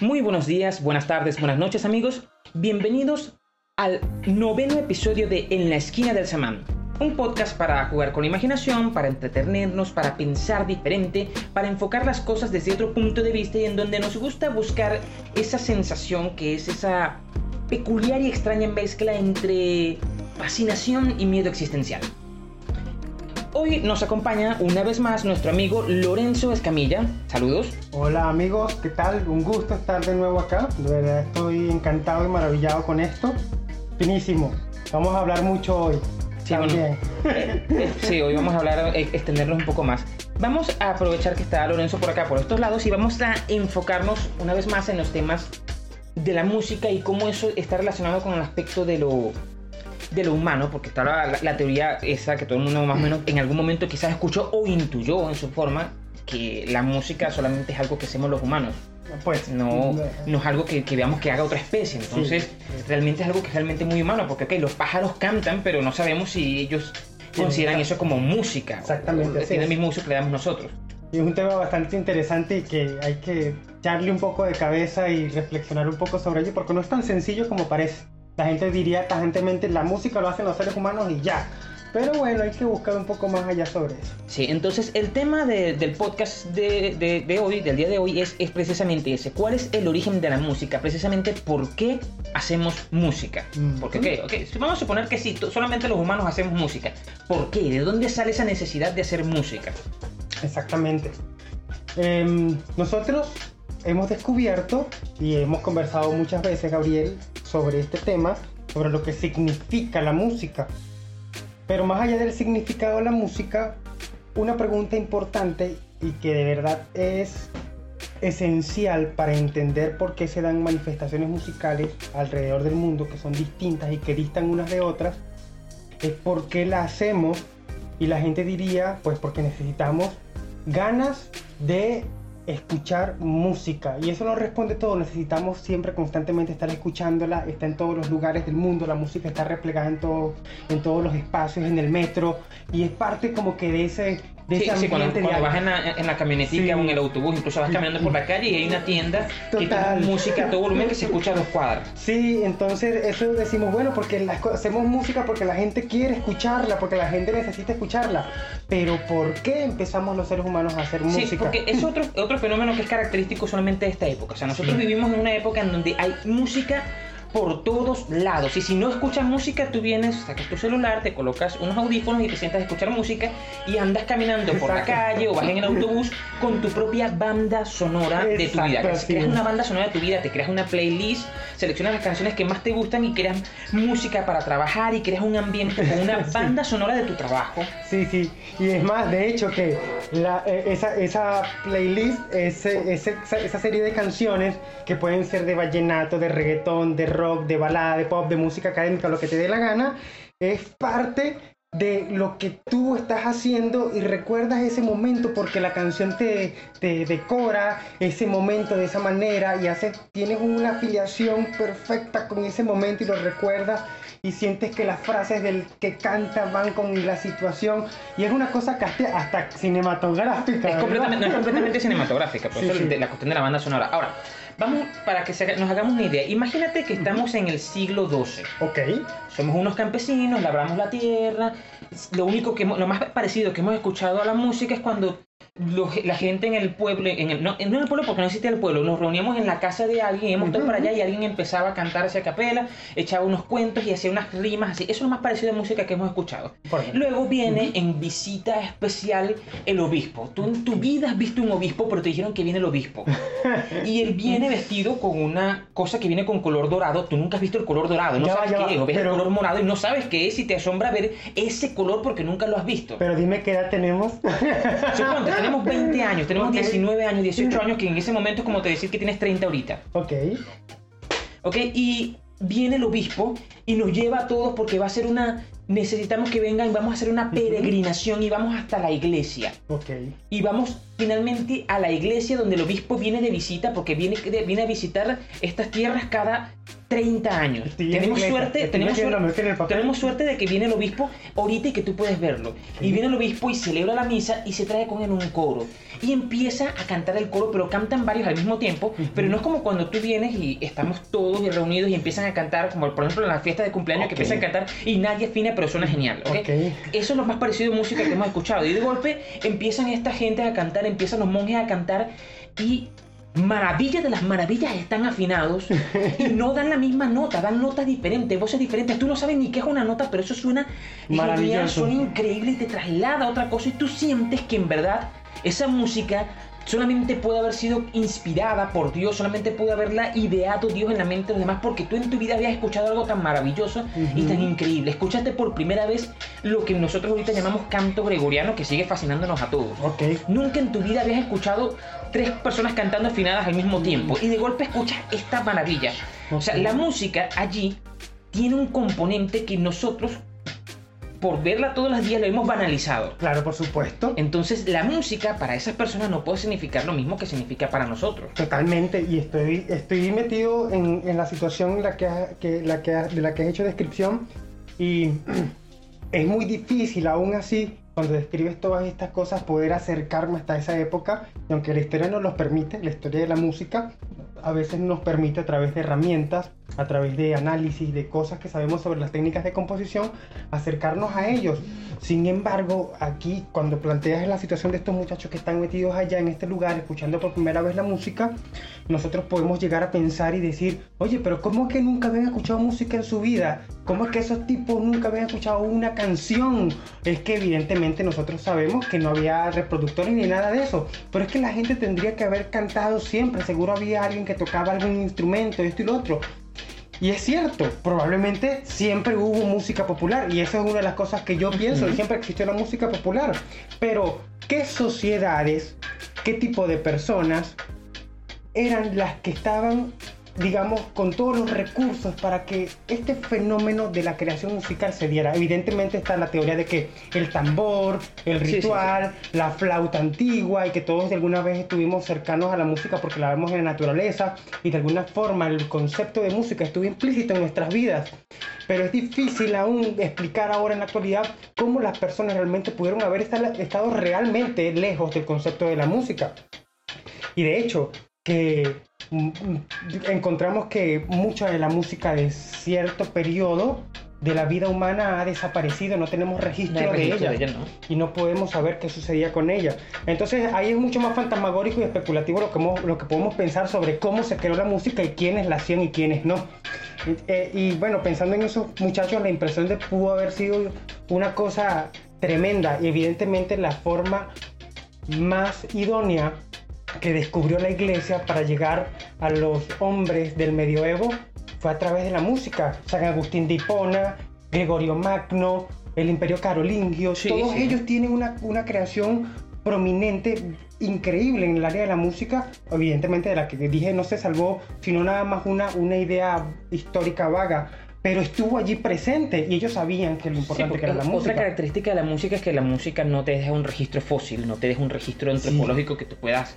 Muy buenos días, buenas tardes, buenas noches amigos. Bienvenidos al noveno episodio de En la esquina del samán. Un podcast para jugar con la imaginación, para entretenernos, para pensar diferente, para enfocar las cosas desde otro punto de vista y en donde nos gusta buscar esa sensación que es esa peculiar y extraña mezcla entre fascinación y miedo existencial. Hoy nos acompaña una vez más nuestro amigo Lorenzo Escamilla. Saludos. Hola amigos, ¿qué tal? Un gusto estar de nuevo acá. De verdad estoy encantado y maravillado con esto. Finísimo. Vamos a hablar mucho hoy. Sí, también. eh, eh, sí, hoy vamos a hablar, eh, extendernos un poco más. Vamos a aprovechar que está Lorenzo por acá, por estos lados, y vamos a enfocarnos una vez más en los temas de la música y cómo eso está relacionado con el aspecto de lo, de lo humano, porque está la, la teoría esa que todo el mundo más o menos en algún momento quizás escuchó o intuyó en su forma que la música solamente es algo que hacemos los humanos. Pues No, no es algo que, que veamos que haga otra especie. Entonces, realmente es algo que es realmente muy humano, porque ok, los pájaros cantan, pero no sabemos si ellos consideran eso como música. Exactamente, tiene el mismo uso que le damos nosotros. Y es un tema bastante interesante y que hay que echarle un poco de cabeza y reflexionar un poco sobre ello porque no es tan sencillo como parece. La gente diría tajantemente la música lo hacen los seres humanos y ya. Pero bueno, hay que buscar un poco más allá sobre eso. Sí, entonces el tema de- del podcast de, de- de hoy, del día de hoy, es, es precisamente ese. ¿Cuál es el origen de la música? Precisamente por qué hacemos música. Mm. Porque, ok, ok, si vamos a suponer que sí, solamente los humanos hacemos música. ¿Por qué? ¿De dónde sale esa necesidad de hacer música? Exactamente. Em, nosotros hemos descubierto y hemos conversado muchas veces, Gabriel, sobre este tema, sobre lo que significa la música. Pero más allá del significado de la música, una pregunta importante y que de verdad es esencial para entender por qué se dan manifestaciones musicales alrededor del mundo que son distintas y que distan unas de otras, es por qué la hacemos y la gente diría, pues porque necesitamos ganas de escuchar música. Y eso no responde todo, necesitamos siempre constantemente estar escuchándola, está en todos los lugares del mundo, la música está replegada en, todo, en todos los espacios, en el metro. Y es parte como que de ese, de Sí, sí, cuando, cuando vas en la, en la camionetica Sí. o en el autobús, incluso vas caminando por la calle y hay una tienda que Total. tiene música a todo volumen que se escucha a dos cuadras. Sí, entonces eso decimos, bueno, porque co- hacemos música porque la gente quiere escucharla, porque la gente necesita escucharla. Pero ¿por qué empezamos los seres humanos a hacer Sí, música? porque es otro, otro fenómeno que es característico solamente de esta época. O sea, nosotros Sí. vivimos en una época en donde hay música por todos lados. Y si no escuchas música, tú vienes, sacas tu celular, te colocas unos audífonos y te sientas a escuchar música y andas caminando por la Exacto. calle o vas en el autobús con tu propia banda sonora de tu Exacto, vida. creas una banda sonora de tu vida, te creas una playlist, seleccionas las canciones que más te gustan y creas música para trabajar y creas un ambiente con una Sí. banda sonora de tu trabajo. Sí, sí. Y es más, de hecho, que la- eh, esa, esa playlist, ese- ese- esa, esa serie de canciones que pueden ser de vallenato, de reggaetón, de rock, de balada, de pop, de música académica, lo que te dé la gana, es parte de lo que tú estás haciendo y recuerdas ese momento porque la canción te, te decora ese momento de esa manera y haces, tienes una afiliación perfecta con ese momento y lo recuerdas y sientes que las frases del que canta van con la situación y es una cosa casi hasta cinematográfica. Es completamente, no es completamente cinematográfica, por Sí, eso sí. la cuestión de la banda sonora. Ahora, vamos para que se- nos hagamos una idea. Imagínate que estamos en el siglo XII. Ok, Somos unos campesinos, labramos la tierra. Lo único que hemos- lo más parecido que hemos escuchado a la música es cuando los- la gente en el pueblo, en el, no, no en el pueblo porque no existía el pueblo, nos reuníamos en la casa de alguien, íbamos todos Ujú. para allá y alguien empezaba a cantar hacia capela, echaba unos cuentos y hacía unas rimas así. Eso es lo más parecido a música que hemos escuchado. Luego viene en visita especial el obispo. Tú en tu vida has visto un obispo, pero te dijeron que viene el obispo. Y él viene vestido con una cosa que viene con color dorado. Tú nunca has visto el color dorado, no Ya sabes qué va, es, o ves pero- el color morado y no sabes qué es y te asombra ver ese color porque nunca lo has visto. Pero dime qué edad tenemos. Suponte, tenemos 20 años, tenemos Ok. 19 años, 18 años, que en ese momento es como te decir que tienes 30 ahorita. ok, ¿Ok? Y viene el obispo y nos lleva a todos porque va a ser una... Necesitamos que vengan y vamos a hacer una peregrinación y vamos hasta la iglesia. Ok. Y vamos finalmente a la iglesia donde el obispo viene de visita porque viene, viene a visitar estas tierras cada 30 años. Estoy en tenemos suerte, tenemos, suerte- tenemos suerte de que viene el obispo ahorita y que tú puedes verlo. Y viene el obispo y celebra la misa y se trae con él un coro. Y empieza a cantar el coro, pero cantan varios al mismo tiempo. Pero no es como cuando tú vienes y estamos todos reunidos y empiezan a cantar, como por ejemplo en la fiesta de cumpleaños que Ok. empiezan a cantar y nadie afina, pero suena genial. ¿ok? Ok. Eso es lo más parecido a música que hemos escuchado. Y de golpe empiezan esta gente a cantar, empiezan los monjes a cantar y maravillas de las maravillas están afinados y no dan la misma nota, dan notas diferentes, voces diferentes. Tú no sabes ni qué es una nota, pero eso suena genial, Maravilloso. suena increíble y te traslada a otra cosa y tú sientes que en verdad esa música solamente puede haber sido inspirada por Dios, solamente puede haberla ideado Dios en la mente de los demás, porque tú en tu vida habías escuchado algo tan maravilloso y tan increíble. Escuchaste por primera vez lo que nosotros ahorita llamamos canto gregoriano, que sigue fascinándonos a todos. Nunca en tu vida habías escuchado tres personas cantando afinadas al mismo tiempo y de golpe escuchas esta maravilla. O sea, la música allí tiene un componente que nosotros, por verla todos los días, lo hemos banalizado. Claro, por supuesto. Entonces, la música para esas personas no puede significar lo mismo que significa para nosotros. Totalmente, y estoy, estoy metido en, en la situación en la que, ha- que- la que ha- de la que has hecho descripción y es muy difícil aún así cuando describes todas estas cosas poder acercarme hasta esa época y aunque la historia nos lo permite, la historia de la música a veces nos permite a través de herramientas, a través de análisis, de cosas que sabemos sobre las técnicas de composición, acercarnos a ellos. Sin embargo, aquí cuando planteas la situación de estos muchachos que están metidos allá en este lugar, escuchando por primera vez la música, nosotros podemos llegar a pensar y decir, oye, pero ¿cómo es que nunca habían escuchado música en su vida? ¿Cómo es que esos tipos nunca habían escuchado una canción? Es que evidentemente nosotros sabemos que no había reproductores ni nada de eso, pero es que la gente tendría que haber cantado siempre, seguro había alguien que tocaba algún instrumento, esto y lo otro. Y es cierto, probablemente siempre hubo música popular y esa es una de las cosas que yo pienso, y siempre existió la música popular. Pero, ¿qué sociedades, qué tipo de personas eran las que estaban, digamos, con todos los recursos para que este fenómeno de la creación musical se diera? Evidentemente está la teoría de que el tambor, el Sí, sí, ritual, la flauta antigua y que todos de alguna vez estuvimos cercanos a la música porque la vemos en la naturaleza y de alguna forma el concepto de música estuvo implícito en nuestras vidas. Pero es difícil aún explicar ahora en la actualidad cómo las personas realmente pudieron haber esta- estado realmente lejos del concepto de la música. Y de hecho, que mm, mm, encontramos que mucha de la música de cierto periodo de la vida humana ha desaparecido, no tenemos registro, No registro de ella de ella, ¿no? y no podemos saber qué sucedía con ella. Entonces ahí es mucho más fantasmagórico y especulativo lo que, hemos- lo que podemos pensar sobre cómo se creó la música y quiénes la hacían y quiénes no. Eh, y bueno, pensando en esos muchachos, la impresión de pudo haber sido una cosa tremenda y evidentemente la forma más idónea que descubrió la iglesia para llegar a los hombres del medioevo fue a través de la música. San Agustín de Hipona, Gregorio Magno, el Imperio Carolingio, Sí, todos sí. ellos tienen una, una creación prominente, increíble en el área de la música, evidentemente de la que dije no se salvó, sino nada más una, una idea histórica vaga, pero estuvo allí presente y ellos sabían que lo importante que era la otra música. característica de la música es que la música no te deja un registro fósil, no te deja un registro antropológico que tú puedas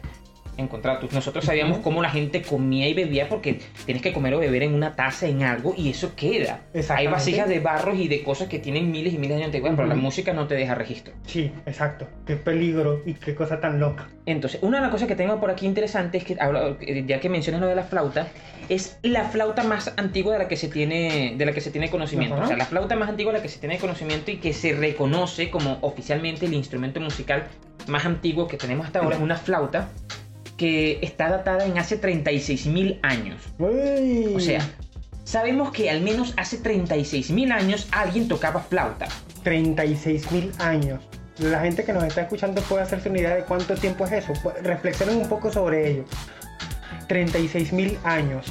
encontrar. Tú- Nosotros sabíamos cómo la gente comía y bebía porque tienes que comer o beber en una taza, en algo, y eso queda. Hay vasijas de barros y de cosas que tienen miles y miles de años de antigüedad, pero la música no te deja registro. Sí, exacto. Qué peligro y qué cosa tan loca. Entonces, una de las cosas que tengo por aquí interesante es que, eh, ya que mencionas lo de la flauta, es la flauta más antigua de la que se tiene, de la que se tiene conocimiento. Ajá. O sea, la flauta más antigua de la que se tiene conocimiento y que se reconoce como oficialmente el instrumento musical más antiguo que tenemos hasta ahora es una flauta que está datada en hace 36.000 años. Uy. O sea, sabemos que al menos hace 36.000 años alguien tocaba flauta. 36 mil años. La gente que nos está escuchando puede hacerse una idea de cuánto tiempo es eso. Pues, Reflexionen un poco sobre ello. 36 mil años.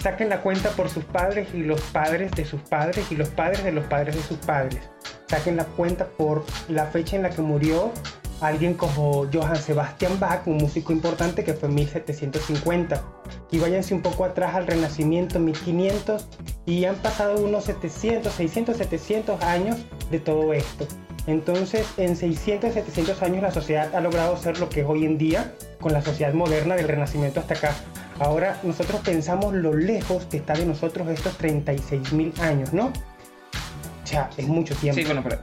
Saquen la cuenta por sus padres y los padres de sus padres y los padres de los padres de sus padres. Saquen la cuenta por la fecha en la que murió alguien como Johann Sebastian Bach, un músico importante que fue en 1750. Y váyanse un poco atrás al Renacimiento, 1500, y han pasado unos 700, 600, 700 años de todo esto. Entonces, en 600, 700 años la sociedad ha logrado ser lo que es hoy en día, con la sociedad moderna del Renacimiento hasta acá. Ahora nosotros pensamos lo lejos que está de nosotros estos 36 mil años, ¿no? O sea, es mucho tiempo. Sí, bueno, pero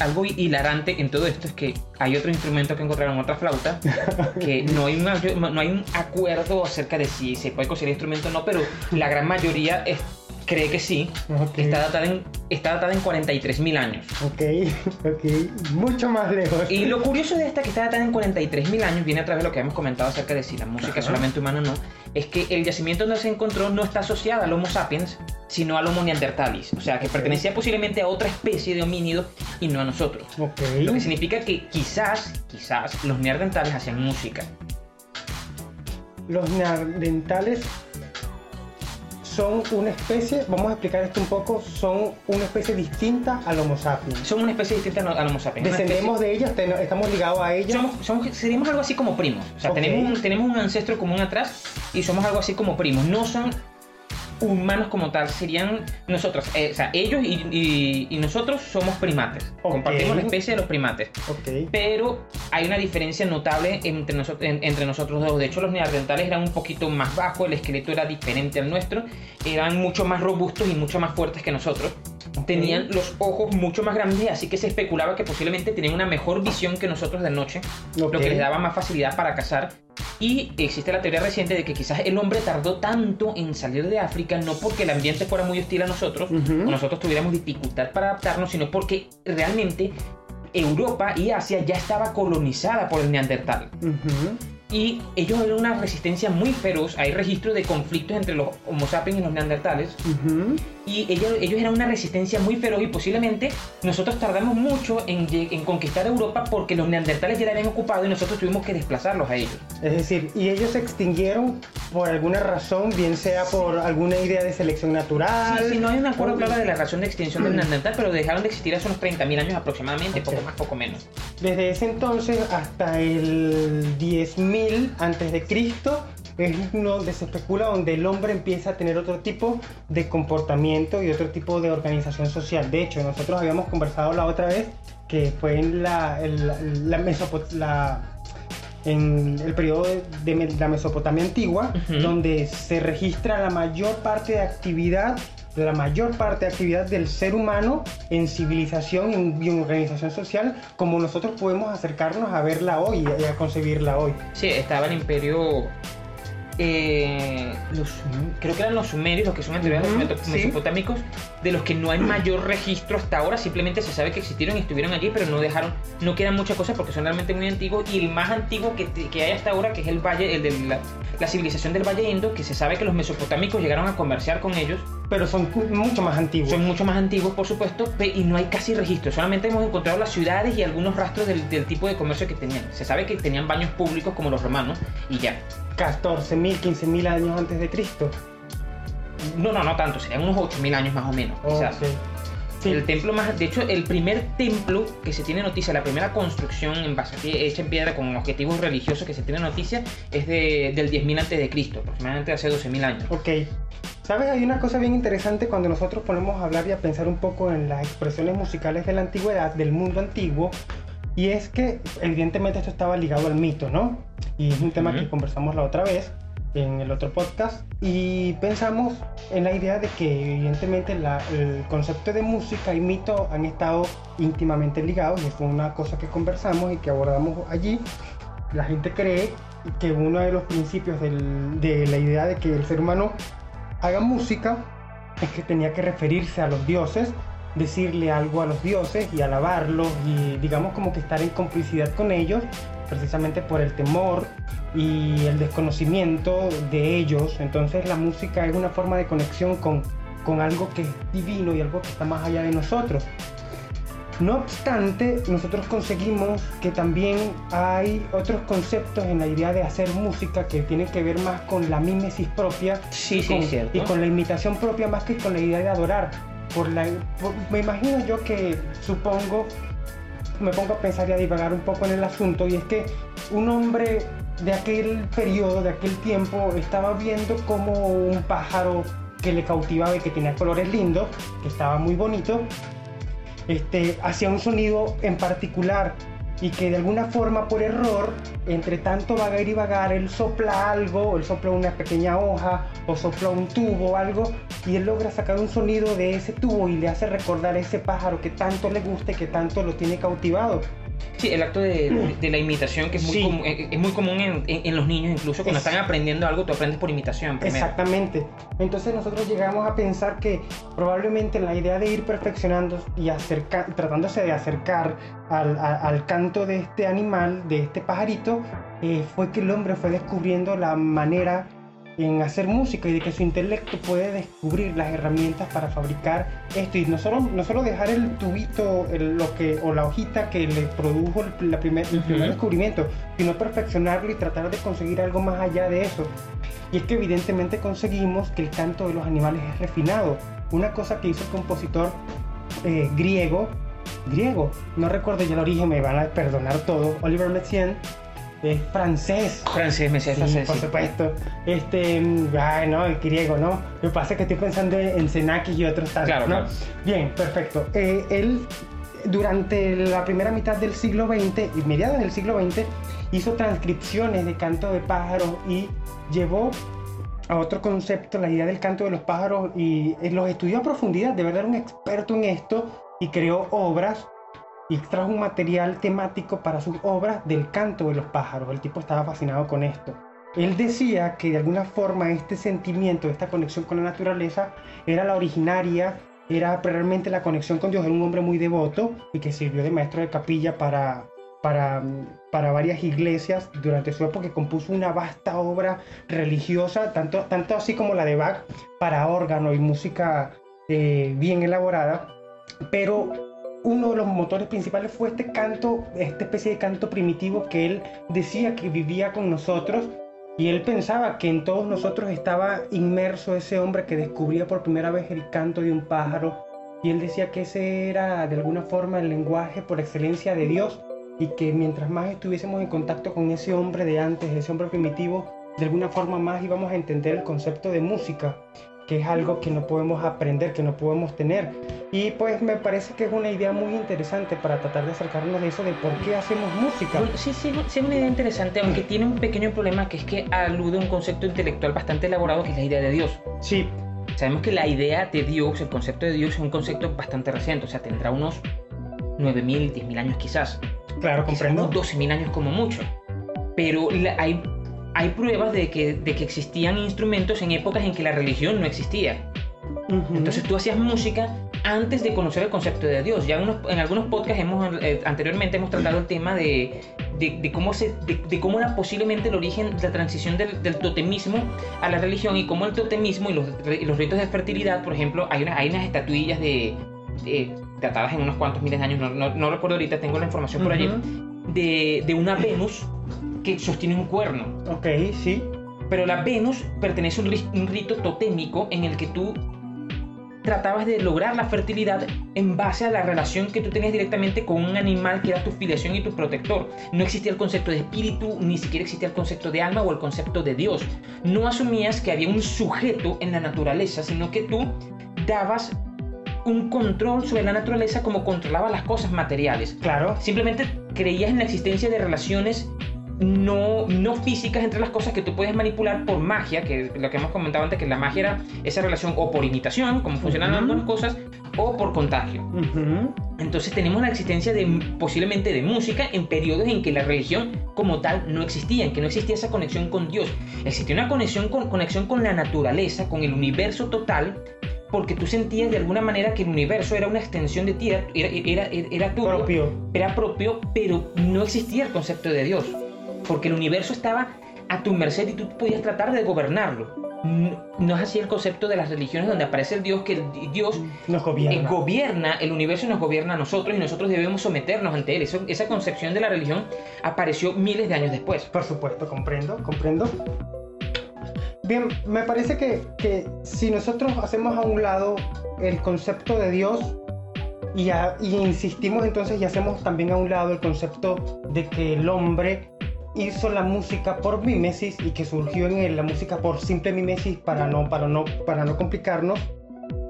algo hilarante en todo esto es que hay otro instrumento que encontraron otra flauta, que no hay, no hay un acuerdo acerca de si se puede considerar instrumento o no, pero la gran mayoría es cree que sí. Está datada en, está datada en 43.000 años. Ok, ok. Mucho más lejos. Y lo curioso de esta que está datada en 43.000 años viene a través de lo que hemos comentado acerca de si la música es solamente humana o no. Es que el yacimiento donde se encontró no está asociado al Homo sapiens, sino al Homo neanderthalis. O sea, que pertenecía posiblemente a otra especie de homínido y no a nosotros. Okay. Lo que significa que quizás, quizás los neandertales hacían música. Los neandertales son una especie, vamos a explicar esto un poco, son una especie distinta al Homo sapiens. Son una especie distinta al Homo sapiens. Descendemos de ellas, estamos ligados a ellas. Somos, somos, seríamos algo así como primos. O sea, tenemos, un, tenemos un ancestro común atrás y somos algo así como primos. No son humanos como tal serían nosotros, eh, o sea, ellos y, nosotros somos primates, compartimos la especie de los primates, pero hay una diferencia notable entre, nosotros entre nosotros dos. De hecho, los neandertales eran un poquito más bajos, el esqueleto era diferente al nuestro, eran mucho más robustos y mucho más fuertes que nosotros. Tenían los ojos mucho más grandes, así que se especulaba que posiblemente tenían una mejor visión que nosotros de noche, lo que les daba más facilidad para cazar. Y existe la teoría reciente de que quizás el hombre tardó tanto en salir de África no porque el ambiente fuera muy hostil a nosotros, o nosotros tuviéramos dificultad para adaptarnos, sino porque realmente Europa y Asia ya estaba colonizada por el neandertal. Y ellos eran una resistencia muy feroz. Hay registros de conflictos entre los Homo sapiens y los neandertales. Y ellos, ellos eran una resistencia muy feroz y posiblemente nosotros tardamos mucho en, en, conquistar Europa porque los neandertales ya la habían ocupado y nosotros tuvimos que desplazarlos a ellos. Es decir, y ellos se extinguieron por alguna razón, bien sea por alguna idea de selección natural. Sí, sí no hay un acuerdo claro de la razón de extinción del neandertal, pero dejaron de existir hace unos 30.000 años aproximadamente, poco más, poco menos. Desde ese entonces hasta el 10.000 antes de Cristo es donde se especula donde el hombre empieza a tener otro tipo de comportamiento y otro tipo de organización social. De hecho, nosotros habíamos conversado la otra vez que fue en la, la, en el periodo de, la Mesopotamia antigua, donde se registra la mayor parte de actividad la mayor parte de actividad del ser humano en civilización y en organización social como nosotros podemos acercarnos a verla hoy y a concebirla hoy. Sí, estaba el imperio eh, los, creo que eran los sumerios, los que son en los mesopotámicos, de los que no hay mayor registro hasta ahora, simplemente se sabe que existieron y estuvieron allí, pero no dejaron, no quedan muchas cosas porque son realmente muy antiguos, y el más antiguo que, que hay hasta ahora, que es el valle, el de la, civilización del Valle Indo, que se sabe que los mesopotámicos llegaron a comerciar con ellos. Pero son mucho más antiguos. Son mucho más antiguos, por supuesto, y no hay casi registro, solamente hemos encontrado las ciudades y algunos rastros del, del tipo de comercio que tenían. Se sabe que tenían baños públicos como los romanos, y ya. 14.000, 15.000 años antes de Cristo. No, no, no tanto, serían unos 8.000 años más o menos. El templo más, de hecho, el primer templo que se tiene noticia, la primera construcción en base, hecha en piedra con objetivos religiosos que se tiene noticia es de, del 10.000 antes de Cristo, aproximadamente hace 12.000 años. Ok. ¿Sabes? Hay una cosa bien interesante cuando nosotros ponemos a hablar y a pensar un poco en las expresiones musicales de la antigüedad, del mundo antiguo, y es que evidentemente esto estaba ligado al mito, ¿no? Y es un tema que conversamos la otra vez en el otro podcast y pensamos en la idea de que evidentemente el concepto de música y mito han estado íntimamente ligados y fue una cosa que conversamos y que abordamos allí. La gente cree que uno de los principios de la idea de que el ser humano haga música es que tenía que referirse a los dioses decirle algo a los dioses y alabarlos y digamos como que estar en complicidad con ellos precisamente por el temor y el desconocimiento de ellos. Entonces la música es una forma de conexión con, con algo que es divino y algo que está más allá de nosotros. No obstante, nosotros conseguimos que también hay otros conceptos en la idea de hacer música que tienen que ver más con la mímesis propia sí, y con la imitación propia más que con la idea de adorar por la, me imagino yo que supongo me pongo a pensar y a divagar un poco en el asunto y es que un hombre de aquel periodo, de aquel tiempo, estaba viendo como un pájaro que le cautivaba y que tenía colores lindos, que estaba muy bonito, este, hacía un sonido en particular y que de alguna forma por error, entre tanto vagar y vagar, él sopla algo, él sopla una pequeña hoja o sopla un tubo o algo y él logra sacar un sonido de ese tubo y le hace recordar a ese pájaro que tanto le gusta y que tanto lo tiene cautivado. Sí, el acto de, de la imitación, que es muy, Sí. común, es es muy común en, en- en los niños, incluso cuando Es- están aprendiendo algo, tú aprendes por imitación primero. Exactamente. Entonces nosotros llegamos a pensar que probablemente la idea de ir perfeccionando y acerca- tratándose de acercar al, a- al canto de este animal, de este pajarito, eh, fue que el hombre fue descubriendo la manera en hacer música y de que su intelecto puede descubrir las herramientas para fabricar esto y no solo, no solo dejar el tubito el- lo que, o la hojita que le produjo el, la primer, el primer descubrimiento, sino perfeccionarlo y tratar de conseguir algo más allá de eso. Y es que evidentemente conseguimos que el canto de los animales es refinado. Una cosa que hizo el compositor eh, griego, griego, no recuerdo ya el origen, me van a perdonar todo, Oliver Messiaen, es francés. Francés, me decía Sí, francés. por sí. supuesto. Este, mm, ay, no, el griego, ¿no? Lo que pasa es que estoy pensando en Xenakis y otros tal, Claro, ¿no? claro. Bien, perfecto. Eh, él, durante la primera mitad del siglo XX y mediados del siglo XX, hizo transcripciones de canto de pájaros y llevó a otro concepto la idea del canto de los pájaros y eh, los estudió a profundidad. De verdad era un experto en esto y creó obras y extrajo un material temático para sus obras del canto de los pájaros. El tipo estaba fascinado con esto. Él decía que de alguna forma este sentimiento, esta conexión con la naturaleza, era la originaria, era realmente la conexión con Dios. Era un hombre muy devoto y que sirvió de maestro de capilla para, para, para varias iglesias durante su época. y Compuso una vasta obra religiosa, tanto, tanto así como la de Bach, para órgano y música eh, bien elaborada. Pero uno de los motores principales fue este canto, esta especie de canto primitivo que él decía que vivía con nosotros. Y él pensaba que en todos nosotros estaba inmerso ese hombre que descubría por primera vez el canto de un pájaro. Y él decía que ese era de alguna forma el lenguaje por excelencia de Dios. Y que mientras más estuviésemos en contacto con ese hombre de antes, ese hombre primitivo, de alguna forma más íbamos a entender el concepto de música, que es algo que no podemos aprender, que no podemos tener. Y pues me parece que es una idea muy interesante para tratar de acercarnos de eso, de por qué hacemos música. Sí, sí, sí, es una idea interesante, aunque tiene un pequeño problema que es que alude a un concepto intelectual bastante elaborado que es la idea de Dios. Sí, Sabemos que la idea de Dios, el concepto de Dios es un concepto bastante reciente, o sea, tendrá unos 9.000, 10.000 años quizás. claro, quizás comprendo. unos 12.000 años como mucho. Pero la- hay, hay pruebas de que, de que existían instrumentos en épocas en que la religión no existía. Ujú. Entonces tú hacías música antes de conocer el concepto de Dios. Ya unos- en algunos podcasts hemos, eh, anteriormente hemos tratado el tema de, de, de cómo se, de, de cómo era posiblemente el origen de la transición del, del totemismo a la religión y cómo el totemismo y los, y los ritos de fertilidad, por ejemplo, hay, una- hay unas estatuillas de, datadas en unos cuantos miles de años, no, no, no recuerdo ahorita, tengo la información por allí, Ujú. de, de una Venus que sostiene un cuerno. Ok, sí. Pero la Venus pertenece a un rito totémico en el que tú tratabas de lograr la fertilidad en base a la relación que tú tenías directamente con un animal que era tu filiación y tu protector. No existía el concepto de espíritu, ni siquiera existía el concepto de alma o el concepto de Dios. No asumías que había un sujeto en la naturaleza, sino que tú dabas un control sobre la naturaleza como controlaba las cosas materiales. Claro. Simplemente creías en la existencia de relaciones no, no físicas entre las cosas que tú puedes manipular por magia, que lo que hemos comentado antes, que la magia era esa relación o por imitación, como funcionan algunas cosas, o por contagio. Entonces tenemos la existencia de posiblemente de música en periodos en que la religión como tal no existía, en que no existía esa conexión con Dios. Existía una conexión con, conexión con la naturaleza, con el universo total, porque tú sentías de alguna manera que el universo era una extensión de ti, era, era, era, era tuyo, Propio. era propio, pero no existía el concepto de Dios, porque el universo estaba a tu merced y tú podías tratar de gobernarlo. No, no es así el concepto de las religiones donde aparece el Dios, que el Dios Nos eh, gobierna. gobierna, el universo nos gobierna a nosotros y nosotros debemos someternos ante él. Eso- esa concepción de la religión apareció miles de años después. Por supuesto, comprendo, comprendo. Bien, me parece que, que si nosotros hacemos a un lado el concepto de Dios, Y, a- y insistimos entonces y hacemos también a un lado el concepto de que el hombre hizo la música por mimesis y que surgió en él la música por simple mimesis para no, para no, para no complicarnos.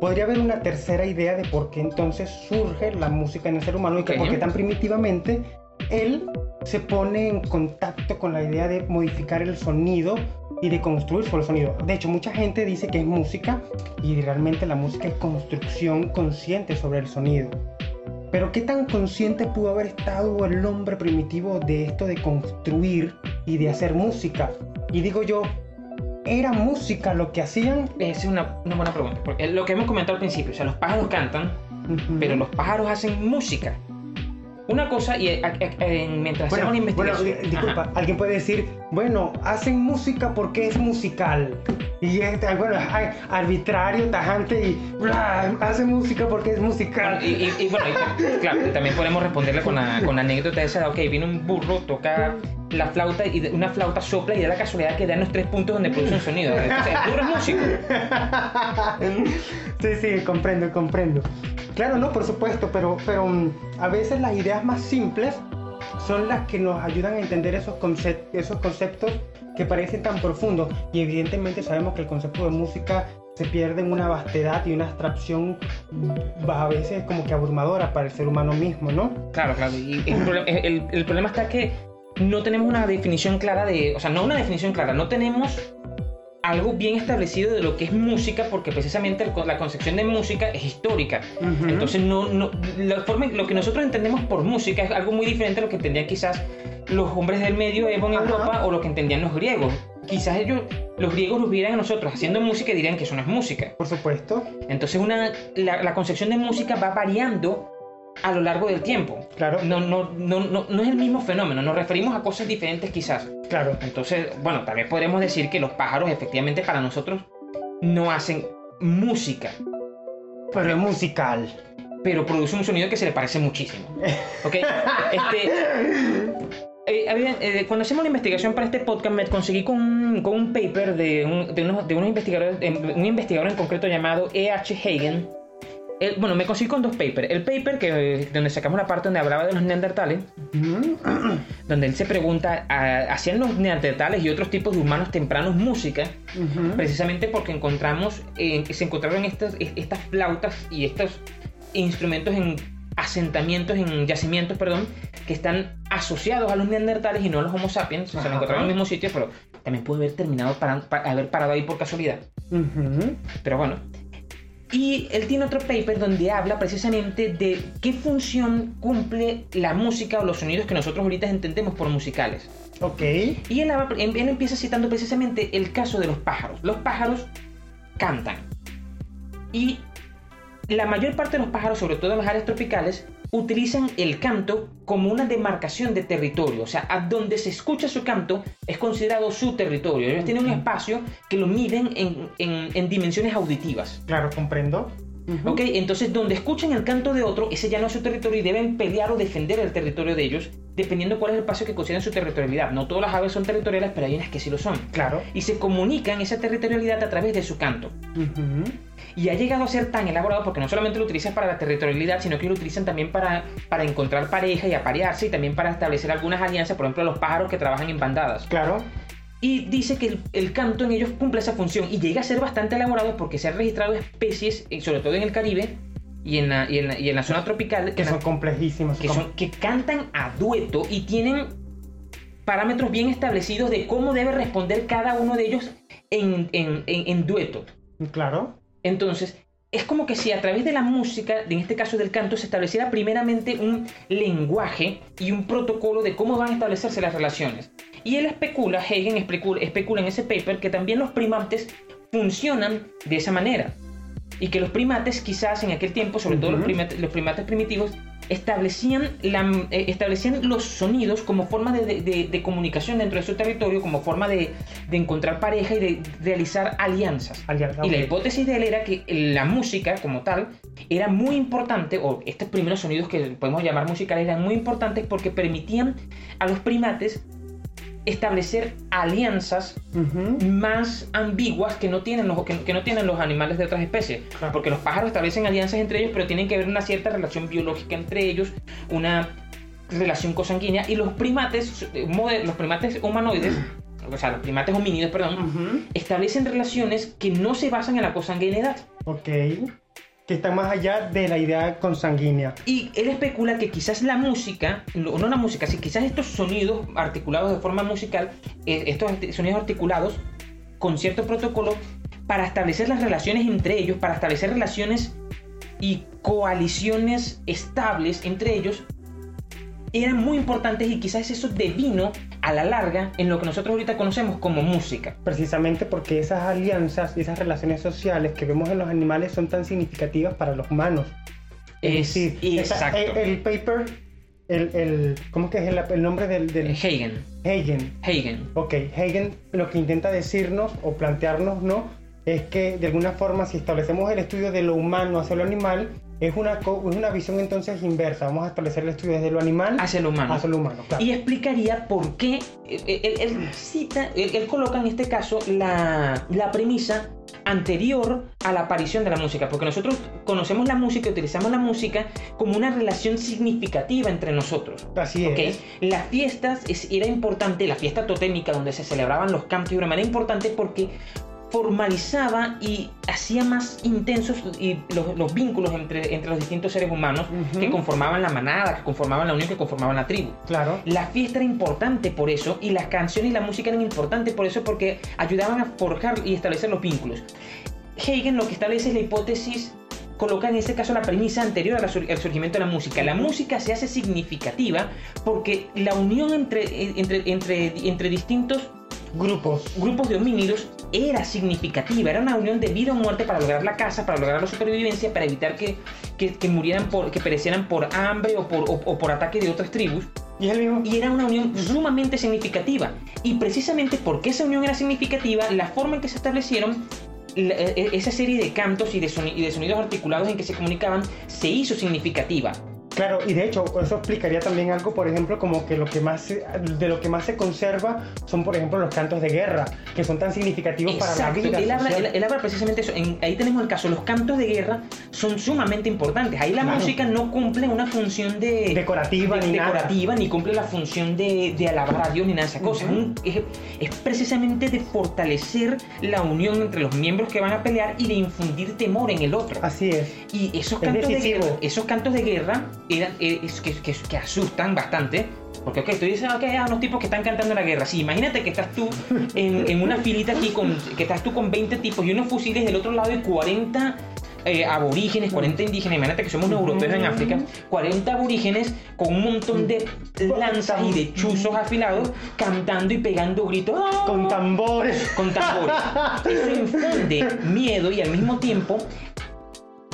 Podría haber una tercera idea de por qué entonces surge la música en el ser humano y que por qué tan primitivamente él se pone en contacto con la idea de modificar el sonido y de construir sobre el sonido. De hecho, mucha gente dice que es música y realmente la música es construcción consciente sobre el sonido. Pero ¿qué tan consciente pudo haber estado el hombre primitivo de esto de construir y de hacer música? Y digo yo, ¿era música lo que hacían? Esa es una, una buena pregunta. Porque lo que hemos comentado al principio, o sea, los pájaros cantan, Ujú. pero los pájaros hacen música. Una cosa, y eh, eh, eh, mientras Bueno, hacemos bueno, investigación. di- disculpa, Ajá. alguien puede decir, bueno, hacen música porque es musical. Y bueno, arbitrario, tajante y bla, hacen música porque es musical. Y, y- y bueno, y- claro, también podemos responderle con la, con la anécdota esa de, ok, viene un burro, toca la flauta y una flauta sopla y da la casualidad que da en los tres puntos donde produce un sonido. O sea, el burro es músico. sí, sí, comprendo, comprendo. Claro, no, por supuesto, pero, pero mm, a veces las ideas más simples son las que nos ayudan a entender esos, concep- esos conceptos que parecen tan profundos. Y evidentemente sabemos que el concepto de música se pierde en una vastedad y una abstracción mm, a veces como que abrumadora para el ser humano mismo, ¿no? Claro, claro. Y el, problema, el- el problema está que no tenemos una definición clara de. O sea, no una definición clara, no tenemos algo bien establecido de lo que es música, porque precisamente el- la concepción de música es histórica. Ujú. Entonces, no, no, la forma, lo que nosotros entendemos por música es algo muy diferente a lo que entendían quizás los hombres del medioevo en. Europa o lo que entendían los griegos. Quizás ellos, los griegos nos vieran a nosotros haciendo música y dirían que eso no es música. Por supuesto, Entonces, una, la, la concepción de música va variando a lo largo del tiempo. claro, No, no, no, no, no es el mismo fenómeno, nos referimos a cosas diferentes quizás. claro. Entonces, bueno, tal vez podremos decir que los pájaros efectivamente para nosotros no hacen música, Pero es musical. pero producen un sonido que se le parece muchísimo. ¿Ok? Este, eh, había- eh, cuando hacemos la investigación para este podcast me conseguí con un, con un paper de, un- de unos, de unos investigadores, un investigador en concreto llamado E.H. Hagen. Él- bueno, me conseguí con dos papers. El paper que, donde sacamos la parte donde hablaba de los neandertales, donde él se pregunta, ¿hacían los neandertales y otros tipos de humanos tempranos música? Ujú. Precisamente porque encontramos, eh, se encontraron estas, estas flautas y estos instrumentos en asentamientos, en yacimientos, perdón, que están asociados a los neandertales y no a los homo sapiens. O sea, Ajá. lo encontraron en el mismo sitio, pero también pudo haber terminado para, para haber parado ahí por casualidad. Ujú. Pero bueno. Y él tiene otro paper donde habla precisamente de qué función cumple la música o los sonidos que nosotros ahorita entendemos por musicales. Ok. Y él, habla- él empieza citando precisamente el caso de los pájaros. Los pájaros cantan. Y la mayor parte de los pájaros, sobre todo en las áreas tropicales, utilizan el canto como una demarcación de territorio. O sea, a donde se escucha su canto es considerado su territorio. Ellos tienen un espacio que lo miden en, en- en dimensiones auditivas. Claro, comprendo. Ujú. ¿Ok? Entonces, donde escuchan el canto de otro, ese ya no es su territorio y deben pelear o defender el territorio de ellos, dependiendo cuál es el espacio que consideran su territorialidad. No todas las aves son territoriales, pero hay unas que sí lo son. Claro. Y se comunican esa territorialidad a través de su canto. Ujú. Y ha llegado a ser tan elaborado porque no solamente lo utilizan para la territorialidad, sino que lo utilizan también para, para encontrar pareja y aparearse y también para establecer algunas alianzas, por ejemplo, los pájaros que trabajan en bandadas. Claro. Y dice que el, el canto en ellos cumple esa función y llega a ser bastante elaborado porque se han registrado especies, eh, sobre todo en el Caribe y en la, y en la, y en la zona tropical, Que son complejísimos. que, son- que cantan a dueto y tienen parámetros bien establecidos de cómo debe responder cada uno de ellos en, en- en- en dueto. Claro. Entonces, es como que si a través de la música, en este caso del canto, se estableciera primeramente un lenguaje y un protocolo de cómo van a establecerse las relaciones. Y él especula, Hagen especula, especula en ese paper que también los primates funcionan de esa manera. Y que los primates quizás en aquel tiempo, sobre todo los Ujú. primates, los primates primitivos, establecían, la, eh, establecían los sonidos como forma de, de- de- de comunicación dentro de su territorio, como forma de, de encontrar pareja y de realizar alianzas. Alianza, Y la hipótesis de él era que la música como tal era muy importante, o estos primeros sonidos que podemos llamar musicales eran muy importantes porque permitían a los primates establecer alianzas más ambiguas que no tienen los, que, que no tienen los animales de otras especies. Claro. Porque los pájaros establecen alianzas entre ellos, pero tienen que haber una cierta relación biológica entre ellos, una relación consanguínea. Y los primates, eh, los primates humanoides, o sea, los primates homínidos, perdón, establecen relaciones que no se basan en la consanguinidad. Ok. Que están más allá de la idea consanguínea. Y él especula que quizás la música, no la música, sí, quizás estos sonidos articulados de forma musical, eh, estos sonidos articulados con cierto protocolo para establecer las relaciones entre ellos, para establecer relaciones y coaliciones estables entre ellos, eran muy importantes y quizás eso devino a la larga en lo que nosotros ahorita conocemos como música. Precisamente porque esas alianzas y esas relaciones sociales que vemos en los animales son tan significativas para los humanos. Es, decir, exacto. el, el paper, el, el- ¿cómo que es el, el nombre del, del Hagen. Hagen? Hagen. Ok, Hagen lo que intenta decirnos o plantearnos, ¿no? Es que de alguna forma si establecemos el estudio de lo humano hacia lo animal, es una, es una visión entonces inversa. Vamos a establecer el estudio desde lo animal Hacia lo humano. hacia lo humano. Claro. Y explicaría por qué él, él- él cita, él, él coloca en este caso la, la premisa anterior a la aparición de la música, porque nosotros conocemos la música, utilizamos la música como una relación significativa entre nosotros. Así es. Las fiestas es- era importante, la fiesta totémica donde se celebraban los cantos de una manera importante porque formalizaba y hacía más intensos y los, los vínculos entre, entre los distintos seres humanos que conformaban la manada, que conformaban la unión, que conformaban la tribu. Claro. La fiesta era importante por eso y las canciones y la música eran importantes por eso porque ayudaban a forjar y establecer los vínculos. Hegel lo que establece es la hipótesis, coloca en este caso la premisa anterior al sur- al surgimiento de la música. La música se hace significativa porque la unión entre, entre, entre, entre distintos Grupos. grupos de homínidos era significativa, era una unión de vida o muerte para lograr la caza, para lograr la supervivencia, para evitar que, que, que murieran por, que perecieran por hambre o por, o- o por ataque de otras tribus Y es el mismo. y era una unión sumamente significativa. Y precisamente porque esa unión era significativa, la forma en que se establecieron la- e- esa serie de cantos y de sonidos articulados en que se comunicaban se hizo significativa. Claro, y de hecho, eso explicaría también algo, por ejemplo, como que lo que más se- de lo que más se conserva son, por ejemplo, los cantos de guerra, que son tan significativos para la Exacto, vida. él habla, él- él habla precisamente eso. En- ahí tenemos el caso, los cantos de guerra son sumamente importantes. Ahí la Claro. música no cumple una función de Decorativa de- ni nada. decorativa, ni cumple la función de, de alabar a Dios ni nada de esas cosas. Ujú. Un- es, es precisamente de fortalecer la unión entre los miembros que van a pelear y de infundir temor en el otro. Así es. Y esos Es cantos, de guerra, esos cantos de guerra eran, eh, que, que- que asustan bastante. Porque, ok, tú dices, ok, ah, unos tipos que están cantando la guerra. Sí, imagínate que estás tú en, en una filita aquí, con, que estás tú con 20 tipos y unos fusiles del otro lado y 40 eh, aborígenes, 40 indígenas. Imagínate que somos europeos en África. 40 aborígenes con un montón de lanzas y de chuzos afilados cantando y pegando gritos. Con tambores. con tambores. Eso infunde miedo y al mismo tiempo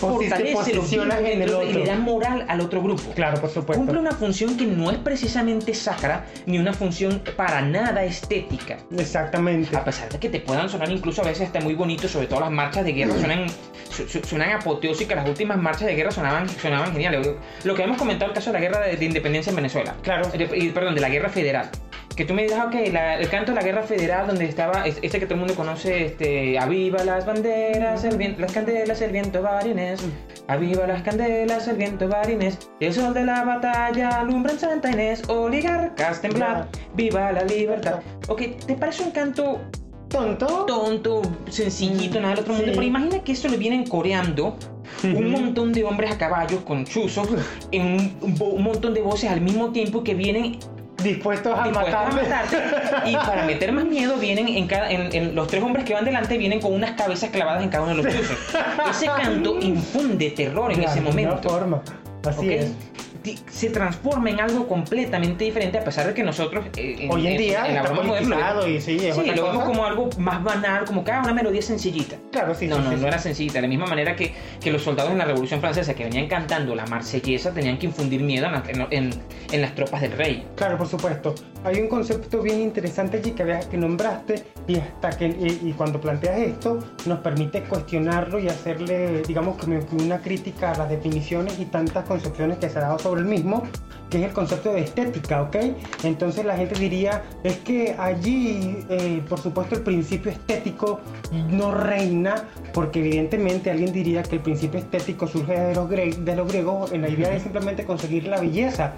Posi- te fortalece los posicionas vínculos en el y le da moral al otro grupo. Claro, por supuesto. Cumple una función que no es precisamente sacra ni una función para nada estética. Exactamente. A pesar de que te puedan sonar incluso a veces hasta muy bonitos, sobre todo las marchas de guerra suenan, su- su- suenan apoteósicas, las últimas marchas de guerra sonaban, sonaban geniales. Lo que hemos comentado el caso de la guerra de, de independencia en Venezuela. Claro. De- perdón, de la guerra federal. Que tú me digas, ok, la- el canto de la guerra federal donde estaba, es- ese que todo el mundo conoce, este, aviva las banderas, el viento, las candelas, el viento va Inés. Aviva las candelas, el viento va Inés. El sol de la batalla alumbra en Santa Inés. Oligarcas, temblad, viva la libertad. Ok, ¿te parece un canto Tonto. tonto, sencillito, nada del otro mundo. Sí. Pero imagina que eso lo vienen coreando un montón de hombres a caballo con chuzos en un, un un montón de voces al mismo tiempo que vienen Dispuestos a dispuestos a matarme. matarte. Y para meter más miedo, vienen en cada. En, en los tres hombres que van delante vienen con unas cabezas clavadas en cada uno de los chuzos. Ese canto infunde terror en De ese momento. forma. Así ¿ok? es. Se transforma en algo completamente diferente, a pesar de que nosotros. eh, Hoy en día la está broma moderna, lo vemos- politizado y sí, es Sí, lo vemos cosa. como algo más banal, como que ah, una melodía sencillita. Claro, sí, no, sí, no, sí, no era sencillita. De la misma manera que, que los soldados en la Revolución Francesa que venían cantando la marsellesa tenían que infundir miedo en, la- en- en- en las tropas del rey. Claro, por supuesto. Hay un concepto bien interesante allí que, que nombraste y hasta que y, y cuando planteas esto nos permite cuestionarlo y hacerle, digamos, que una crítica a las definiciones y tantas concepciones que se ha dado sobre el mismo. que es el concepto de estética, ¿ok? Entonces la gente diría, es que allí, eh, por supuesto, el principio estético no reina, porque evidentemente alguien diría que el principio estético surge de los, de los griegos en la idea de simplemente conseguir la belleza.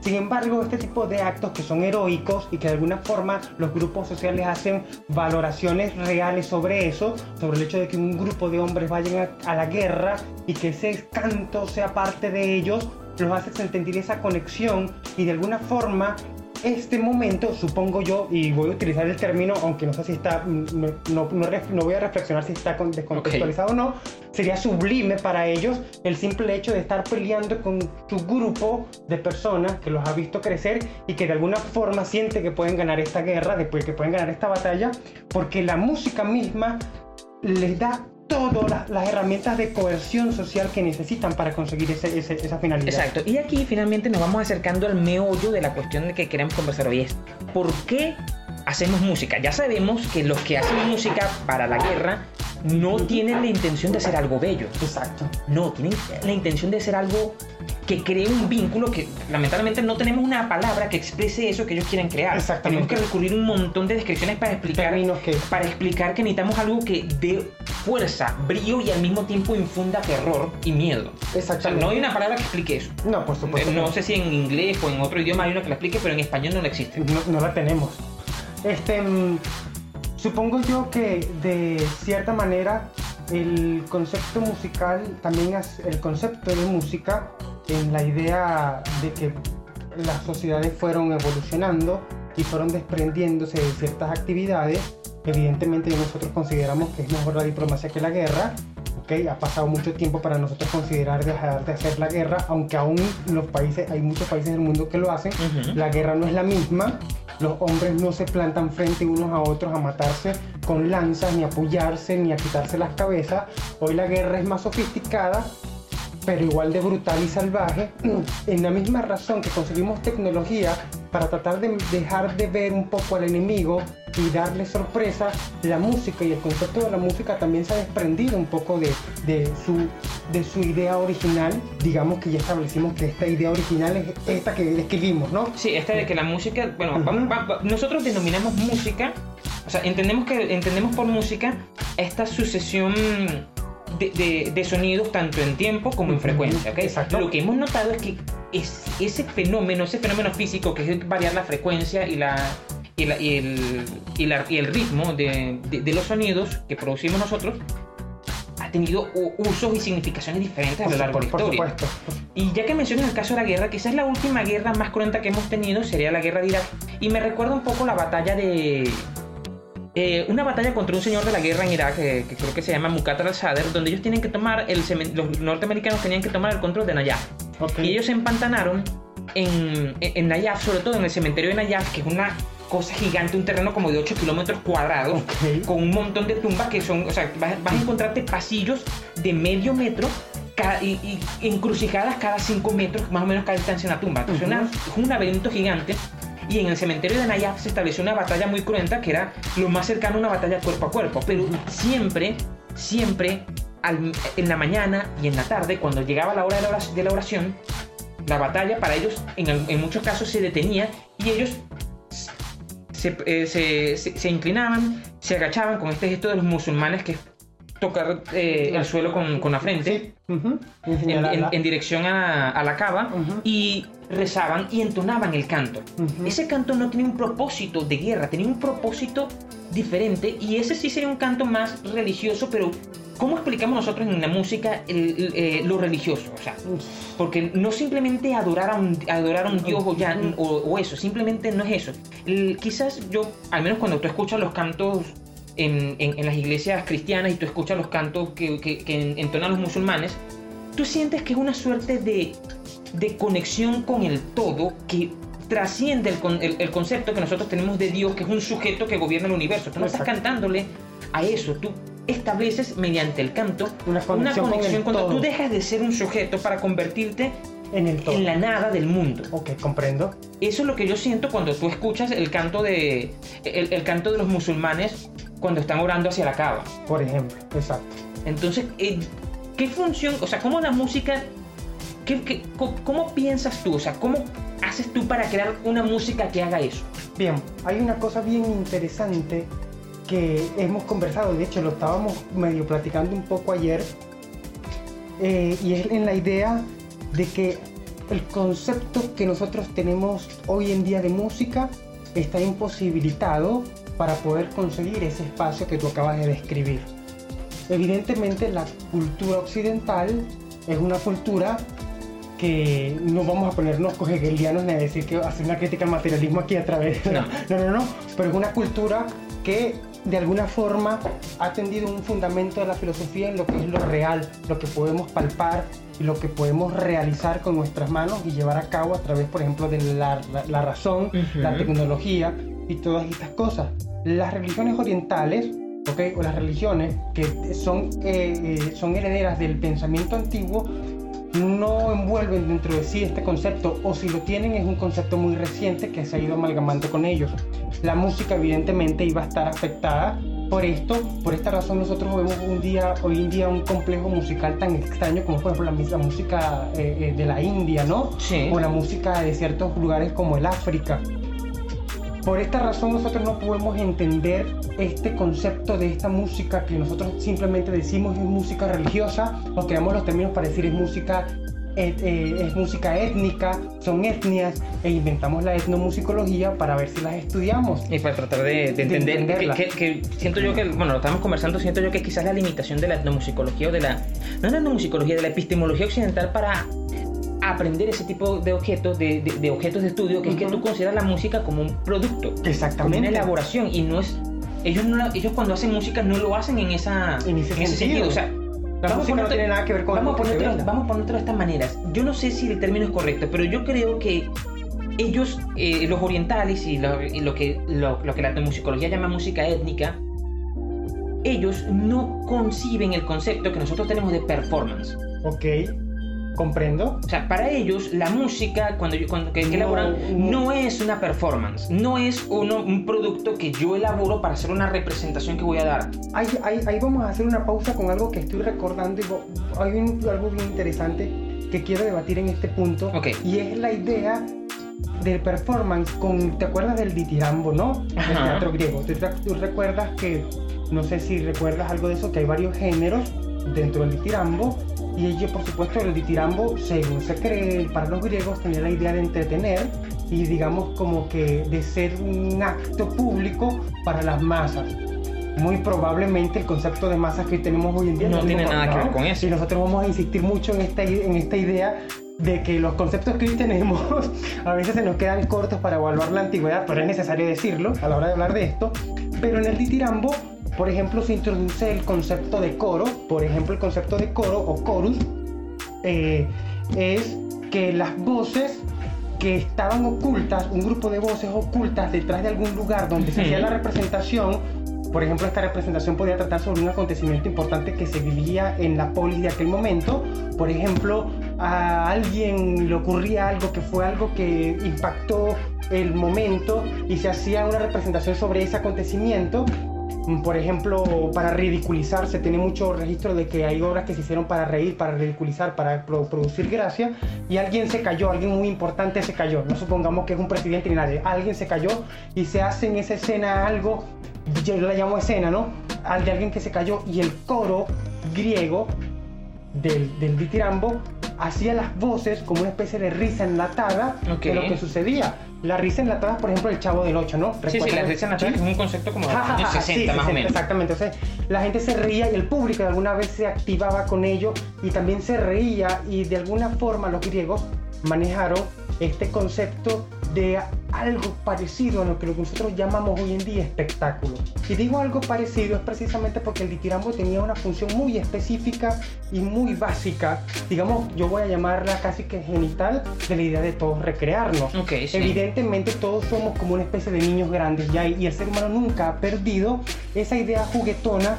Sin embargo, este tipo de actos que son heroicos y que de alguna forma los grupos sociales hacen valoraciones reales sobre eso, sobre el hecho de que un grupo de hombres vayan a, la guerra y que ese canto sea parte de ellos, los hace sentir esa conexión y de alguna forma este momento, supongo yo, y voy a utilizar el término, aunque no sé si está, no, no, no, voy a reflexionar si está descontextualizado o no, sería sublime para ellos el simple hecho de estar peleando con su grupo de personas que los ha visto crecer y que de alguna forma siente que pueden ganar esta guerra, después que pueden ganar esta batalla, porque la música misma les da todas las herramientas de coerción social que necesitan para conseguir esa finalidad. Exacto. Y aquí finalmente nos vamos acercando al meollo de la cuestión de que queremos conversar hoy. Es ¿por qué hacemos música? Ya sabemos que los que hacen música para la guerra no tienen la intención de hacer algo bello. Exacto. No, tienen la intención de hacer algo que cree un vínculo que lamentablemente no tenemos una palabra que exprese eso que ellos quieren crear. Exactamente. Tenemos que recurrir a un montón de descripciones para explicar, que... para explicar que necesitamos algo que dé fuerza, brillo y al mismo tiempo infunda terror y miedo. Exactamente. no hay una palabra que explique eso. No, por supuesto. No, sé si en inglés o en otro idioma hay una que la explique, pero en español no la existe. No, no la tenemos. Este, mm, supongo yo que de cierta manera el concepto musical también es el concepto de música en la idea de que las sociedades fueron evolucionando y fueron desprendiéndose de ciertas actividades. Evidentemente nosotros consideramos que es mejor la diplomacia que la guerra. ¿Okay? Ha pasado mucho tiempo para nosotros considerar dejar de hacer la guerra, aunque aún los países, hay muchos países del mundo que lo hacen. La guerra no es la misma. Los hombres no se plantan frente unos a otros a matarse con lanzas, ni a apoyarse, ni a quitarse las cabezas. Hoy la guerra es más sofisticada pero igual de brutal y salvaje, en la misma razón que conseguimos tecnología para tratar de dejar de ver un poco al enemigo y darle sorpresa, la música y el concepto de la música también se ha desprendido un poco de, de, su, de su idea original. Digamos que ya establecimos que esta idea original es esta que describimos, ¿no? Sí, esta de que la música, bueno, nosotros denominamos música, o sea, entendemos, que, entendemos por música esta sucesión de, sonidos tanto en tiempo como en frecuencia. ¿okay? Lo que hemos notado es que es, ese fenómeno, ese fenómeno físico que es variar la frecuencia y, la, y, el, y, y el ritmo de, los sonidos que producimos nosotros, ha tenido usos y significaciones diferentes a lo largo de la historia. Por supuesto. Y ya que mencionas el caso de la guerra, quizás la última guerra más cruenta que hemos tenido sería la guerra de Irak. Y me recuerda un poco la batalla de, eh, una batalla contra un señor de la guerra en Irak, eh, que creo que se llama Muqatar al-Sadr, donde ellos tienen que tomar, el los norteamericanos tenían que tomar el control de Nayaf. Y ellos se empantanaron en, en, Nayaf, sobre todo en el cementerio de Nayaf, que es una cosa gigante, un terreno como de 8 kilómetros cuadrados, con un montón de tumbas que son, o sea, vas, a encontrarte pasillos de medio metro y, encrucijadas cada 5 metros, más o menos cada distancia en la tumba. Entonces, es un laberinto gigante y en el cementerio de Nayaf se estableció una batalla muy cruenta que era lo más cercano a una batalla cuerpo a cuerpo, pero siempre, siempre en la mañana y en la tarde, cuando llegaba la hora de la oración, la batalla para ellos en, muchos casos se detenía y ellos eh, se, se, inclinaban, se agachaban con este gesto de los musulmanes que tocar eh, el suelo con, con la frente en, dirección a, la cava y rezaban y entonaban el canto. Ese canto no tenía un propósito de guerra, tenía un propósito diferente y ese sí sería un canto más religioso, pero ¿cómo explicamos nosotros en la música eh, lo religioso? O sea, porque no simplemente adorar a un, adorar a un dios o, ya, o, eso, simplemente no es eso. quizás yo, al menos cuando tú escuchas los cantos en, las iglesias cristianas y tú escuchas los cantos que, que, entonan los musulmanes, tú sientes que es una suerte de, de conexión con el todo que trasciende el, el, concepto que nosotros tenemos de Dios, que es un sujeto que gobierna el universo. Tú no estás cantándole a eso, tú estableces mediante el canto una conexión, cuando tú dejas de ser un sujeto para convertirte en, el en la nada del mundo. Ok, comprendo. Eso es lo que yo siento cuando tú escuchas el canto de, el, el canto de los musulmanes cuando están orando hacia la cava. Por ejemplo, exacto. Entonces, eh, ¿qué función, o sea, cómo la música, qué, cómo, piensas tú, o sea, cómo, haces tú para crear una música que haga eso? Bien, hay una cosa bien interesante que hemos conversado, de hecho lo estábamos medio platicando un poco ayer, eh, y es en la idea de que el concepto que nosotros tenemos hoy en día de música está imposibilitado para poder conseguir ese espacio que tú acabas de describir. Evidentemente la cultura occidental es una cultura que no vamos a ponernos hegelianos ni a decir que hacer una crítica al materialismo aquí a través No. no, no, no, pero es una cultura que de alguna forma ha tendido un fundamento de la filosofía en lo que es lo real, lo que podemos palpar y lo que podemos realizar con nuestras manos y llevar a cabo a través, por ejemplo, de la, la- la razón, la tecnología y todas estas cosas. Las religiones orientales, o las religiones que son, eh, eh, son herederas del pensamiento antiguo, no envuelven dentro de sí este concepto, o si lo tienen es un concepto muy reciente que se ha ido amalgamando con ellos. La música evidentemente iba a estar afectada por esto, por esta razón nosotros vemos un día, hoy en día un complejo musical tan extraño como por ejemplo la, música eh, de la India, ¿no? Sí. O la música de ciertos lugares como el África. Por esta razón nosotros no podemos entender este concepto de esta música que nosotros simplemente decimos es música religiosa o creamos los términos para decir es música et- eh, es música étnica, son etnias e inventamos la etnomusicología para ver si las estudiamos. Y para tratar de, de entender que, que- que siento yo que, bueno, lo estamos conversando, siento yo que quizás la limitación de la etnomusicología o de la, no la etnomusicología, de la epistemología occidental para aprender ese tipo de objetos, de, de- de objetos de estudio, que es que tú consideras la música como un producto, como Exactamente. una elaboración y no es, ellos, no la- ellos cuando hacen música no lo hacen en, esa, En ese sentido. O sea, La vamos música no ponértelo- tiene nada que ver con vamos a venda. vamos a ponértelo de estas maneras. Yo no sé si el término es correcto, pero yo creo que ellos, eh, los orientales y lo, y lo que, lo, lo que la musicología llama música étnica, ellos no conciben el concepto que nosotros tenemos de performance. Ok, comprendo. O sea, para ellos la música cuando, yo- cuando que, que No, elaboran no. no es una performance, no es uno, un producto que yo elaboro para hacer una representación que voy a dar. Ahí, ahí- ahí vamos a hacer una pausa con algo que estoy recordando y hay un- algo bien interesante que quiero debatir en este punto Ok. y es la idea del performance con, ¿te acuerdas del ditirambo, no? Ajá. teatro griego. ¿Tú, tú recuerdas que, no sé si recuerdas algo de eso, que hay varios géneros dentro del ditirambo y ello, por supuesto, el ditirambo, según se cree, para los griegos tenía la idea de entretener y digamos como que de ser un acto público para las masas. Muy probablemente el concepto de masas que tenemos hoy en día No el tiene nada que ¿no? ver con eso. Y nosotros vamos a insistir mucho en esta, en esta idea de que los conceptos que hoy tenemos a veces se nos quedan cortos para evaluar la antigüedad, pero es necesario decirlo a la hora de hablar de esto. Pero en el ditirambo, por ejemplo, se introduce el concepto de coro. Por ejemplo, el concepto de coro o chorus eh, es que las voces que estaban ocultas, un grupo de voces ocultas detrás de algún lugar donde se hacía la representación, por ejemplo, esta representación podía tratar sobre un acontecimiento importante que se vivía en la polis de aquel momento. Por ejemplo, a alguien le ocurría algo que fue algo que impactó el momento y se hacía una representación sobre ese acontecimiento. Mm, Por ejemplo, para ridiculizar, se tiene mucho registro de que hay obras que se hicieron para reír, para ridiculizar, para pro- producir gracia, y alguien se cayó, alguien muy importante se cayó. No supongamos que es un presidente ni nadie, alguien se cayó y se hace en esa escena algo, yo la llamo escena, ¿no? Al de alguien que se cayó y el coro griego del, del ditirambo hacía las voces como una especie de risa enlatada de lo que sucedía. La risa enlatada, por ejemplo, el chavo del 8, ¿no? Sí, sí, la risa que es un concepto como de los años ja, 60 sí, más o 60, menos. Exactamente, o sea, la gente se reía y el público de alguna vez se activaba con ello y también se reía y de alguna forma los griegos manejaron este concepto de algo parecido a lo que nosotros llamamos hoy en día espectáculo. Y digo algo parecido es precisamente porque el ditirambo tenía una función muy específica y muy básica, digamos, yo voy a llamarla casi que genital, de la idea de todos recrearnos. Sí. Evidentemente todos somos como una especie de niños grandes ya y el ser humano nunca ha perdido esa idea juguetona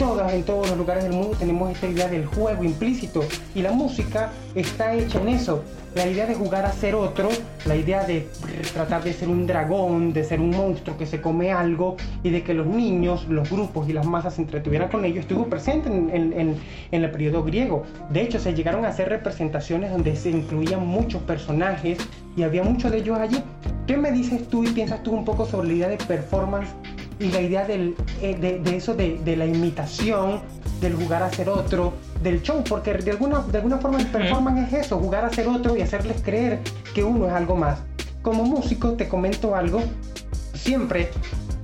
todas, en todos los lugares del mundo tenemos esta idea del juego implícito y la música está hecha en eso. La idea de jugar a ser otro, la idea de tratar de ser un dragón, de ser un monstruo que se come algo y de que los niños, los grupos y las masas se entretuvieran con ello, estuvo presente en, en, en el periodo griego. De hecho, se llegaron a hacer representaciones donde se incluían muchos personajes y había muchos de ellos allí. ¿Qué me dices tú y piensas tú un poco sobre la idea de performance y la idea del, eh, de, eso de, de, la imitación, del jugar a ser otro, del show, porque de alguna, de alguna forma el performance es eso, jugar a ser otro y hacerles creer que uno es algo más. Como músico te comento algo, siempre,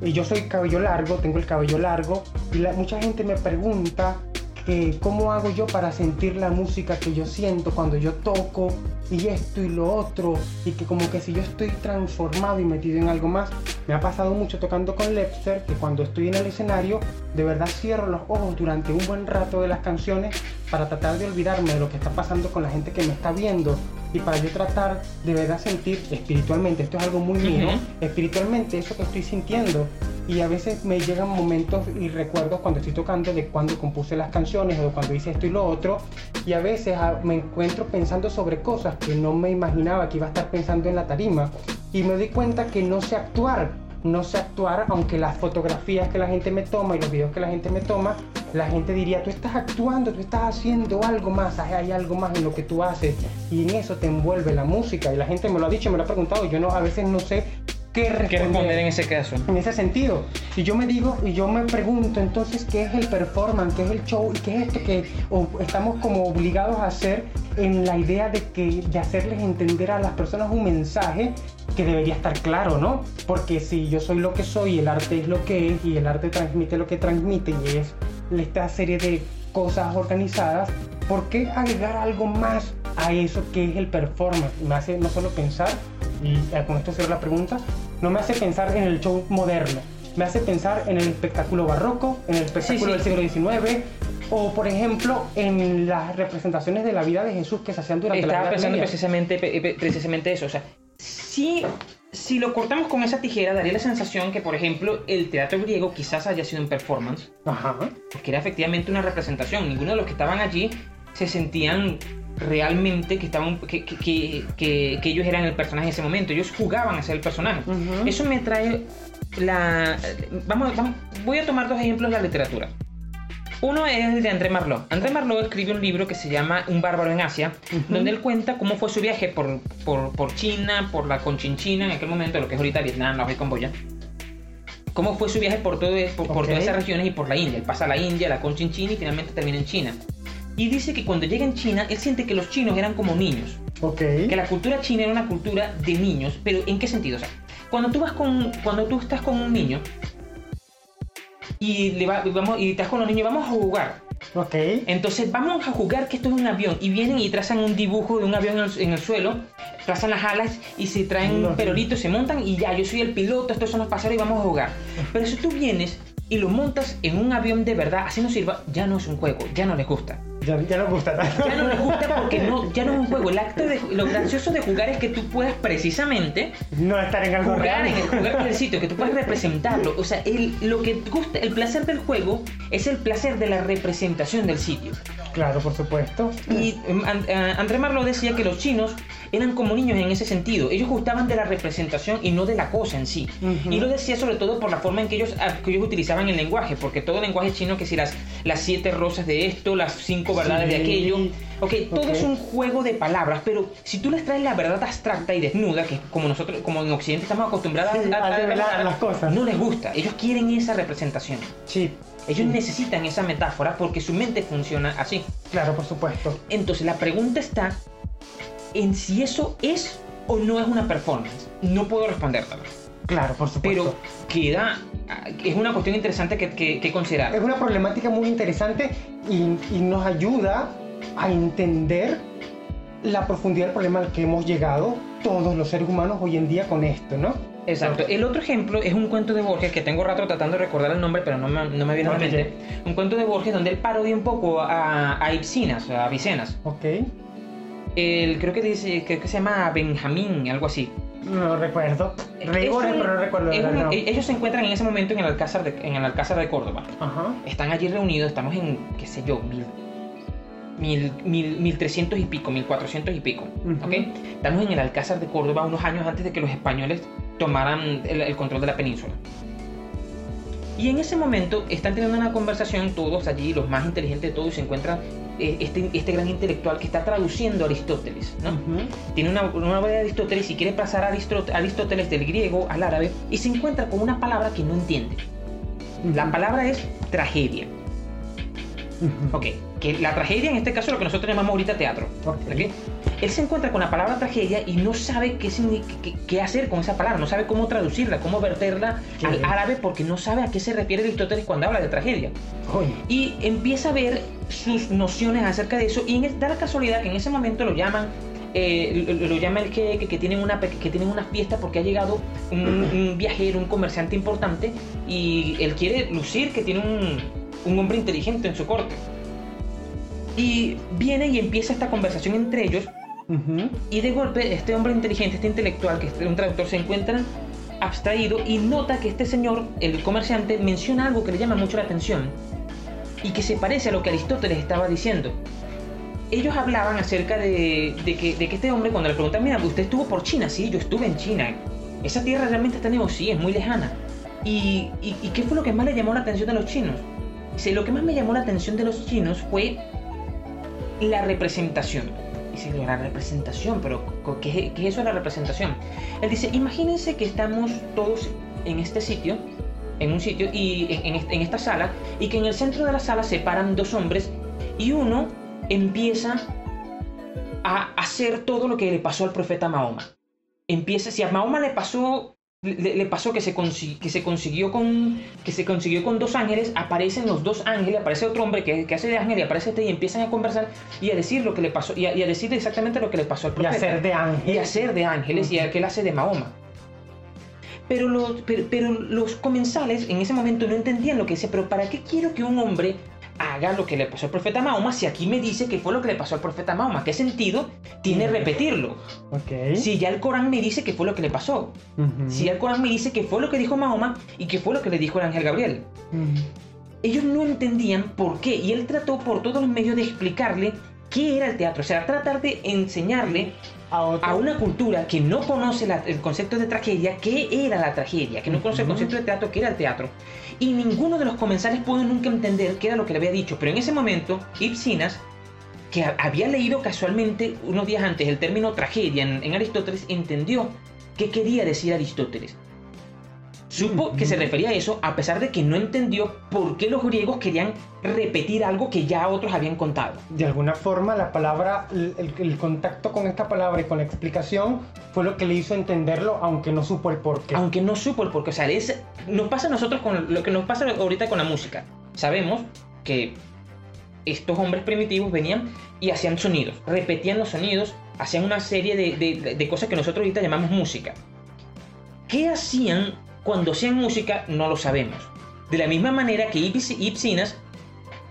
y yo soy cabello largo, tengo el cabello largo, y mucha gente me pregunta cómo hago yo para sentir la música que yo siento cuando yo toco y esto y lo otro y que como que si yo estoy transformado y metido en algo más me ha pasado mucho tocando con Lepster que cuando estoy en el escenario de verdad cierro los ojos durante un buen rato de las canciones para tratar de olvidarme de lo que está pasando con la gente que me está viendo y para yo tratar de verdad sentir espiritualmente, esto es algo muy mío, espiritualmente eso que estoy sintiendo y a veces me llegan momentos y recuerdos cuando estoy tocando de cuando compuse las canciones o cuando hice esto y lo otro. Y a veces ah, me encuentro pensando sobre cosas que no me imaginaba que iba a estar pensando en la tarima. Y me doy cuenta que no sé actuar, no sé actuar aunque las fotografías que la gente me toma y los videos que la gente me toma, la gente diría, tú estás actuando, tú estás haciendo algo más, hay algo más en lo que tú haces y en eso te envuelve la música. Y la gente me lo ha dicho, me lo ha preguntado, yo no a veces no sé qué responder, en ese caso. En ese sentido. Y yo me digo, y yo me pregunto entonces qué es el performance, qué es el show y qué es esto que estamos como obligados a hacer en la idea de que de hacerles entender a las personas un mensaje que debería estar claro, ¿no? Porque si yo soy lo que soy, el arte es lo que es y el arte transmite lo que transmite y es esta serie de cosas organizadas, ¿por qué agregar algo más a eso que es el performance? Me hace no solo pensar, y eh, con esto cierro la pregunta, no me hace pensar en el show moderno, me hace pensar en el espectáculo barroco, en el espectáculo del siglo XIX, o por ejemplo en las representaciones de la vida de Jesús que se hacían durante la vida pensando precisamente, precisamente eso, o sea, si, si lo cortamos con esa tijera daría la sensación que por ejemplo el teatro griego quizás haya sido un performance, Ajá. porque era efectivamente una representación, ninguno de los que estaban allí se sentían realmente que estaban que, que, que, que, ellos eran el personaje en ese momento. Ellos jugaban a ser el personaje. Eso me trae la vamos, voy a tomar dos ejemplos de la literatura uno es el de André Marlot. André Marlot escribe un libro que se llama Un bárbaro en Asia, donde él cuenta cómo fue su viaje por, por, por, China, por la Conchinchina en aquel momento, lo que es ahorita Vietnam, Laos y Camboya. Cómo fue su viaje por, todo, por, por todas esas regiones y por la India. Él pasa a la India, la Conchinchina y finalmente termina en China. Y dice que cuando llega en China, él siente que los chinos eran como niños. Okay. Que la cultura china era una cultura de niños, pero ¿en qué sentido? O sea, cuando tú vas con, cuando tú estás con un niño y le va, vamos y los niños, vamos a jugar. Ok. Entonces vamos a jugar que esto es un avión y vienen y trazan un dibujo de un avión en el, suelo, trazan las alas y se traen un perolito, se montan y ya, yo soy el piloto, estos son los pasajeros y vamos a jugar. Pero si tú vienes y lo montas en un avión de verdad, así no sirva, ya no es un juego, ya no les gusta. Ya, ya no gusta Ya no les gusta porque no, ya no es un juego. El acto de, lo gracioso de jugar es que tú puedas precisamente no estar en algo jugar real. en el jugar en el sitio, que tú puedas representarlo. O sea, el, lo que gusta, el placer del juego es el placer de la representación del sitio. Claro, por supuesto. Y um, eh, André Marlo decía que los chinos eran como niños en ese sentido. Ellos gustaban de la representación y no de la cosa en sí. Y lo decía sobre todo por la forma en que ellos, ah, que ellos utilizaban el lenguaje, porque todo el lenguaje chino, que si las, las siete rosas de esto, las cinco verdades de aquello, ok, todo es un juego de palabras, pero si tú les traes la verdad abstracta y desnuda, que como nosotros, como en Occidente estamos acostumbrados a, a, las cosas, no les gusta. Ellos quieren esa representación. Sí. Ellos necesitan esa metáfora porque su mente funciona así. Claro, por supuesto. Entonces la pregunta está en si eso es o no es una performance. No puedo respondértela. Claro, por supuesto. Pero queda. Es una cuestión interesante que, que, considerar. Es una problemática muy interesante y, y, nos ayuda a entender la profundidad del problema al que hemos llegado todos los seres humanos hoy en día con esto, ¿no? Exacto. El otro ejemplo es un cuento de Borges que tengo rato tratando de recordar el nombre, pero no me, no me viene a la mente. Un cuento de Borges donde él parodia un poco a, a a Vicenas. Ok. El, creo que dice, creo que se llama Benjamín, algo así. No recuerdo. Rigores, pero no recuerdo. es no. Ellos se encuentran en ese momento en el Alcázar de, en el Alcázar de Córdoba. Ajá. Están allí reunidos, estamos en, qué sé yo, mil, mil, mil, mil trescientos y pico, mil cuatrocientos y pico, Ujú. ¿ok? Estamos en el Alcázar de Córdoba unos años antes de que los españoles tomaran el, el control de la península. Y en ese momento están teniendo una conversación todos allí, los más inteligentes de todos, y se encuentra eh, este, este gran intelectual que está traduciendo a Aristóteles, ¿no? Tiene una, una obra de Aristóteles y quiere pasar a Aristó- a Aristóteles del griego al árabe y se encuentra con una palabra que no entiende. La palabra es tragedia. Ujú. Ok, que la tragedia en este caso es lo que nosotros llamamos ahorita teatro. Ok. ¿ok? Él se encuentra con la palabra tragedia y no sabe qué, qué, qué hacer con esa palabra, no sabe cómo traducirla, cómo verterla al bien. árabe porque no sabe a qué se refiere Aristóteles cuando habla de tragedia. Y empieza a ver sus nociones acerca de eso y en, es- da la casualidad que en ese momento lo llaman eh, lo, lo llama el que, que, que tienen una, que tienen una fiesta porque ha llegado un, un viajero, un comerciante importante y él quiere lucir que tiene un, un hombre inteligente en su corte. Y viene y empieza esta conversación entre ellos y de golpe este hombre inteligente, este intelectual, que es un traductor, se encuentra abstraído y nota que este señor, el comerciante, menciona algo que le llama mucho la atención y que se parece a lo que Aristóteles estaba diciendo. Ellos hablaban acerca de, de que, de que este hombre, cuando le preguntan, mira, usted estuvo por China, sí, yo estuve en China. ¿Esa tierra realmente está lejos? Sí, es muy lejana. ¿Y, y, y qué fue lo que más le llamó la atención de los chinos? Dice, lo que más me llamó la atención de los chinos fue la representación. Dice, la representación, pero ¿qué, qué es eso de la representación? Él dice, imagínense que estamos todos en este sitio, en un sitio, y en, en esta sala, y que en el centro de la sala se paran dos hombres, y uno empieza a hacer todo lo que le pasó al profeta Mahoma. Empieza, si a Mahoma le pasó le, le pasó que se, consi- que se consiguió con que se consiguió con dos ángeles aparecen los dos ángeles aparece otro hombre que, que hace de ángel y aparece este y empiezan a conversar y a decir lo que le pasó y a, y a decir exactamente lo que le pasó al Y profeta. hacer de ángel. y hacer de ángeles y a que él hace de Mahoma. Pero los, pero, pero los comensales en ese momento no entendían lo que dice pero para qué quiero que un hombre haga lo que le pasó al profeta Mahoma. Si aquí me dice que fue lo que le pasó al profeta Mahoma qué sentido tiene repetirlo si ya el Corán me dice que fue lo que le pasó. Si el Corán me dice que fue lo que dijo Mahoma y que fue lo que le dijo el ángel Gabriel. Ellos no entendían por qué y él trató por todos los medios de explicarle qué era el teatro, o sea, tratar de enseñarle A una cultura que no conoce la- el concepto de tragedia qué era la tragedia, que no conoce el concepto de teatro, qué era el teatro. Y ninguno de los comensales pudo nunca entender qué era lo que le había dicho, pero en ese momento Ibsinas que ha- había leído casualmente unos días antes el término tragedia en, en Aristóteles, entendió qué quería decir Aristóteles. Supo que se refería a eso a pesar de que no entendió por qué los griegos querían repetir algo que ya otros habían contado. De alguna forma, la palabra, el, contacto con esta palabra y con la explicación fue lo que le hizo entenderlo, aunque no supo el porqué. Aunque no supo el porqué. O sea, es- nos pasa a nosotros con lo que nos pasa ahorita con la música. Sabemos que estos hombres primitivos venían y hacían sonidos, repetían los sonidos, hacían una serie de, de- de cosas que nosotros ahorita llamamos música. ¿Qué hacían cuando hacían música? No lo sabemos. De la misma manera que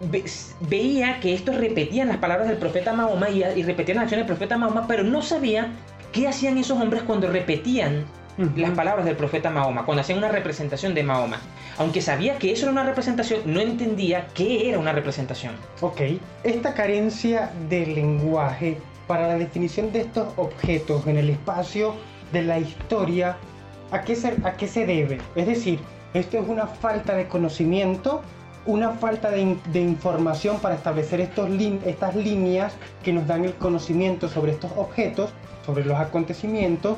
ve- veía que estos repetían las palabras del profeta Mahoma y, y repetían las acciones del profeta Mahoma, pero no sabía qué hacían esos hombres cuando repetían las palabras del profeta Mahoma, cuando hacían una representación de Mahoma. Aunque sabía que eso era una representación, no entendía qué era una representación. Ok, esta carencia de lenguaje para la definición de estos objetos en el espacio de la historia, ¿a qué se, a qué se debe? Es decir, esto es una falta de conocimiento, una falta de, de información para establecer estos estas líneas que nos dan el conocimiento sobre estos objetos, sobre los acontecimientos,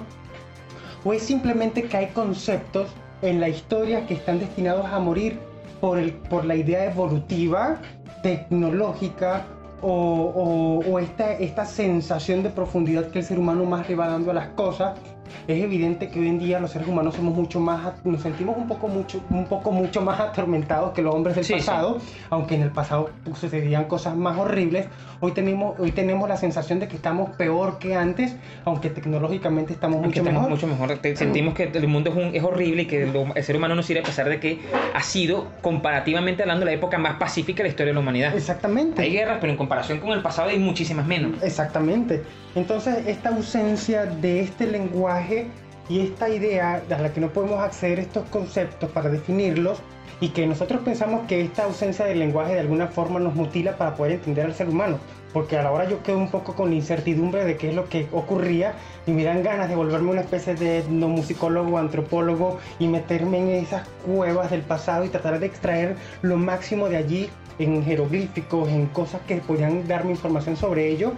o es simplemente que hay conceptos en la historia que están destinados a morir por, el, por la idea evolutiva, tecnológica o, o- o esta, esta sensación de profundidad que el ser humano más le va dando a las cosas. Es evidente que hoy en día los seres humanos somos mucho más, nos sentimos un poco mucho, un poco mucho más atormentados que los hombres del Sí, sí. pasado, aunque en el pasado sucedían cosas más horribles. Hoy tenemos, hoy tenemos la sensación de que estamos peor que antes, aunque tecnológicamente estamos Aunque mucho estamos mejor. mucho mejor. Te- Sentimos que el mundo es, un- es horrible y que lo- el ser humano no sirve a pesar de que ha sido, comparativamente hablando, la época más pacífica de la historia de la humanidad. Exactamente. Hay guerras, pero en comparación con el pasado hay muchísimas menos. Exactamente. Entonces, esta ausencia de este lenguaje y esta idea a la que no podemos acceder estos conceptos para definirlos y que nosotros pensamos que esta ausencia del lenguaje de alguna forma nos mutila para poder entender al ser humano. Porque a la hora yo quedo un poco con incertidumbre de qué es lo que ocurría y me dan ganas de volverme una especie de musicólogo, antropólogo y meterme en esas cuevas del pasado y tratar de extraer lo máximo de allí en jeroglíficos, en cosas que podían darme información sobre ello.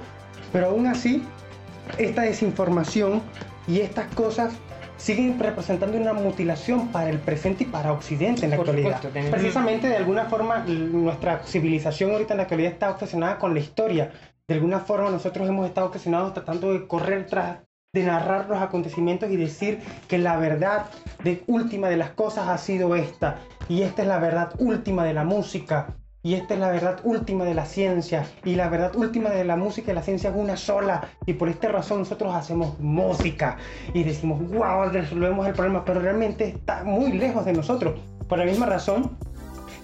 Pero aún así, esta desinformación y estas cosas siguen representando una mutilación para el presente y para Occidente en la actualidad. Precisamente de alguna forma nuestra civilización ahorita en la actualidad está obsesionada con la historia. De alguna forma nosotros hemos estado obsesionados tratando de correr tras de narrar los acontecimientos y decir que la verdad de última de las cosas ha sido esta y esta es la verdad última de la música y esta es la verdad última de la ciencia. Y la verdad última de la música y la ciencia es una sola. Y por esta razón nosotros hacemos música. Y decimos, wow, resolvemos el problema. Pero realmente está muy lejos de nosotros. Por la misma razón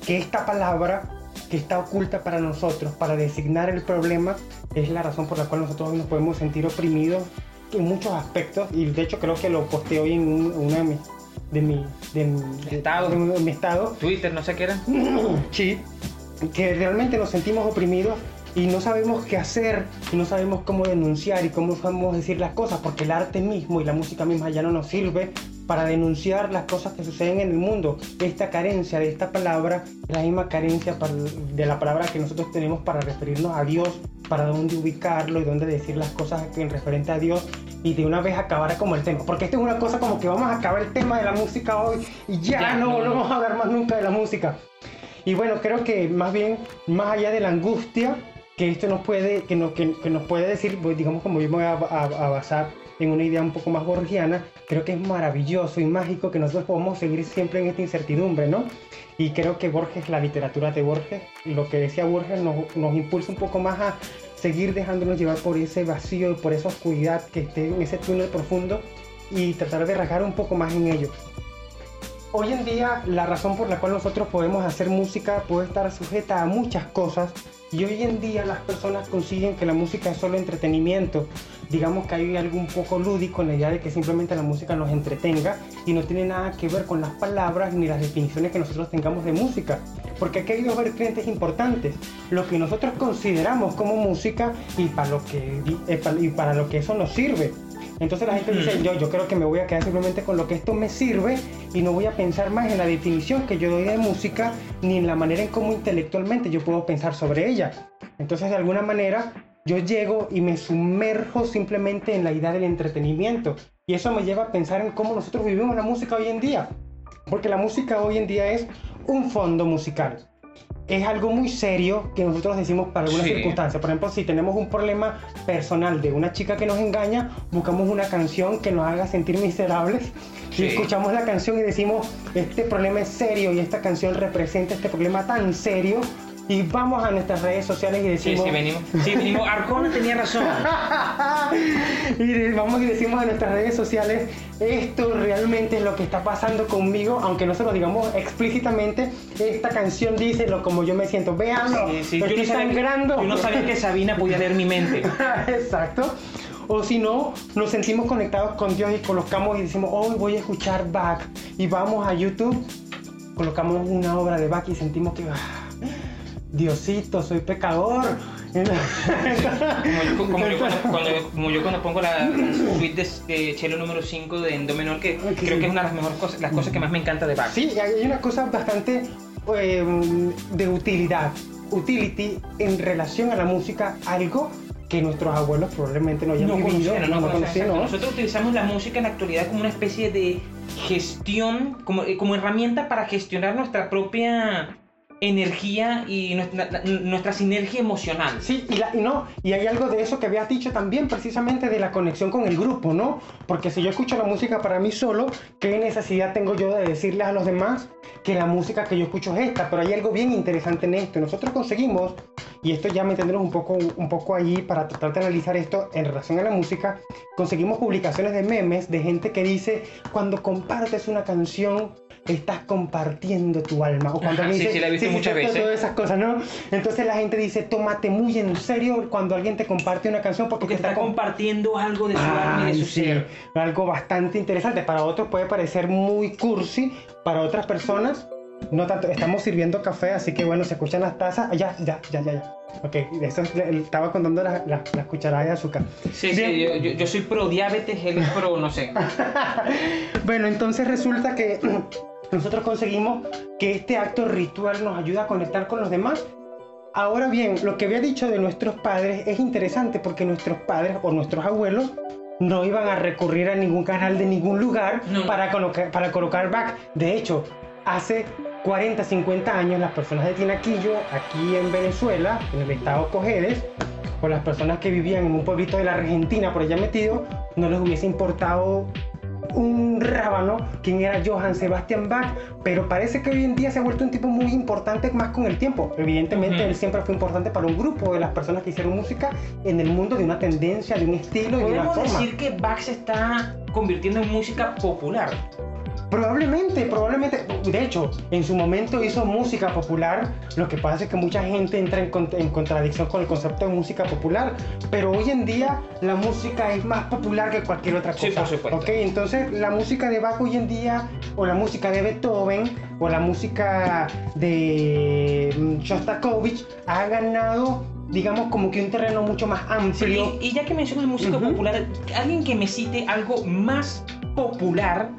que esta palabra que está oculta para nosotros, para designar el problema, es la razón por la cual nosotros nos podemos sentir oprimidos en muchos aspectos. Y de hecho creo que lo posteé hoy en una de mis de mi, de, estado. De, mi estado. Twitter, no sé qué era. Sí, que realmente nos sentimos oprimidos y no sabemos qué hacer y no sabemos cómo denunciar y cómo podemos decir las cosas porque el arte mismo y la música misma ya no nos sirve para denunciar las cosas que suceden en el mundo. Esta carencia de esta palabra es la misma carencia de la palabra que nosotros tenemos para referirnos a Dios, para dónde ubicarlo y dónde decir las cosas en referente a Dios y de una vez acabar como el tema. Porque esto es una cosa como que vamos a acabar el tema de la música hoy y ya, no volvemos a hablar más nunca de la música. Y bueno, creo que más bien, más allá de la angustia que esto nos puede, que, no, que, nos puede decir, pues, digamos como yo me voy a, basar en una idea un poco más borgiana, creo que es maravilloso y mágico que nosotros podamos seguir siempre en esta incertidumbre, ¿no? Y creo que Borges, la literatura de Borges, lo que decía Borges nos, nos impulsa un poco más a seguir dejándonos llevar por ese vacío y por esa oscuridad que esté en ese túnel profundo y tratar de rasgar un poco más en ello hoy en día la razón por la cual nosotros podemos hacer música puede estar sujeta a muchas cosas y hoy en día las personas consiguen que la música es solo entretenimiento. Digamos que hay algo un poco lúdico en la idea de que simplemente la música nos entretenga y no tiene nada que ver con las palabras ni las definiciones que nosotros tengamos de música. Porque aquí hay dos vertientes importantes. Lo que nosotros consideramos como música y para lo que, eh, y para lo que eso nos sirve. Entonces la gente dice, yo, yo creo que me voy a quedar simplemente con lo que esto me sirve y no voy a pensar más en la definición que yo doy de música ni en la manera en cómo intelectualmente yo puedo pensar sobre ella. Entonces de alguna manera yo llego y me sumerjo simplemente en la idea del entretenimiento. Y eso me lleva a pensar en cómo nosotros vivimos la música hoy en día. Porque la música hoy en día es un fondo musical es algo muy serio que nosotros decimos para algunas circunstancias. Por ejemplo, si tenemos un problema personal de una chica que nos engaña, buscamos una canción que nos haga sentir miserables y escuchamos la canción y decimos, este problema es serio y esta canción representa este problema tan serio y vamos a nuestras redes sociales y decimos. Sí, sí, venimos. Sí, venimos. Arcona tenía razón. y vamos y decimos a nuestras redes sociales: esto realmente es lo que está pasando conmigo, aunque no se lo digamos explícitamente. Esta canción dice lo como yo me siento. Veanlo, sí, sí. Estoy yo no sangrando. yo no sabía que Sabina podía leer mi mente. Exacto. O si no, nos sentimos conectados con Dios y colocamos y decimos, hoy voy a escuchar Bach. Y vamos a YouTube, colocamos una obra de Bach y sentimos que. Ah, Diosito, soy pecador. como, yo, cuando, pongo la, suite de, Chelo número 5 de Endo menor, que creo que es una de las mejores cosas, las cosas que más me encanta de Bach. Sí, hay una cosa bastante em, de utilidad, utility en relación a la música, algo que nuestros abuelos probablemente no hayan vivido, no, Nosotros utilizamos la música en la actualidad como una especie de gestión, como, como herramienta para gestionar nuestra propia energía y nuestra, sinergia emocional. Sí, y, no, y hay algo de eso que habías dicho también, precisamente de la conexión con el grupo, ¿no? Porque si yo escucho la música para mí solo, ¿qué necesidad tengo yo de decirles a los demás que la música que yo escucho es esta? Pero hay algo bien interesante en esto. Nosotros conseguimos, y esto ya me tendremos un poco, un poco allí para tratar de analizar esto en relación a la música, conseguimos publicaciones de memes de gente que dice, cuando compartes una canción, estás compartiendo tu alma. O cuando Ajá, alguien sí, dice, sí, la he visto muchas veces. Todas esas cosas, ¿no? Entonces la gente dice, tómate muy en serio cuando alguien te comparte una canción porque, Porque te está com- compartiendo algo de su alma y de su sí, ser. algo bastante interesante. Para otros puede parecer muy cursi, para otras personas no tanto. Estamos sirviendo café, así que bueno, se escuchan las tazas. Ah, Ya, ya, ya, ya, ya. Ok, eso estaba contando las, las- las cucharadas de azúcar. Sí, Bien. sí, yo, yo, yo soy pro diabetes, él es pro, no sé. Bueno, entonces resulta que nosotros conseguimos que este acto ritual nos ayuda a conectar con los demás. Ahora bien, lo que había dicho de nuestros padres es interesante porque nuestros padres o nuestros abuelos no iban a recurrir a ningún canal de ningún lugar No. para, colocar, para colocar back. De hecho, hace 40, 50 años las personas de Tinaquillo, aquí en Venezuela, en el estado Cojedes, o las personas que vivían en un pueblito de la Argentina por allá metido, no les hubiese importado un rábano quien era Johann Sebastian Bach, pero parece que hoy en día se ha vuelto un tipo muy importante más con el tiempo. Evidentemente él siempre fue importante para un grupo de las personas que hicieron música en el mundo de una tendencia, de un estilo y de una Podemos forma. decir que Bach se está convirtiendo en música popular. Probablemente, probablemente. De hecho, en su momento hizo música popular. Lo que pasa es que mucha gente entra en, cont- en contradicción con el concepto de música popular. Pero hoy en día la música es más popular que cualquier otra cosa. Sí, por supuesto. Ok, entonces la música de Bach hoy en día, o la música de Beethoven, o la música de mm, Shostakovich, ha ganado, digamos, como que un terreno mucho más amplio. Y, y ya que mencionas música Ujú. popular, alguien que me cite algo más popular,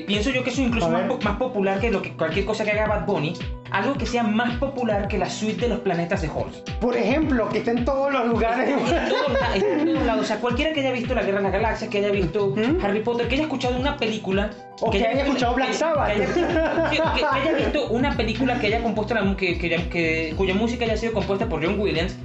pienso yo que eso incluso más, po- más popular que lo que cualquier cosa que haga Bad Bunny, algo que sea más popular que la suite de los planetas de Halls. Por ejemplo, que está en todos los lugares. En todos, la- en todos lados, o sea, cualquiera que haya visto La Guerra de las Galaxias, que haya visto Ujú. Harry Potter, que haya escuchado una película, O que haya escuchado Black que- Sabbath. que haya, que- que haya visto una película que haya compuesto la, que, que- que- cuya música haya sido compuesta por John Williams,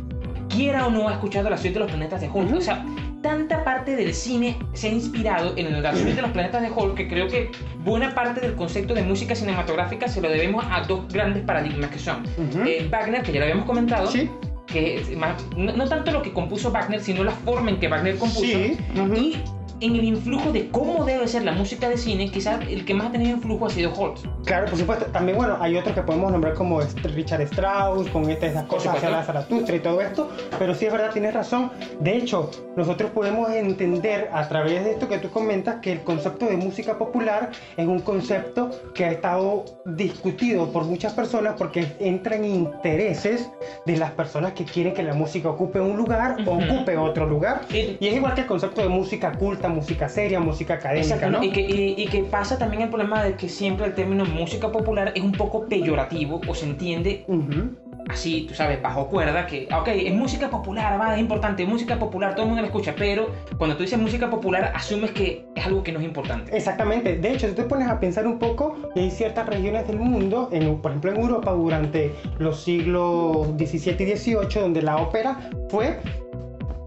quiera o no ha escuchado la suite de los planetas de Hulk. Ujú. O sea, tanta parte del cine se ha inspirado en la suite de los planetas de Hulk que creo que buena parte del concepto de música cinematográfica se lo debemos a dos grandes paradigmas que son eh, Wagner, que ya lo habíamos comentado, Sí. que más- no, no tanto lo que compuso Wagner, sino la forma en que Wagner compuso. Sí. Y en el influjo de cómo debe ser la música de cine, quizás el que más ha tenido influjo ha sido Holtz. Claro, por supuesto. También, bueno, hay otros que podemos nombrar como est- Richard Strauss, con este, estas cosas hacia la Zaratustra y todo esto. Pero sí es verdad, tienes razón. De hecho, nosotros podemos entender a través de esto que tú comentas que el concepto de música popular es un concepto que ha estado discutido por muchas personas porque entra en intereses de las personas que quieren que la música ocupe un lugar o Ujú. ocupe otro lugar. Y es igual que el concepto de música culta, música seria, música académica, Exacto, ¿no? y, que, y, y que pasa también el problema de que siempre el término música popular es un poco peyorativo o se entiende Ujú. así, tú sabes, bajo cuerda, que, ok, es música popular, va, es importante, música popular, todo el mundo la escucha, pero cuando tú dices música popular, asumes que es algo que no es importante. Exactamente. De hecho, si te pones a pensar un poco, hay ciertas regiones del mundo, en- por ejemplo en Europa, durante los siglos XVII y XVIII, donde la ópera fue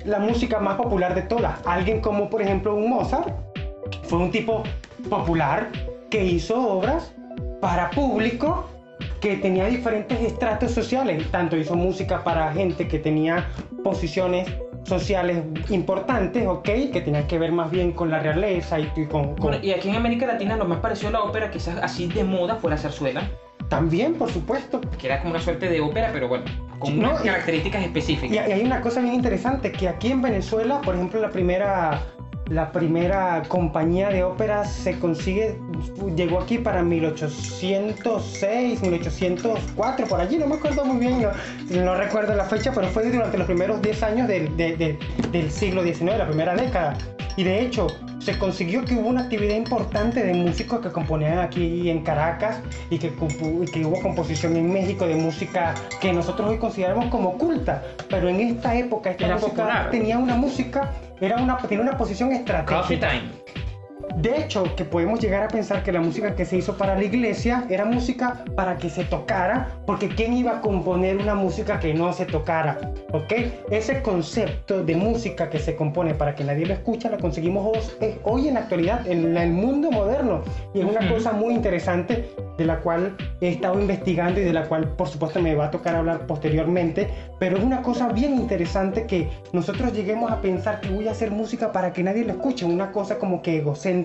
la música más popular de todas. Alguien como, por ejemplo, un Mozart, fue un tipo popular que hizo obras para público que tenía diferentes estratos sociales. Tanto hizo música para gente que tenía posiciones sociales importantes, ¿ok? Que tenían que ver más bien con la realeza y, y con... con- Bueno, y aquí en América Latina lo más parecido a la ópera, quizás así de moda, fue la zarzuela, También, por supuesto. que era como una suerte de ópera, pero bueno, con No, unas características Y, específicas. y hay una cosa bien interesante, que aquí en Venezuela, por ejemplo, la primera, la primera compañía de ópera se consigue, llegó aquí para 1806, 1804, por allí, no me acuerdo muy bien, no, no recuerdo la fecha, pero fue durante los primeros 10 años del, de- de- del siglo XIX, la primera década. Y de hecho, se consiguió que hubo una actividad importante de músicos que componían aquí en Caracas y que, que hubo composición en México de música que nosotros hoy consideramos como culta. Pero en esta época, esta Era música popular. tenía una música, era una, tenía una posición Coffee estratégica. Time. De hecho, que podemos llegar a pensar que la música que se hizo para la iglesia era música para que se tocara, porque ¿quién iba a componer una música que no se tocara? ¿Ok? Ese concepto de música que se compone para que nadie lo escucha, lo conseguimos hoy, eh, hoy en la actualidad, en la- el mundo moderno. Y es una cosa muy interesante de la cual he estado investigando y de la cual, por supuesto, me va a tocar hablar posteriormente. Pero es una cosa bien interesante que nosotros lleguemos a pensar que voy a hacer música para que nadie lo escuche. Una cosa como que egocéntrica,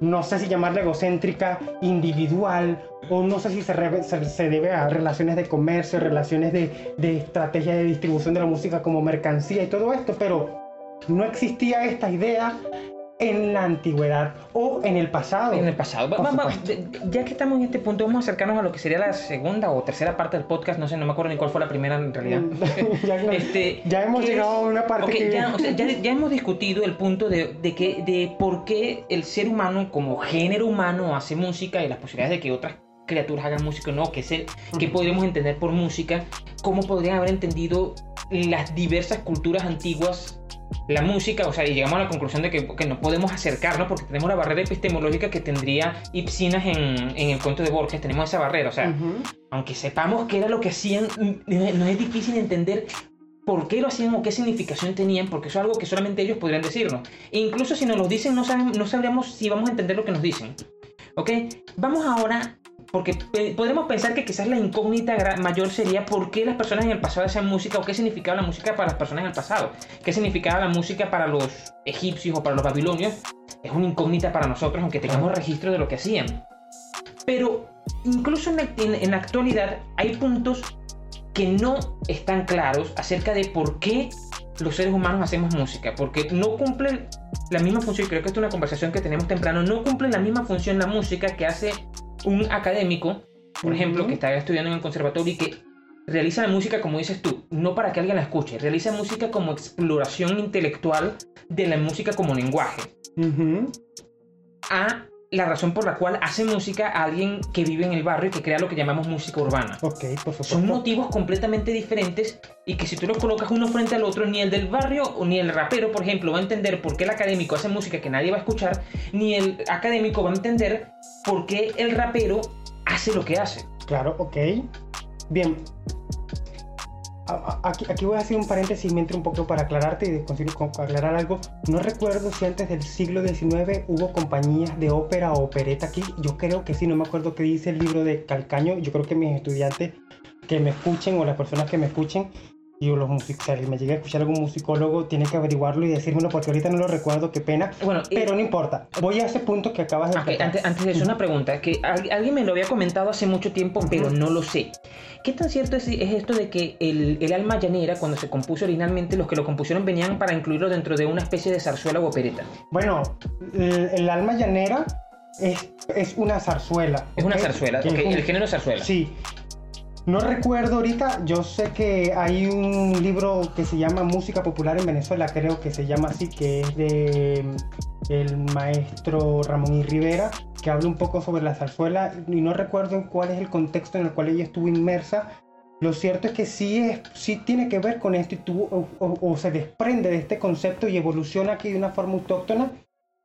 no sé si llamarla egocéntrica, individual, o no sé si se, debe a relaciones de comercio, relaciones de estrategia de distribución de la música como mercancía y todo esto, pero no existía esta idea en la antigüedad o en el pasado. En el pasado. ya que estamos en este punto, vamos a acercarnos a lo que sería la segunda o tercera parte del podcast. No sé, no me acuerdo ni cuál fue la primera en realidad. Este, ya, hemos llegado a una parte que... ya, ya, hemos discutido el punto de, de, que, de por qué el ser humano como género humano hace música y las posibilidades de que otras criaturas hagan música o no, que, sé que podríamos entender por música, cómo podrían haber entendido las diversas culturas antiguas la música, o sea, y llegamos a la conclusión de que, que no podemos acercarnos porque tenemos la barrera epistemológica que tendría Ipsinas en, en el cuento de Borges, tenemos esa barrera, o sea, aunque sepamos qué era lo que hacían, no es difícil entender por qué lo hacían o qué significación tenían, porque eso es algo que solamente ellos podrían decirnos. E incluso si nos lo dicen, no, sabemos, no sabríamos si vamos a entender lo que nos dicen. ¿Ok? Vamos ahora porque podemos pensar que quizás la incógnita mayor sería por qué las personas en el pasado hacían música o qué significaba la música para las personas en el pasado. ¿Qué significaba la música para los egipcios o para los babilonios? Es una incógnita para nosotros, aunque tengamos registro de lo que hacían. Pero incluso en la, actualidad hay puntos que no están claros acerca de por qué los seres humanos hacemos música, porque no cumplen la misma función, y creo que esto es una conversación que tenemos temprano, no cumple la misma función la música que hace un académico, por ejemplo, que está estudiando en el conservatorio y que realiza la música, como dices tú, no para que alguien la escuche, realiza música como exploración intelectual de la música como lenguaje. A la razón por la cual hace música a alguien que vive en el barrio y que crea lo que llamamos música urbana. Ok, por supuesto. Son motivos completamente diferentes y que si tú los colocas uno frente al otro, ni el del barrio o ni el rapero, por ejemplo, va a entender por qué el académico hace música que nadie va a escuchar, ni el académico va a entender por qué el rapero hace lo que hace. Claro, ok. Bien, Aquí, voy a hacer un paréntesis mientras un poco para aclararte y conseguir aclarar algo. No recuerdo si antes del siglo XIX hubo compañías de ópera o opereta aquí. Yo creo que sí, no me acuerdo qué dice el libro de Calcaño. Yo creo que mis estudiantes que me escuchen o las personas que me escuchen y los musicales, si me llegué a escuchar algún musicólogo, tiene que averiguarlo y decírmelo porque ahorita no lo recuerdo, qué pena. Bueno, pero no importa. Voy a ese punto que acabas de okay, antes, antes, de eso, una pregunta que alguien me lo había comentado hace mucho tiempo, pero no lo sé. ¿Qué tan cierto es, esto de que el, el, alma llanera, cuando se compuso originalmente, los que lo compusieron venían para incluirlo dentro de una especie de zarzuela o opereta? Bueno, el, alma llanera es, es, una zarzuela. Es una zarzuela, el género zarzuela. Sí, no recuerdo ahorita, yo sé que hay un libro que se llama Música Popular en Venezuela, creo que se llama así, que es de el maestro Ramón y Rivera, que habla un poco sobre la zarzuela y no recuerdo cuál es el contexto en el cual ella estuvo inmersa. Lo cierto es que sí, es, sí tiene que ver con esto y tuvo, o se desprende de este concepto y evoluciona aquí de una forma autóctona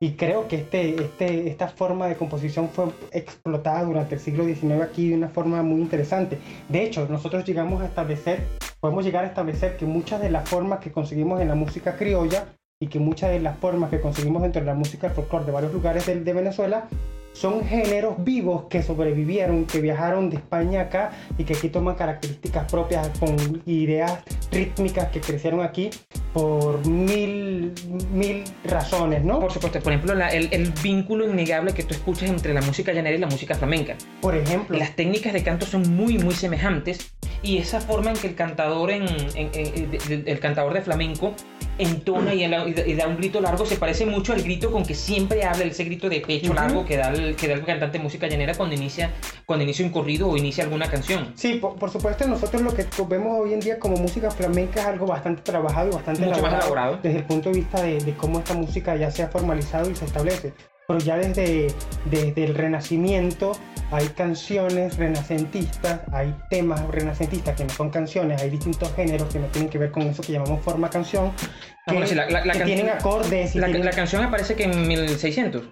y creo que este, este, esta forma de composición fue explotada durante el siglo XIX aquí de una forma muy interesante. De hecho, nosotros llegamos a establecer, podemos llegar a establecer que muchas de las formas que conseguimos en la música criolla y que muchas de las formas que conseguimos dentro de la música folclore de varios lugares de, de Venezuela son géneros vivos que sobrevivieron, que viajaron de España acá y que aquí toman características propias con ideas rítmicas que crecieron aquí por mil, mil razones, ¿no? Por supuesto, por ejemplo, el, el, vínculo innegable que tú escuchas entre la música llanera y la música flamenca. Por ejemplo. Las técnicas de canto son muy, muy semejantes y esa forma en que el cantador, en, el cantador de flamenco entona y, da un grito largo se parece mucho al grito con que siempre habla, ese grito de pecho largo que da, el, que da el cantante de música llanera cuando inicia, cuando inicia un corrido o inicia alguna canción. Sí, por, supuesto, nosotros lo que vemos hoy en día como música flamenca es algo bastante trabajado y bastante Mucho elaborado, más elaborado. desde el punto de vista de, de cómo esta música ya se ha formalizado y se establece pero ya desde, desde el Renacimiento hay canciones renacentistas, hay temas renacentistas que no son canciones, hay distintos géneros que no tienen que ver con eso que llamamos forma canción, ah, que, la, tienen acordes. la, canción aparece que en 1600.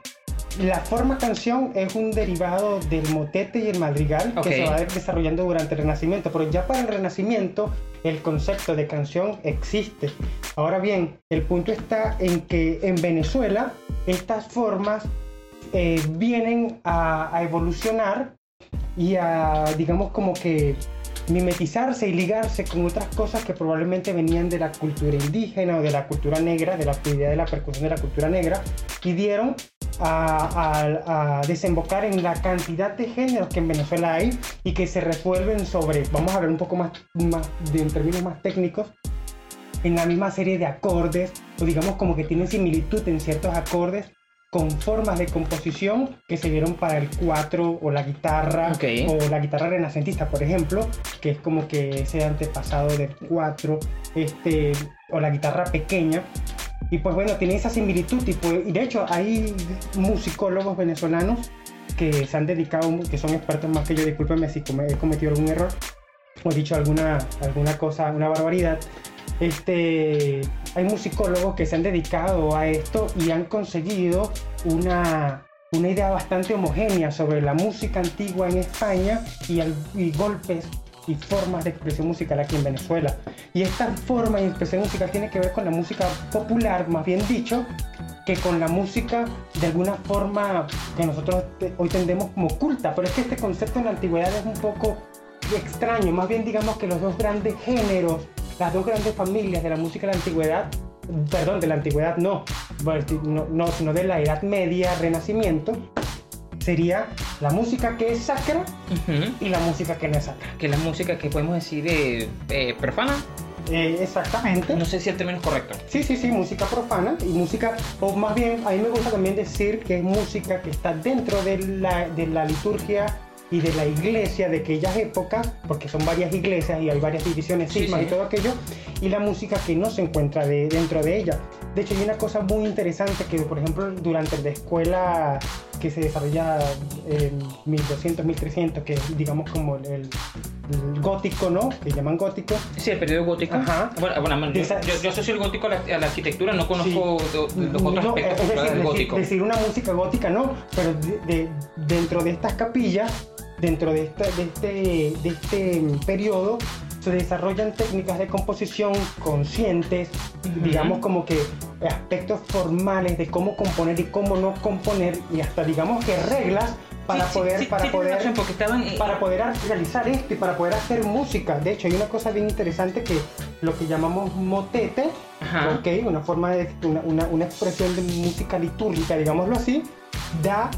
La forma canción es un derivado del motete y el madrigal que se va desarrollando durante el Renacimiento, pero ya para el Renacimiento el concepto de canción existe. Ahora bien, el punto está en que en Venezuela estas formas eh, vienen a, evolucionar y a, digamos, como que mimetizarse y ligarse con otras cosas que probablemente venían de la cultura indígena o de la cultura negra, de la actividad de la percusión de la cultura negra, y dieron a, desembocar en la cantidad de géneros que en Venezuela hay y que se resuelven sobre, vamos a ver un poco más, más de, en términos más técnicos, en la misma serie de acordes, o digamos como que tienen similitud en ciertos acordes con formas de composición que se dieron para el cuatro o la guitarra o la guitarra renacentista, por ejemplo, que es como que ese antepasado del cuatro, este, o la guitarra pequeña. Y pues bueno, tiene esa similitud y, pues, y de hecho hay musicólogos venezolanos que se han dedicado, que son expertos más que yo, discúlpeme si he cometido algún error o he dicho alguna, alguna cosa, una barbaridad, este, hay musicólogos que se han dedicado a esto y han conseguido una, una idea bastante homogénea sobre la música antigua en España y, y, golpes y formas de expresión musical aquí en Venezuela. Y esta forma de expresión musical tiene que ver con la música popular, más bien dicho, que con la música de alguna forma que nosotros hoy tendemos como culta. Pero es que este concepto en la antigüedad es un poco extraño. Más bien digamos que los dos grandes géneros las dos grandes familias de la música de la antigüedad, perdón, de la antigüedad no, no, sino de la Edad Media, Renacimiento, sería la música que es sacra y la música que no es sacra. Que es la música que podemos decir de eh, profana. Eh, exactamente. No sé si el término es correcto. Sí, sí, sí, música profana y música, o más bien, a mí me gusta también decir que es música que está dentro de la, de la liturgia y de la iglesia de aquellas épocas, porque son varias iglesias y hay varias divisiones, cismas y todo aquello, y la música que no se encuentra de, dentro de ella. De hecho, hay una cosa muy interesante que, por ejemplo, durante la escuela que se desarrolla en 1200, 1300, que es, digamos, como el, gótico, ¿no? Que llaman gótico. Sí, el periodo gótico. Ajá. Bueno, bueno yo, yo, asocio el gótico a la, arquitectura, no conozco los otros aspectos es decir, gótico. Decir una música gótica, no, pero de, dentro de estas capillas dentro de este, de este, de este periodo se desarrollan técnicas de composición conscientes, digamos como que aspectos formales de cómo componer y cómo no componer y hasta digamos que reglas para poder para poder eh, para poder realizar esto y para poder hacer música. De hecho, hay una cosa bien interesante que lo que llamamos motete, una forma de una, una, una expresión de música litúrgica, digámoslo así, da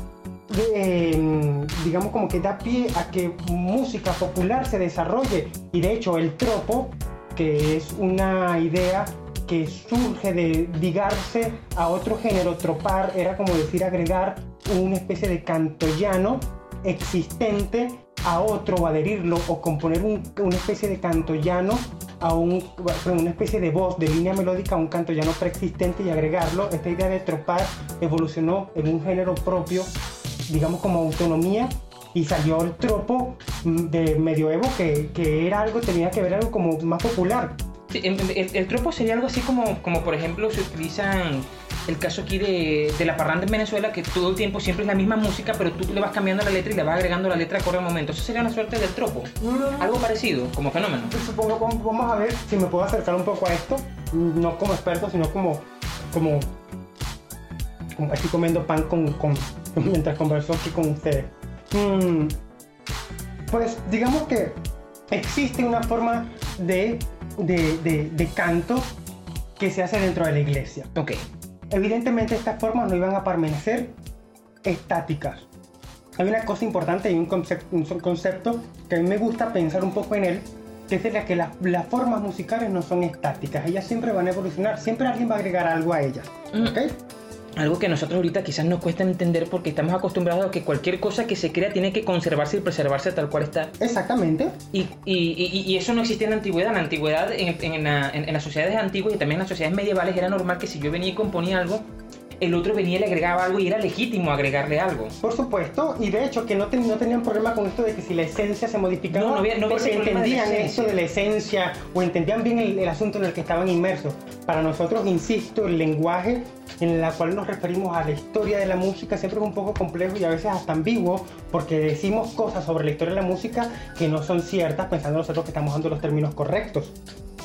Em, digamos como que da pie a que música popular se desarrolle y de hecho el tropo que es una idea que surge de ligarse a otro género tropar era como decir agregar una especie de canto llano existente a otro o adherirlo o componer una especie de canto llano a un, una especie de voz de línea melódica a un canto llano preexistente y agregarlo. Esta idea de tropar evolucionó en un género propio digamos, como autonomía y salió el tropo de medioevo que, que era algo, tenía que ver algo como más popular. el, tropo sería algo así como, como, por ejemplo, se utilizan el caso aquí de, de, la parranda en Venezuela, que todo el tiempo siempre es la misma música, pero tú le vas cambiando la letra y le vas agregando la letra a correr momento. Eso sería una suerte del tropo. Algo parecido, como fenómeno. Pues supongo, vamos a ver si me puedo acercar un poco a esto, no como experto, sino como, como, como estoy comiendo pan con, con mientras converso aquí con ustedes. Mm, pues digamos que existe una forma de, de, canto que se hace dentro de la iglesia. Ok. Evidentemente estas formas no iban a permanecer estáticas. Hay una cosa importante y un concepto, un concepto que a mí me gusta pensar un poco en él, que es la que las, formas musicales no son estáticas, ellas siempre van a evolucionar, siempre alguien va a agregar algo a ellas. Mm. ¿ok? Algo que nosotros ahorita quizás nos cuesta entender porque estamos acostumbrados a que cualquier cosa que se crea tiene que conservarse y preservarse tal cual está. Exactamente. Y, y, y, eso no existía en la antigüedad. En la antigüedad, en, en, en, las sociedades antiguas y también en las sociedades medievales, era normal que si yo venía y componía algo, el otro venía y le agregaba algo y era legítimo agregarle algo. Por supuesto, y de hecho que no, no tenían problema con esto de que si la esencia se modificaba, no, no había, no porque entendían eso de la esencia o entendían bien el, asunto en el que estaban inmersos. Para nosotros, insisto, el lenguaje en el cual nos referimos a la historia de la música siempre es un poco complejo y a veces hasta ambiguo porque decimos cosas sobre la historia de la música que no son ciertas pensando nosotros que estamos dando los términos correctos.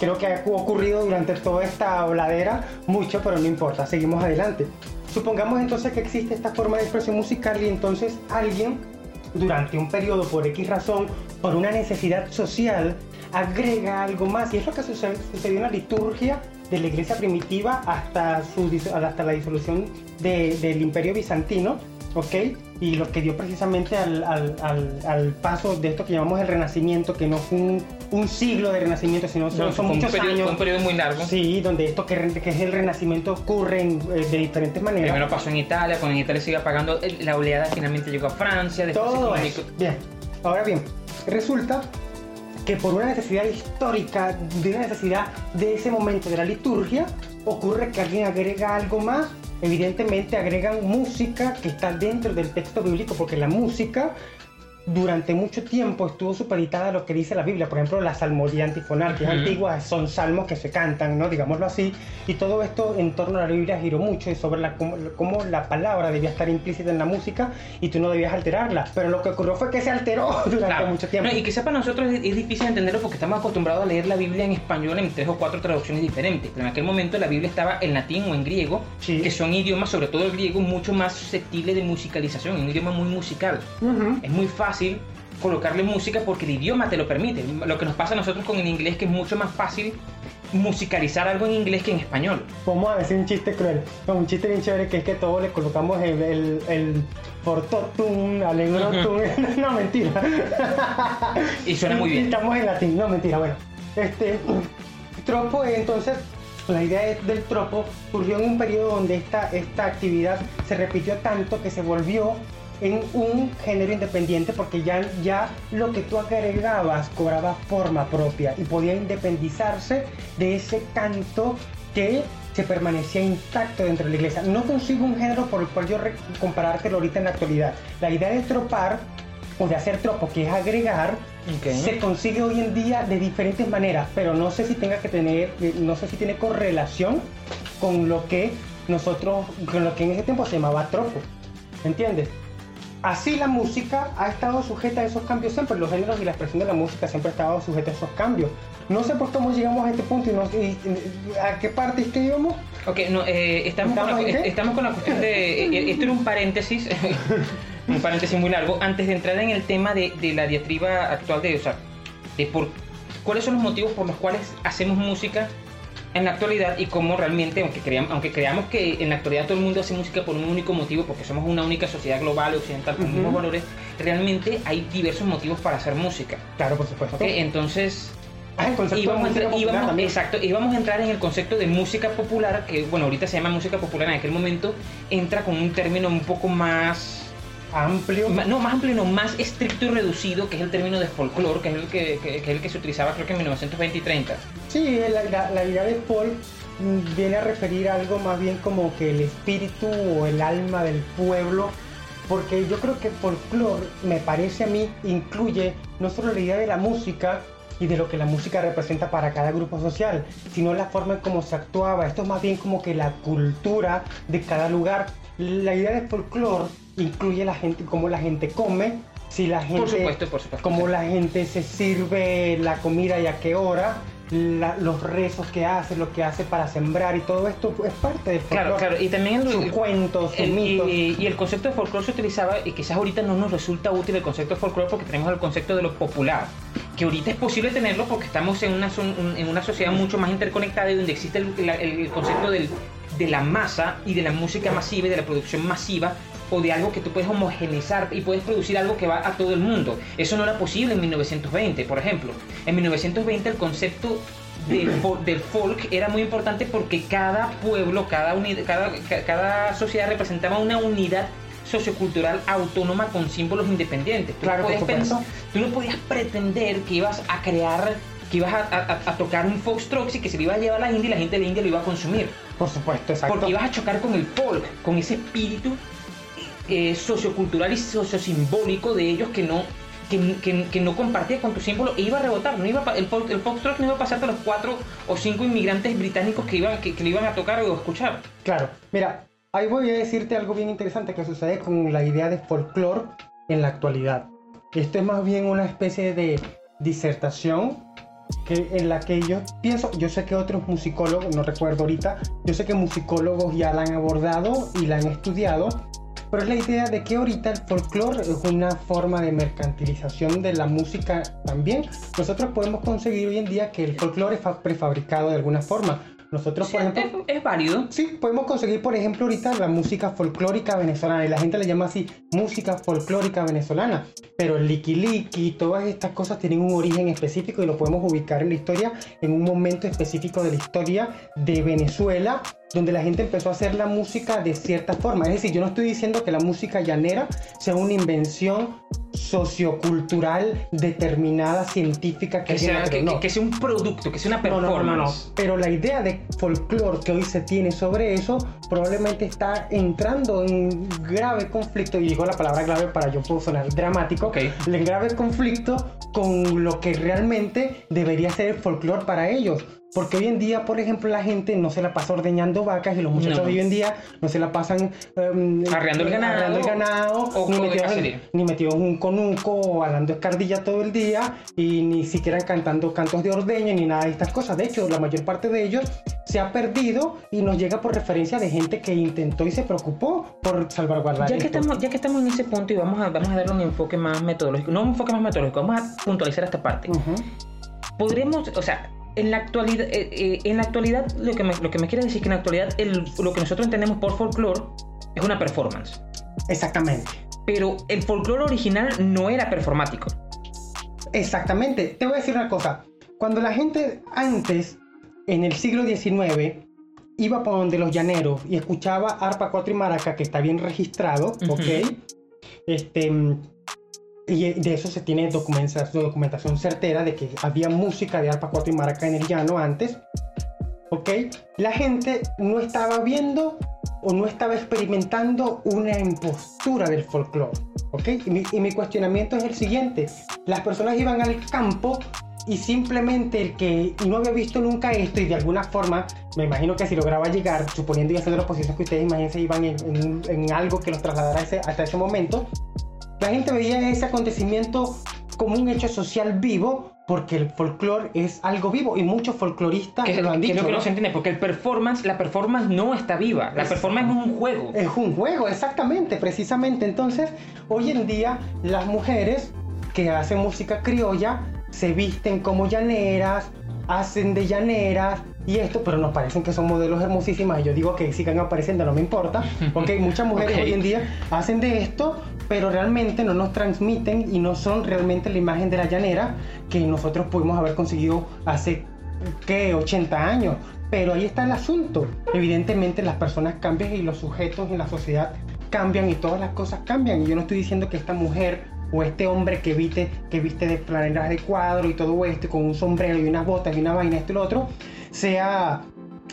Creo que ha ocurrido durante toda esta habladera mucho, pero no importa, seguimos adelante. Supongamos entonces que existe esta forma de expresión musical y entonces alguien, durante un periodo, por X razón, por una necesidad social, agrega algo más. Y es lo que sucedió en la liturgia de la iglesia primitiva hasta, su, hasta la disolución del imperio bizantino, ¿ok? Y lo que dio precisamente al, al, al, paso de esto que llamamos el renacimiento, que no fue un, un siglo de renacimiento, sino son, muchos periodo, años. un periodo muy largo. Sí, donde esto que, que es el renacimiento ocurre en, eh, de diferentes maneras. Primero pasó en Italia, cuando en Italia sigue apagando, la oleada finalmente llegó a Francia, después Todo se Bien, ahora bien, resulta que por una necesidad histórica, de una necesidad de ese momento de la liturgia, ocurre que alguien agrega algo más. Evidentemente agregan música que está dentro del texto bíblico, porque la música durante mucho tiempo estuvo supeditada a lo que dice la Biblia. Por ejemplo, la salmodía antifonal, que es antigua, son salmos que se cantan, ¿no? Digámoslo así. Y todo esto en torno a la Biblia giró mucho y sobre la, cómo, la palabra debía estar implícita en la música y tú no debías alterarla. Pero lo que ocurrió fue que se alteró durante mucho tiempo. y que para nosotros es, difícil entenderlo porque estamos acostumbrados a leer la Biblia en español en tres o cuatro traducciones diferentes. Pero en aquel momento la Biblia estaba en latín o en griego, que son idiomas, sobre todo el griego, mucho más susceptibles de musicalización, un idioma muy musical. Es muy fácil colocarle música porque el idioma te lo permite. Lo que nos pasa a nosotros con el inglés que es mucho más fácil musicalizar algo en inglés que en español. Vamos a decir un chiste cruel, un chiste bien chévere que es que todos le colocamos el, el, el fortotun, no mentira. y suena muy bien. Estamos en latín, no mentira, bueno. Este, tropo entonces la idea del tropo surgió en un periodo donde esta, esta actividad se repitió tanto que se volvió en un género independiente porque ya, ya lo que tú agregabas cobraba forma propia y podía independizarse de ese canto que se permanecía intacto dentro de la iglesia. No consigo un género por el cual yo comparártelo ahorita en la actualidad. La idea de tropar o de hacer tropo, que es agregar, se consigue hoy en día de diferentes maneras, pero no sé si tenga que tener, eh, no sé si tiene correlación con lo que nosotros, con lo que en ese tiempo se llamaba tropo. ¿Entiendes? Así la música ha estado sujeta a esos cambios siempre, los géneros y la expresión de la música siempre ha estado sujeta a esos cambios. No sé por cómo llegamos a este punto y, no, a qué parte es que íbamos. Ok, no, eh, estamos, con la, estamos con la cuestión de... Eh, esto era un paréntesis, un paréntesis muy largo, antes de entrar en el tema de, de la diatriba actual de, o sea, de por, cuáles son los motivos por los cuales hacemos música en la actualidad y cómo realmente, aunque creamos, aunque creamos que en la actualidad todo el mundo hace música por un único motivo, porque somos una única sociedad global occidental con mismos valores, realmente hay diversos motivos para hacer música. Claro, por supuesto. Entonces, Ah, íbamos, exacto, íbamos a entrar en el concepto de música popular, que bueno, ahorita se llama música popular, en aquel momento entra con un término un poco más amplio. no, más amplio, no, más estricto y reducido, que es el término de folclore, que es el que, que, es el que se utilizaba creo que en 1920 y 30. Sí, la, la, idea de folk viene a referir a algo más bien como que el espíritu o el alma del pueblo, porque yo creo que folclore, me parece a mí, incluye no solo la idea de la música, y de lo que la música representa para cada grupo social, sino la forma en cómo se actuaba. Esto es más bien como que la cultura de cada lugar. La idea de folclore incluye la gente, cómo la gente come, si la gente, por supuesto, por supuesto, cómo la gente se sirve la comida y a qué hora, los rezos que hace, lo que hace para sembrar y todo esto es parte del folclore. Claro, claro, y también sus cuentos, sus mitos. Y, el concepto de folclore se utilizaba y quizás ahorita no nos resulta útil el concepto de folclore porque tenemos el concepto de lo popular, que ahorita es posible tenerlo porque estamos en una, en una sociedad mucho más interconectada y donde existe el, el concepto del, de la masa y de la música masiva y de la producción masiva o de algo que tú puedes homogeneizar y puedes producir algo que va a todo el mundo. Eso no era posible en 1920, por ejemplo. En 1920 el concepto del, folk era muy importante porque cada pueblo, cada, cada, cada sociedad representaba una unidad sociocultural autónoma con símbolos independientes. Tú, claro, no pensar, tú no podías pretender que ibas a crear, que ibas a, tocar un foxtrot y que se lo iba a llevar a la India y la gente de la India lo iba a consumir. Por supuesto, exacto. Porque ibas a chocar con el folk, con ese espíritu eh, sociocultural y sociosimbólico de ellos que no, que, no compartía con tu símbolo e iba a rebotar. No iba el, el foxtrot no iba a pasar de los cuatro o cinco inmigrantes británicos que, iban, que, le iban a tocar o escuchar. Claro, mira, ahí voy a decirte algo bien interesante que sucede con la idea de folclore en la actualidad. Esto es más bien una especie de disertación que en la que yo pienso, yo sé que otros musicólogos, no recuerdo ahorita, yo sé que musicólogos ya la han abordado y la han estudiado, pero es la idea de que ahorita el folclore es una forma de mercantilización de la música también. Nosotros podemos conseguir hoy en día que el folclore es prefabricado de alguna forma. Nosotros, Sí, por ejemplo, es, es válido. Sí, podemos conseguir, por ejemplo, ahorita la música folclórica venezolana y la gente le llama así música folclórica venezolana. Pero el y todas estas cosas tienen un origen específico y lo podemos ubicar en la historia en un momento específico de la historia de Venezuela, donde la gente empezó a hacer la música de cierta forma. Es decir, yo no estoy diciendo que la música llanera sea una invención sociocultural determinada, científica, que, sea, que, No. que- que sea un producto, que sea una performance. no. Pero la idea de folclore que hoy se tiene sobre eso probablemente está entrando en grave conflicto, y digo la palabra grave para yo puedo sonar dramático, en grave conflicto con lo que realmente debería ser el folclore para ellos. Porque hoy en día, por ejemplo, la gente no se la pasa ordeñando vacas y los muchachos No. de hoy en día no se la pasan em, Arreando el ganado, arreando el ganado, o ni, metidos en, ni metidos en un conuco o hablando escardilla todo el día y ni siquiera cantando cantos de ordeño ni nada de estas cosas. De hecho, la mayor parte de ellos se ha perdido y nos llega por referencia de gente que intentó y se preocupó por salvaguardar Ya que, estamos, ya que estamos en ese punto y vamos a, vamos a darle un enfoque más metodológico, no un enfoque más metodológico, vamos a puntualizar esta parte. Ujú. Podremos, o sea, en la actualidad, eh, eh, en la actualidad lo, que me, lo que me quiere decir es que en la actualidad el- lo que nosotros entendemos por folclore es una performance. Exactamente. Pero el folclore original no era performático. Exactamente. Te voy a decir una cosa. Cuando la gente antes, en el siglo XIX, iba por donde los llaneros y escuchaba arpa, cuatro y maraca, que está bien registrado. ¿ok? Este, y de eso se tiene documentación, documentación certera de que había música de arpa, cuatro y maraca en el llano antes, ¿ok? La gente no estaba viendo o no estaba experimentando una impostura del folclore, ¿ok? Y mi, y mi cuestionamiento es el siguiente. Las personas iban al campo y simplemente el que no había visto nunca esto y de alguna forma, me imagino que si lograba llegar, suponiendo y haciendo las posiciones que ustedes imagínense, iban en, en- en algo que los trasladara ese- hasta ese momento, la gente veía ese acontecimiento como un hecho social vivo porque el folclore es algo vivo y muchos folcloristas Que lo han que es dicho. lo que ¿no? no se entiende, porque el performance, la performance no está viva. La Es- performance es un juego. Es un juego, exactamente, precisamente. Entonces, hoy en día las mujeres que hacen música criolla se visten como llaneras, hacen de llaneras y esto, pero nos parecen que son modelos hermosísimas. Y yo digo que sigan apareciendo, no me importa, porque muchas mujeres hoy en día hacen de esto, pero realmente no nos transmiten y no son realmente la imagen de la llanera que nosotros pudimos haber conseguido hace ¿qué? 80 años. Pero ahí está el asunto. Evidentemente las personas cambian y los sujetos en la sociedad cambian y todas las cosas cambian. Y yo no estoy diciendo que esta mujer o este hombre que viste, que viste de planeras de cuadro y todo esto, con un sombrero y unas botas y una vaina, esto y lo otro, sea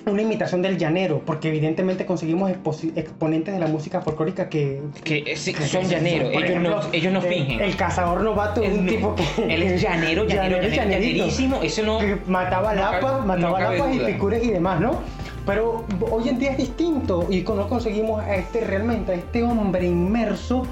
una imitación del llanero, porque evidentemente conseguimos exponentes de la música folclórica que, Que, eh, sí, que son llaneros, ellos, no, ellos no el- fingen. El, cazador novato es un tipo que. Él es llanero, llanero, llanero, llanerísimo. Eso no. que mataba no lapas, cabe- mataba no lapas y picures y demás, ¿no? Pero hoy en día es distinto y no conseguimos a este realmente, a este hombre inmerso.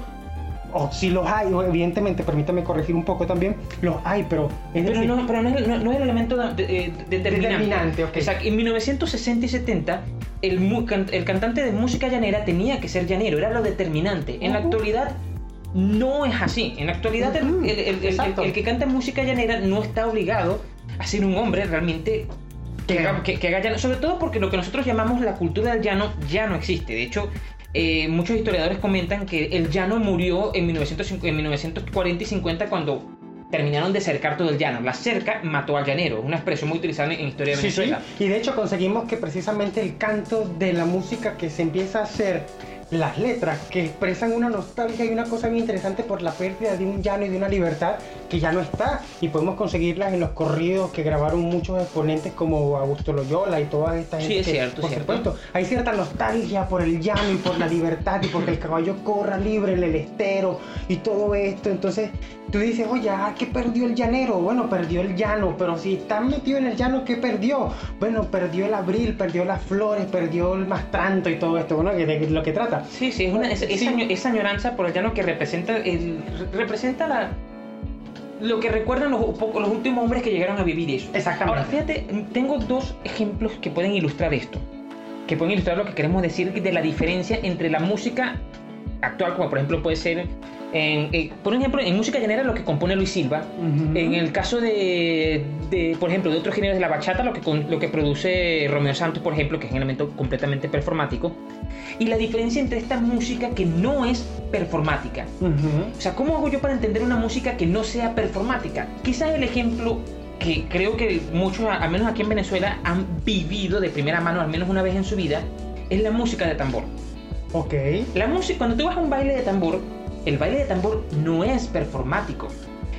O si los hay, evidentemente, permítame corregir un poco también, los hay, pero es Pero decir, no, pero no, es, no- no es el elemento de- de- determinante. Determinante, ok. O sea, en 1960 y 70, el, el cantante de música llanera tenía que ser llanero, era lo determinante. En la Ujú. actualidad no es así. En la actualidad, el- el, el- exacto. que canta música llanera no está obligado a ser un hombre realmente que haga, que, que haga llano. Sobre todo porque lo que nosotros llamamos la cultura del llano ya no existe. De hecho, eh, muchos historiadores comentan que el llano murió en, 1950 en 1940 y 50 cuando terminaron de cercar todo el llano. La cerca mató al llanero, una expresión muy utilizada en historia de Sí, sí. Venezuela. Y de hecho conseguimos que precisamente el canto de la música que se empieza a hacer, las letras que expresan una nostalgia y una cosa bien interesante por la pérdida de un llano y de una libertad que ya no está. Y podemos conseguirlas en los corridos que grabaron muchos exponentes como Augusto Loyola y toda esta Sí, gente. es que, cierto, Por cierto. supuesto, hay cierta nostalgia por el llano y por la libertad y porque el caballo corra libre en el estero y todo esto. Entonces tú dices, oye, ah, ¿qué perdió el llanero? Bueno, perdió el llano, pero si está metido en el llano, ¿qué perdió? Bueno, perdió el abril, perdió las flores, perdió el mastranto y todo esto, bueno, de lo que trata. Sí, sí, es una, es- Sí. esa, año- esa añoranza por el llano que representa, el, representa la, lo que recuerdan los, los últimos hombres que llegaron a vivir eso. Exactamente. Ahora, fíjate, tengo dos ejemplos que pueden ilustrar esto. Que pueden ilustrar lo que queremos decir de la diferencia entre la música actual, como por ejemplo puede ser En, eh, por ejemplo, en música llanera lo que compone Luis Silva. Ujú. En el caso de, de, por ejemplo, de otros géneros de la bachata, lo que, lo que produce Romeo Santos, por ejemplo, que es un elemento completamente performático. Y la diferencia entre esta música que no es performática. Ujú. O sea, ¿cómo hago yo para entender una música que no sea performática? Quizás el ejemplo que creo que muchos, al menos aquí en Venezuela, han vivido de primera mano, al menos una vez en su vida, es la música de tambor. Ok. La música, cuando tú vas a un baile de tambor, el baile de tambor no es performático.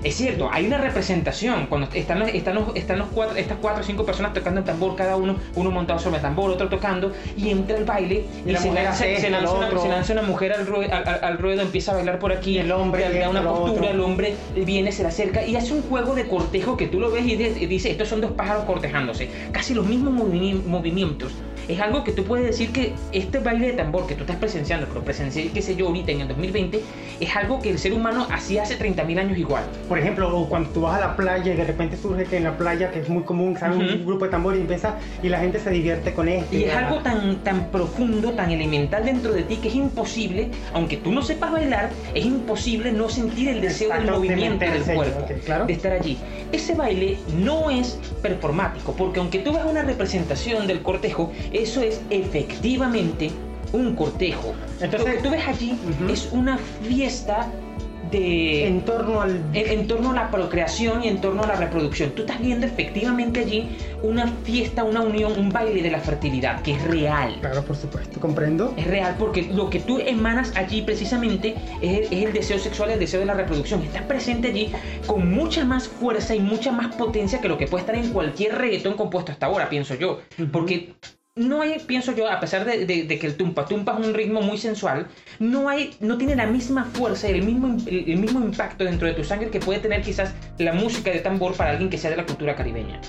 Es cierto, hay una representación. Cuando están, están, los- están los cuatro, estas cuatro o cinco personas tocando el tambor, cada uno, uno montado sobre el tambor, otro tocando, y entra el baile Y se, mujer lanza, se lanza una, otro. se lanza una mujer al, rue- al, al- al ruedo, empieza a bailar por aquí, el hombre da- da una postura, otro. el hombre viene, se le acerca y hace un juego de cortejo que tú lo ves y de- y dice, estos son dos pájaros cortejándose. Casi los mismos movi- movimientos. Es algo que tú puedes decir que este baile de tambor que tú estás presenciando, que lo presencié, qué sé yo, ahorita en el 2020, es algo que el ser humano hacía hace 30.000 años igual. Por ejemplo, o cuando tú vas a la playa y de repente surge que en la playa, que es muy común, sale un grupo de tambor y empieza y la gente se divierte con esto. Y es algo tan, tan profundo, tan elemental dentro de ti que es imposible, aunque tú no sepas bailar, es imposible no sentir el deseo del Exacto, de movimiento del cuerpo, claro. de estar allí. Ese baile no es performático, porque aunque tú veas una representación del cortejo, eso es efectivamente un cortejo. Entonces- Lo que tú ves allí es una fiesta de en torno al en, en torno a la procreación y en torno a la reproducción. Tú estás viendo efectivamente allí una fiesta, una unión, un baile de la fertilidad, que es real. Claro, por supuesto, comprendo. Es real porque lo que tú emanas allí precisamente es el, es el deseo sexual, el deseo de la reproducción. Estás presente allí con mucha más fuerza y mucha más potencia que lo que puede estar en cualquier reggaetón compuesto hasta ahora, pienso yo. Porque no hay, pienso yo, a pesar de, de- de que el tumpa tumpa es un ritmo muy sensual, no hay, no tiene la misma fuerza y el mismo, el, el mismo impacto dentro de tu sangre que puede tener quizás la música de tambor para alguien que sea de la cultura caribeña.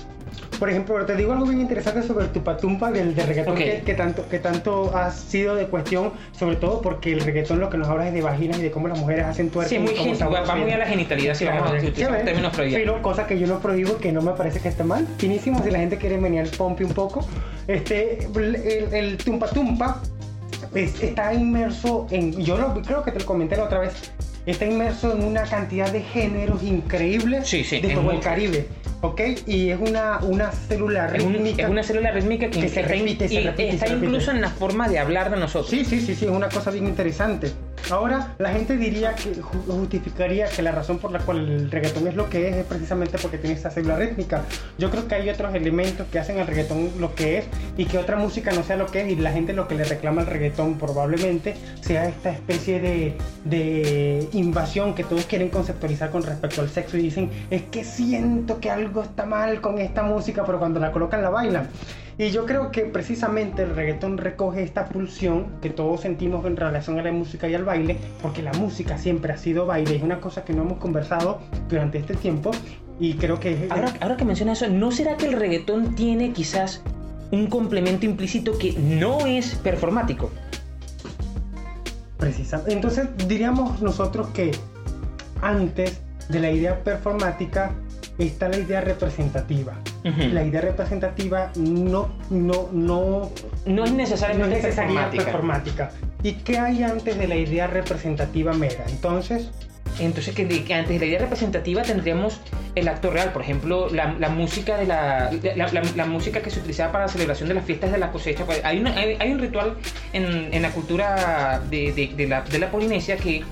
Por ejemplo, te digo algo bien interesante sobre el tupatumpa del de reggaetón que, que tanto, que tanto ha sido de cuestión, sobre todo porque el reggaetón lo que nos habla es de vaginas y de cómo las mujeres hacen tuerca. Sí, muy cómo gen- se va, va muy a la genitalidad si vamos a utilizar chévere. términos freudianos. Pero cosa que yo no prohíbo, que no me parece que esté mal. Finísimo, si la gente quiere venir el pompi un poco. Este, el, el tumpa tumpa es- está inmerso en, yo lo, creo que te lo comenté la otra vez, está inmerso en una cantidad de géneros increíbles Sí, sí, de todo el. Caribe. ¿Ok? Y es una, una célula Es, un- rítmica. es una célula rítmica que, que se está, repite, se y repite, está se repite. incluso en la forma de hablar de nosotros. Sí, sí, sí, sí, es una cosa bien interesante. Ahora, la gente diría que ju- justificaría que la razón por la cual el reggaetón es lo que es es precisamente porque tiene esta célula rítmica. Yo creo que hay otros elementos que hacen al reggaetón lo que es y que otra música no sea lo que es y la gente lo que le reclama al reggaetón probablemente sea esta especie de, de invasión que todos quieren conceptualizar con respecto al sexo y dicen es que siento que algo está mal con esta música pero cuando la colocan la bailan. Y yo creo que precisamente el reggaetón recoge esta pulsión que todos sentimos en relación a la música y al baile, porque la música siempre ha sido baile, es una cosa que no hemos conversado durante este tiempo y creo que. Ahora, ahora que menciona eso, ¿no será que el reggaetón tiene quizás un complemento implícito que no es performático? Precisa. Entonces diríamos nosotros que antes de la idea performática está la idea representativa. La idea representativa no, no, no, No es no necesariamente es necesaria performática. performática. ¿Y qué hay antes de la idea representativa mera? Entonces, Entonces, que, que antes de la idea representativa tendríamos el acto real, por ejemplo, la, la música de la, la, música que se utilizaba para la celebración de las fiestas de la cosecha. Pues, hay, una- hay, hay un ritual en, en la cultura de, de- de la, de la Polinesia que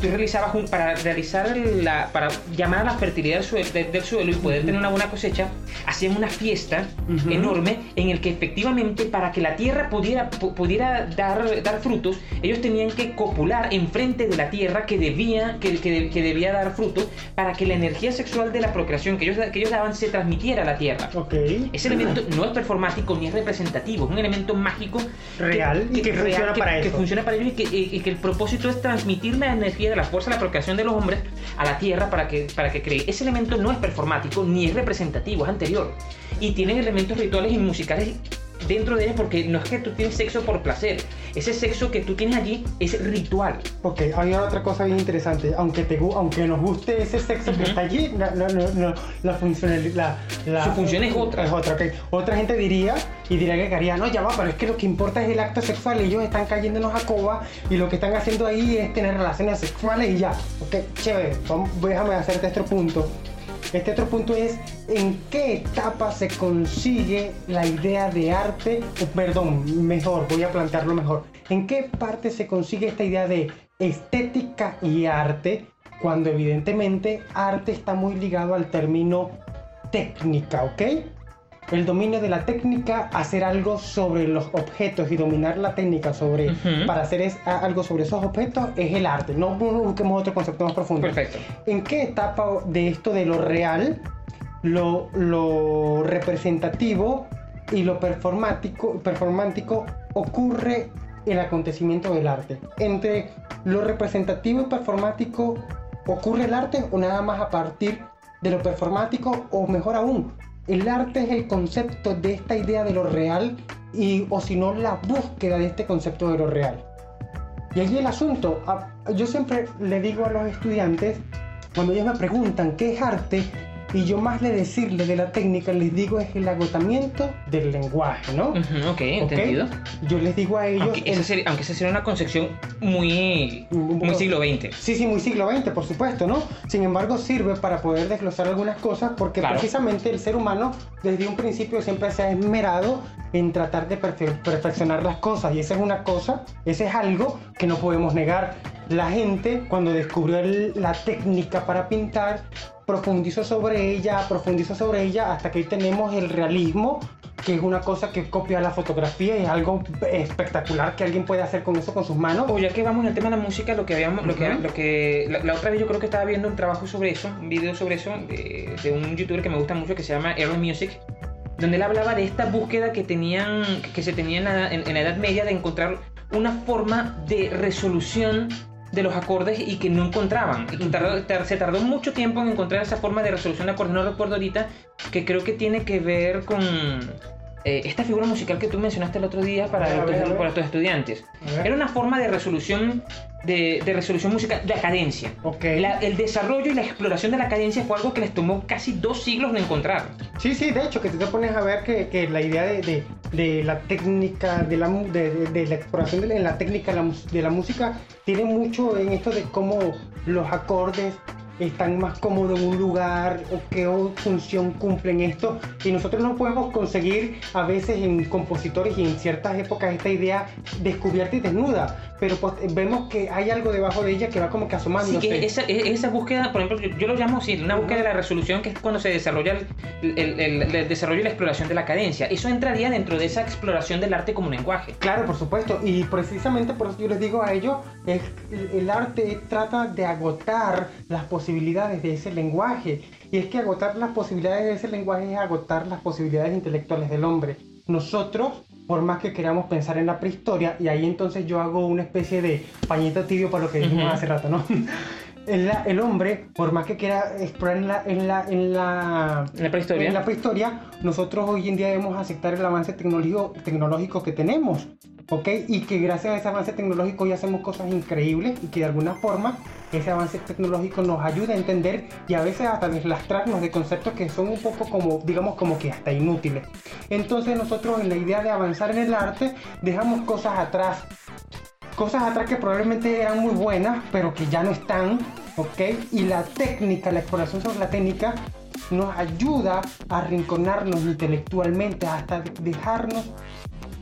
tú realizabas un- para realizar la, para llamar a la fertilidad del suelo, del suelo y poder tener una buena cosecha, hacían una fiesta Ujú. enorme en el que efectivamente para que la tierra pudiera, pu- pudiera dar, dar frutos, ellos tenían que copular enfrente de la tierra que debía, que, que- que debía dar frutos para que la energía sexual de la procreación que ellos, que ellos daban se transmitiera a la tierra. ok. Ese elemento no es performático ni es representativo, es un elemento mágico Real y que funciona para que eso. funciona para ello y que, y- y que el propósito es transmitir la energía de la fuerza de la procreación de los hombres a la tierra para que, para que cree. Ese elemento no es performático ni es representativo, es anterior. Y tienen elementos rituales y musicales dentro de ella porque no es que tú tienes sexo por placer. Ese sexo que tú tienes allí es ritual. Ok, hay otra cosa bien interesante. Aunque, te, aunque nos guste ese sexo que está allí, no, no, no, la, funcionalidad, la, Su función es otra. Es otra, okay. Otra gente diría y diría que haría, no, ya va, pero es que lo que importa es el acto sexual. Ellos están cayéndonos a coba y lo que están haciendo ahí es tener relaciones sexuales y ya. Ok, chévere, vamos, déjame hacerte este punto. Este otro punto es en qué etapa se consigue la idea de arte, perdón, mejor, voy a plantearlo mejor. ¿En qué parte se consigue esta idea de estética y arte cuando evidentemente arte está muy ligado al término técnica, ¿ok? El dominio de la técnica, hacer algo sobre los objetos y dominar la técnica sobre para hacer es, algo sobre esos objetos es el arte. No busquemos otro concepto más profundo. Perfecto. ¿En qué etapa de esto de lo real, lo, lo representativo y lo performático, performático ocurre el acontecimiento del arte? Entre lo representativo y performático ocurre el arte o nada más a partir de lo performático o mejor aún el arte es el concepto de esta idea de lo real y o si no la búsqueda de este concepto de lo real. Y allí el asunto, yo siempre le digo a los estudiantes, cuando ellos me preguntan qué es arte, y yo más le decirle de la técnica, les digo es el agotamiento del lenguaje, ¿no? ok, entendido. Yo les digo a ellos... Aunque, esa sería, aunque sería una concepción muy, muy siglo XX. Sí, sí, muy siglo XX, por supuesto, ¿no? Sin embargo, sirve para poder desglosar algunas cosas porque precisamente el ser humano desde un principio siempre se ha esmerado en tratar de perfeccionar las cosas y esa es una cosa, ese es algo que no podemos negar. La gente cuando descubrió la técnica para pintar profundizó sobre ella, profundizó sobre ella hasta que hoy tenemos el realismo, que es una cosa que copia la fotografía y es algo espectacular que alguien puede hacer con eso con sus manos. O ya que vamos en el tema de la música, lo que habíamos, lo que, lo que la, otra vez yo creo que estaba viendo un trabajo sobre eso, un video sobre eso de, de un youtuber que me gusta mucho que se llama Aaron Music, donde él hablaba de esta búsqueda que tenían, que se tenía en la Edad Media de encontrar una forma de resolución de los acordes y que no encontraban. Y se tardó mucho tiempo en encontrar esa forma de resolución de acordes. No recuerdo ahorita, que creo que tiene que ver con eh, esta figura musical que tú mencionaste el otro día para, para tus estudiantes. Era una forma de resolución de, resolución musical, de la cadencia. Okay. el desarrollo y la exploración de la cadencia fue algo que les tomó casi dos siglos de encontrar. Sí, sí, de hecho, que tú te pones a ver que, que la idea de, de, la técnica, de la, de, la exploración de la, técnica de la música, tiene mucho en esto de cómo los acordes están más cómodos en un lugar o qué función cumplen esto. Y nosotros no podemos conseguir a veces en compositores y en ciertas épocas esta idea descubierta y desnuda, pero pues vemos que hay algo debajo de ella que va como que asomándose. Sí, esa, esa búsqueda, por ejemplo, yo, lo llamo así, una búsqueda de la resolución, que es cuando se desarrolla el, el, desarrollo y la exploración de la cadencia. Eso entraría dentro de esa exploración del arte como lenguaje. Claro, por supuesto, y precisamente por eso yo les digo a ellos, el, el arte trata de agotar las posibilidades posibilidades de ese lenguaje. Y es que agotar las posibilidades de ese lenguaje es agotar las posibilidades intelectuales del hombre. Nosotros, por más que queramos pensar en la prehistoria, y ahí entonces yo hago una especie de pañito tibio para lo que dijimos hace rato, ¿no? El, el, hombre, por más que quiera explorar en la, en la, en la, la prehistoria. en la prehistoria, nosotros hoy en día debemos aceptar el avance tecnológico, tecnológico que tenemos. ¿ok? Y que gracias a ese avance tecnológico ya hacemos cosas increíbles y que de alguna forma ese avance tecnológico nos ayuda a entender y a veces hasta deslastrarnos de conceptos que son un poco como, digamos, como que hasta inútiles. Entonces nosotros en la idea de avanzar en el arte dejamos cosas atrás. Cosas atrás que probablemente eran muy buenas, pero que ya no están, ¿ok? Y la técnica, la exploración sobre la técnica nos ayuda a arrinconarnos intelectualmente, hasta dejarnos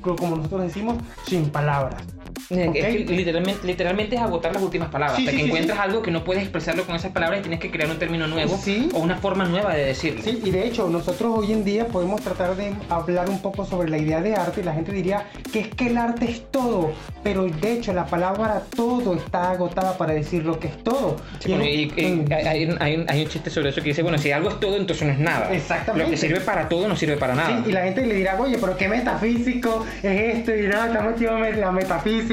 como nosotros decimos, sin palabras. Literalmente, literalmente es agotar las últimas palabras. hasta que encuentras algo que no puedes expresarlo con esas palabras y tienes que crear un término nuevo o una forma nueva de decirlo. Sí, y de hecho, nosotros hoy en día podemos tratar de hablar un poco sobre la idea de arte y la gente diría que es que el arte es todo, pero de hecho la palabra todo está agotada para decir lo que es todo. y, hay, un chiste sobre eso que dice, bueno, si algo es todo, entonces no es nada. Exactamente. Lo que sirve para todo no sirve para nada. y la gente le dirá, oye, pero qué metafísico es esto y nada, estamos metidos en la metafísica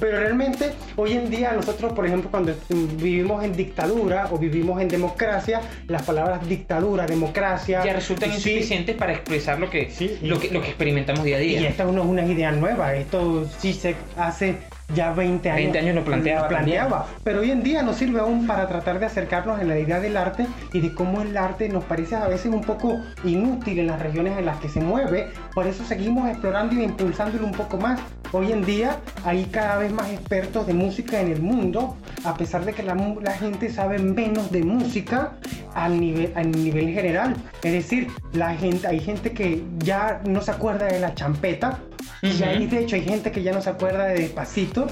Pero realmente, hoy en día, nosotros, por ejemplo, cuando vivimos en dictadura o vivimos en democracia, las palabras dictadura, democracia. Ya resultan insuficientes para expresar lo que, lo, que, lo que experimentamos día a día. Y esta no es una idea nueva. Esto sí se hace ya 20 años, 20 años lo planteaba. planteaba. Pero hoy en día nos sirve aún para tratar de acercarnos en la idea del arte y de cómo el arte nos parece a veces un poco inútil en las regiones en las que se mueve. Por eso seguimos explorando y impulsándolo un poco más. Hoy en día hay cada vez más expertos de música en el mundo, a pesar de que la, la gente sabe menos de música a nivel, a nivel general. Es decir, la gente, hay gente que ya no se acuerda de la champeta, y ya de hecho hay gente que ya no se acuerda de Despacito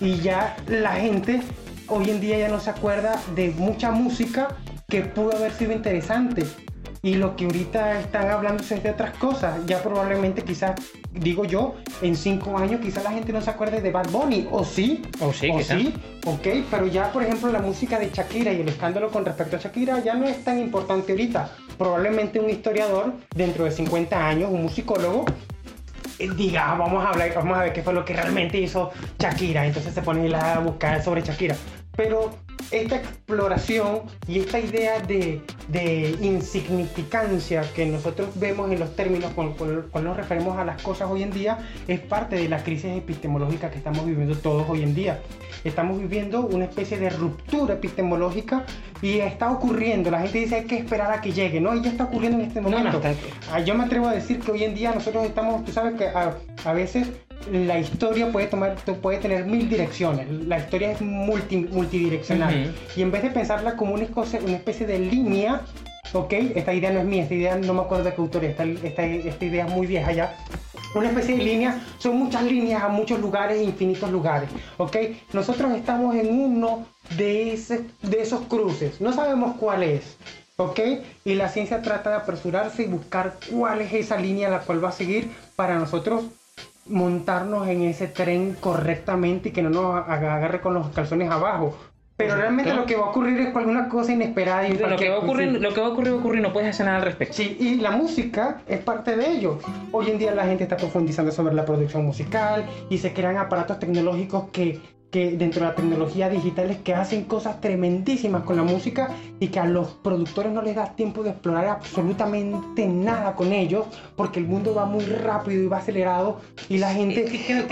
y ya la gente hoy en día ya no se acuerda de mucha música que pudo haber sido interesante. Y lo que ahorita están hablando es de otras cosas. Ya probablemente quizás, digo yo, en cinco años quizás la gente no se acuerde de Bad Bunny. O sí. O sí, o sí. Ok, pero ya por ejemplo la música de Shakira y el escándalo con respecto a Shakira ya no es tan importante ahorita. Probablemente un historiador dentro de 50 años, un musicólogo, diga, vamos a hablar, vamos a ver qué fue lo que realmente hizo Shakira. Entonces se pone a buscar sobre Shakira. Pero esta exploración y esta idea de, de insignificancia que nosotros vemos en los términos con, con, nos referimos a las cosas hoy en día es parte de la crisis epistemológica que estamos viviendo todos hoy en día. Estamos viviendo una especie de ruptura epistemológica y está ocurriendo. La gente dice hay que esperar a que llegue, ¿no? Y ya está ocurriendo en este momento. Ah, yo me atrevo a decir que hoy en día nosotros estamos, tú sabes que a, a veces la historia puede, tomar, puede tener mil direcciones. La historia es multi, multidireccional. Y en vez de pensarla como una, una especie de línea, ok, esta idea no es mía, esta idea no me acuerdo de qué autor es, esta, esta, esta idea es muy vieja ya. Una especie de línea, son muchas líneas a muchos lugares, infinitos lugares, ok. Nosotros estamos en uno de, ese, de esos cruces, no sabemos cuál es, ¿ok? Y la ciencia trata de apresurarse y buscar cuál es esa línea a la cual va a seguir para nosotros montarnos en ese tren correctamente y que no nos agarre con los calzones abajo. Pero realmente lo que va a ocurrir es alguna cosa inesperada. Y lo, que va a ocurrir, lo que va a ocurrir, va a ocurrir, no puedes hacer nada al respecto. Sí, y la música es parte de ello. Hoy en día la gente está profundizando sobre la producción musical y se crean aparatos tecnológicos que que dentro de la tecnología digital es que hacen cosas tremendísimas con la música y que a los productores no les da tiempo de explorar absolutamente nada con ellos porque el mundo va muy rápido y va acelerado y la gente tiene,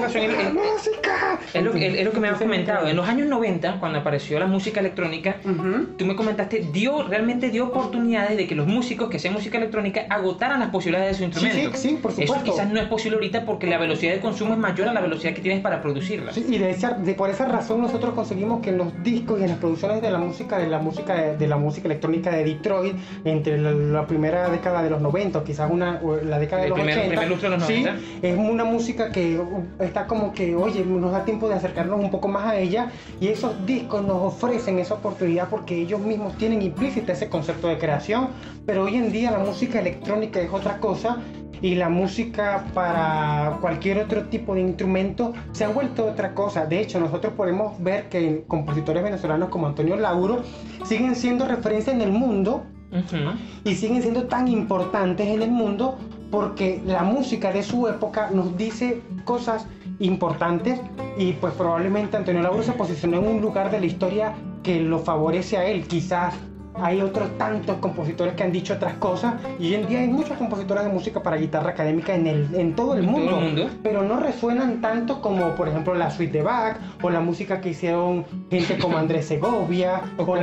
razón es, música es lo, es, lo, que me has comentado. En los años 90 cuando apareció la música electrónica tú me comentaste dio realmente dio oportunidades de que los músicos que hacen música electrónica agotaran las posibilidades de su instrumento sí, sí, por supuesto. eso quizás no es posible ahorita porque la velocidad de consumo es mayor a la velocidad que tienes para producirla. Y de por esa razón nosotros conseguimos que en los discos y en las producciones de la música, de la música, de, la música electrónica de Detroit, entre la, primera década de los 90, quizás una, la década de los 80, sí, es una música que uh, está como que, oye, nos da tiempo de acercarnos un poco más a ella y esos discos nos ofrecen esa oportunidad porque ellos mismos tienen implícita ese concepto de creación, pero hoy en día la música electrónica es otra cosa y la música para cualquier otro tipo de instrumento se ha vuelto otra cosa. De hecho, nosotros podemos ver que compositores venezolanos como Antonio Lauro siguen siendo referencia en el mundo y siguen siendo tan importantes en el mundo porque la música de su época nos dice cosas importantes y pues probablemente Antonio Lauro se posicionó en un lugar de la historia que lo favorece a él, quizás hay otros tantos compositores que han dicho otras cosas y hoy en día hay muchos compositores de música para guitarra académica en, el, en todo el mundo, pero no resuenan tanto como por ejemplo la suite de Bach o la música que hicieron gente como Andrés Segovia o, como,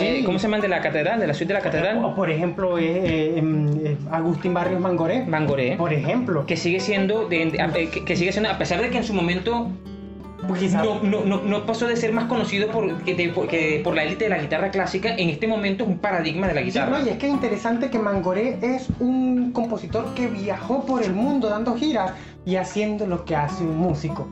eh, ¿cómo se llama de la catedral, de la suite de la catedral? O por ejemplo eh, eh, em, Agustín Barrios Mangoré. Mangoré. Por ejemplo. Que sigue siendo, de, que sigue siendo, a pesar de que en su momento no, no, no, no, pasó de ser más conocido por, que, por la élite de la guitarra clásica, en este momento es un paradigma de la guitarra. y es que es interesante que Mangoré es un compositor que viajó por el mundo dando giras y haciendo lo que hace un músico.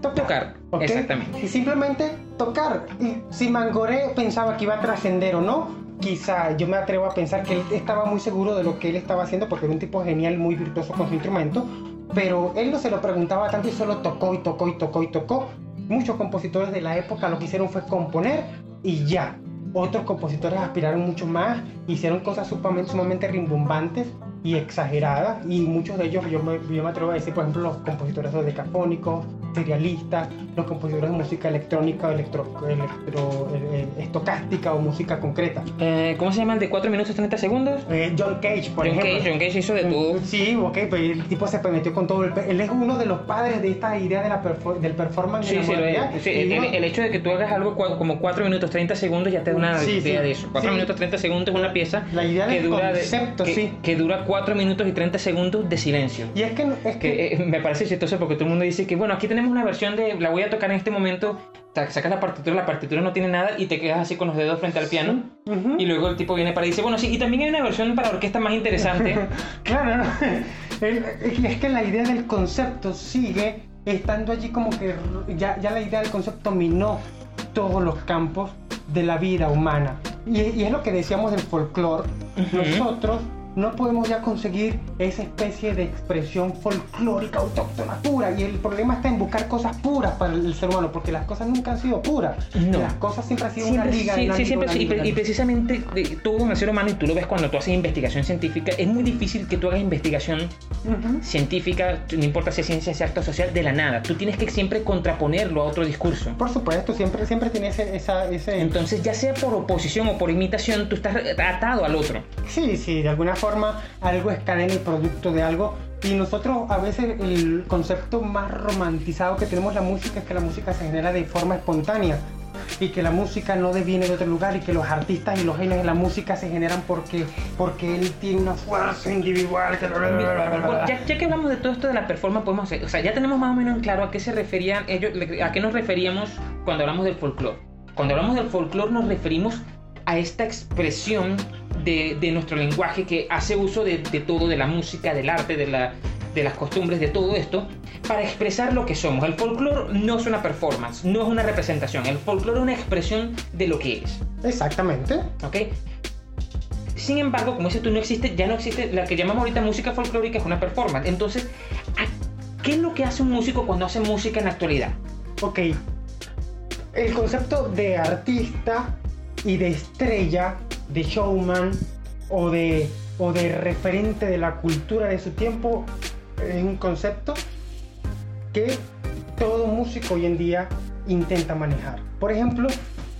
Tocar, exactamente. Y simplemente tocar. Y si Mangoré pensaba que iba a trascender o no, quizá yo me atrevo a pensar que él estaba muy seguro de lo que él estaba haciendo porque era un tipo genial, muy virtuoso con su instrumento, pero él no se lo preguntaba tanto y solo tocó y tocó y tocó y tocó. Muchos compositores de la época lo que hicieron fue componer y ya. Otros compositores aspiraron mucho más, hicieron cosas sumamente, sumamente rimbombantes y exageradas y muchos de ellos yo me, yo me atrevo a decir por ejemplo los compositores decafónicos serialistas los compositores de música electrónica o electro, electro eh, eh, estocástica o música concreta Eh, ¿Cómo se llama el de 4 minutos 30 segundos? Eh, John Cage por John ejemplo Cage, John Cage hizo de todo. Sí, ok, pero el tipo se metió con todo. El, él es uno de los padres de esta idea de la perfor- del performance Sí, en la sí, modernidad. Sí, el, el hecho de que tú hagas algo como 4 minutos 30 segundos ya te da una idea de eso. 4 Sí. minutos 30 segundos es una pieza La idea que del dura, de- concepto, que, sí. que dura 4 minutos y 30 segundos de silencio. Y es que, es que Que eh, me parece chistoso porque todo el mundo dice que, bueno, aquí tenemos una versión de, la voy a tocar en este momento, sa- sacas la partitura, la partitura no tiene nada y te quedas así con los dedos frente al piano. Ujú. Y luego el tipo viene para y dice, bueno, sí, y también hay una versión para orquesta más interesante. Claro, ¿no? Es que la idea del concepto sigue estando allí como que ya, ya la idea del concepto minó todos los campos de la vida humana. Y, y es lo que decíamos del folclore. Ujú. Nosotros no podemos ya conseguir esa especie de expresión folclórica autóctona pura. Y el problema está en buscar cosas puras para el ser humano, porque las cosas nunca han sido puras. No. Las cosas siempre han sido una liga. sí, una sí, liga, siempre, una y, y precisamente en el ser humano, y tú lo ves cuando tú haces investigación científica, es muy difícil que tú hagas investigación científica, no importa si es ciencia, sea arte o social, de la nada. Tú tienes que siempre contraponerlo a otro discurso. Por supuesto, siempre, siempre tiene ese, esa, ese... Entonces, ya sea por oposición o por imitación, tú estás atado al otro. Sí, sí, de alguna forma algo es cadena y producto de algo. Y nosotros a veces el concepto más romantizado que tenemos la música es que la música se genera de forma espontánea y que la música no deviene de otro lugar y que los artistas y los genios de la música se generan porque, porque él tiene una fuerza individual. Que... Ya, ya que hablamos de todo esto de la performance, podemos hacer, o sea, ya tenemos más o menos en claro a qué se referían ellos, a qué nos referíamos cuando hablamos del folclore. Cuando hablamos del folclore nos referimos a esta expresión de, de nuestro lenguaje que hace uso de, de todo, de la música, del arte, de, la, de las costumbres, de todo esto, para expresar lo que somos. El folclore no es una performance, no es una representación. El folclore es una expresión de lo que es. Exactamente. ¿ok? Sin embargo, como dices tú, no existe, ya no existe la que llamamos ahorita música folclórica, es una performance. Entonces, ¿a- ¿qué es lo que hace un músico cuando hace música en la actualidad? Ok. El concepto de artista y de estrella, de showman o de, o de referente de la cultura de su tiempo es un concepto que todo músico hoy en día intenta manejar. Por ejemplo,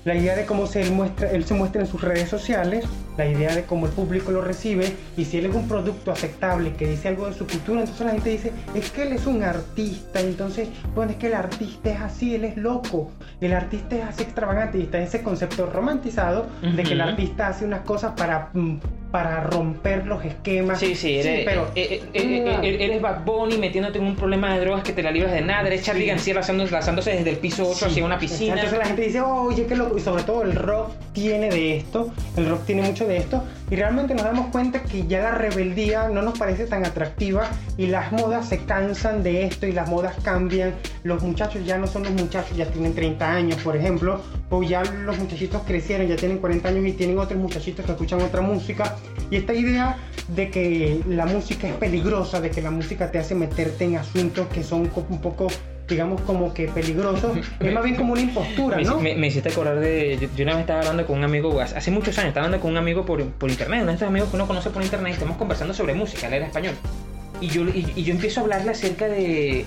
la idea de cómo se él muestra, él se muestra en sus redes sociales, la idea de cómo el público lo recibe y si él es un producto aceptable que dice algo de su cultura, entonces la gente dice, es que él es un artista, entonces, bueno, es que el artista es así, él es loco, el artista es así extravagante y está ese concepto romantizado de que el artista hace unas cosas para, mm, para romper los esquemas. Sí, sí, eres, pero... eh, eh, eh, No. eh, eres Bad Bunny metiéndote en un problema de drogas que te la libras de nada, eres Charlie Sí. García lanzándose, lanzándose desde el piso 8 hacia una piscina. Entonces la gente dice, oye, qué loco. Y sobre todo el rock tiene de esto, el rock tiene mucho de esto. Y realmente nos damos cuenta que ya la rebeldía no nos parece tan atractiva y las modas se cansan de esto y las modas cambian. Los muchachos ya no son los muchachos, ya tienen 30 años, por ejemplo. O ya los muchachitos crecieron, ya tienen 40 años y tienen otros muchachitos que escuchan otra música. Y esta idea de que la música es peligrosa, de que la música te hace meterte en asuntos que son un poco digamos como que peligrosos, es más bien como una impostura, ¿no? me- me hiciste acordar de. Yo, yo una vez estaba hablando con un amigo, hace hace muchos años, estaba hablando con un amigo por, por internet, uno de estos amigos que uno conoce por internet, y estamos conversando sobre música, él era español. Y yo, y, y yo empiezo a hablarle acerca de,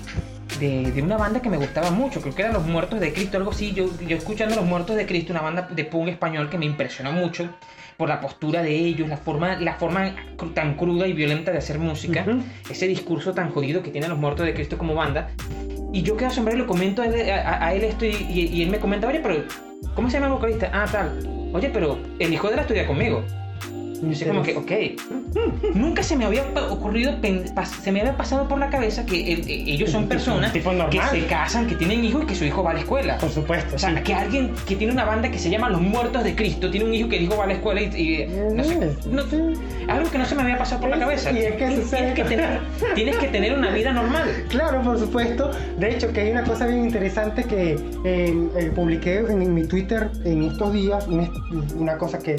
de, de una banda que me gustaba mucho, creo que eran Los Muertos de Cristo, algo así. Yo, yo escuchando Los Muertos de Cristo, una banda de punk español que me impresionó mucho por la postura de ellos, la forma, la forma tan cruda y violenta de hacer música, Ujú. ese discurso tan jodido que tienen Los Muertos de Cristo como banda. Y yo quedo asombrado y le comento a él, a- a él esto y, y- y él me comenta, oye, pero ¿cómo se llama el vocalista? Ah, tal. Oye, pero el hijo de él estudia conmigo. Y yo sé como que, ok. Nunca se me había ocurrido, se me había pasado por la cabeza que el- eh, ellos son personas tipo que se casan, que tienen hijos y que su hijo va a la escuela. Por supuesto. O sea, sí. que alguien que tiene una banda que se llama Los Muertos de Cristo tiene un hijo que el hijo va a la escuela y, y- no sé, no- algo que no se me había pasado por la cabeza. Y es que Tienes sucede- que tener, tienes que tener una vida normal. Claro, por supuesto. De hecho, que hay una cosa bien interesante que eh, eh, publiqué en, en mi Twitter en estos días, un est- una cosa que eh,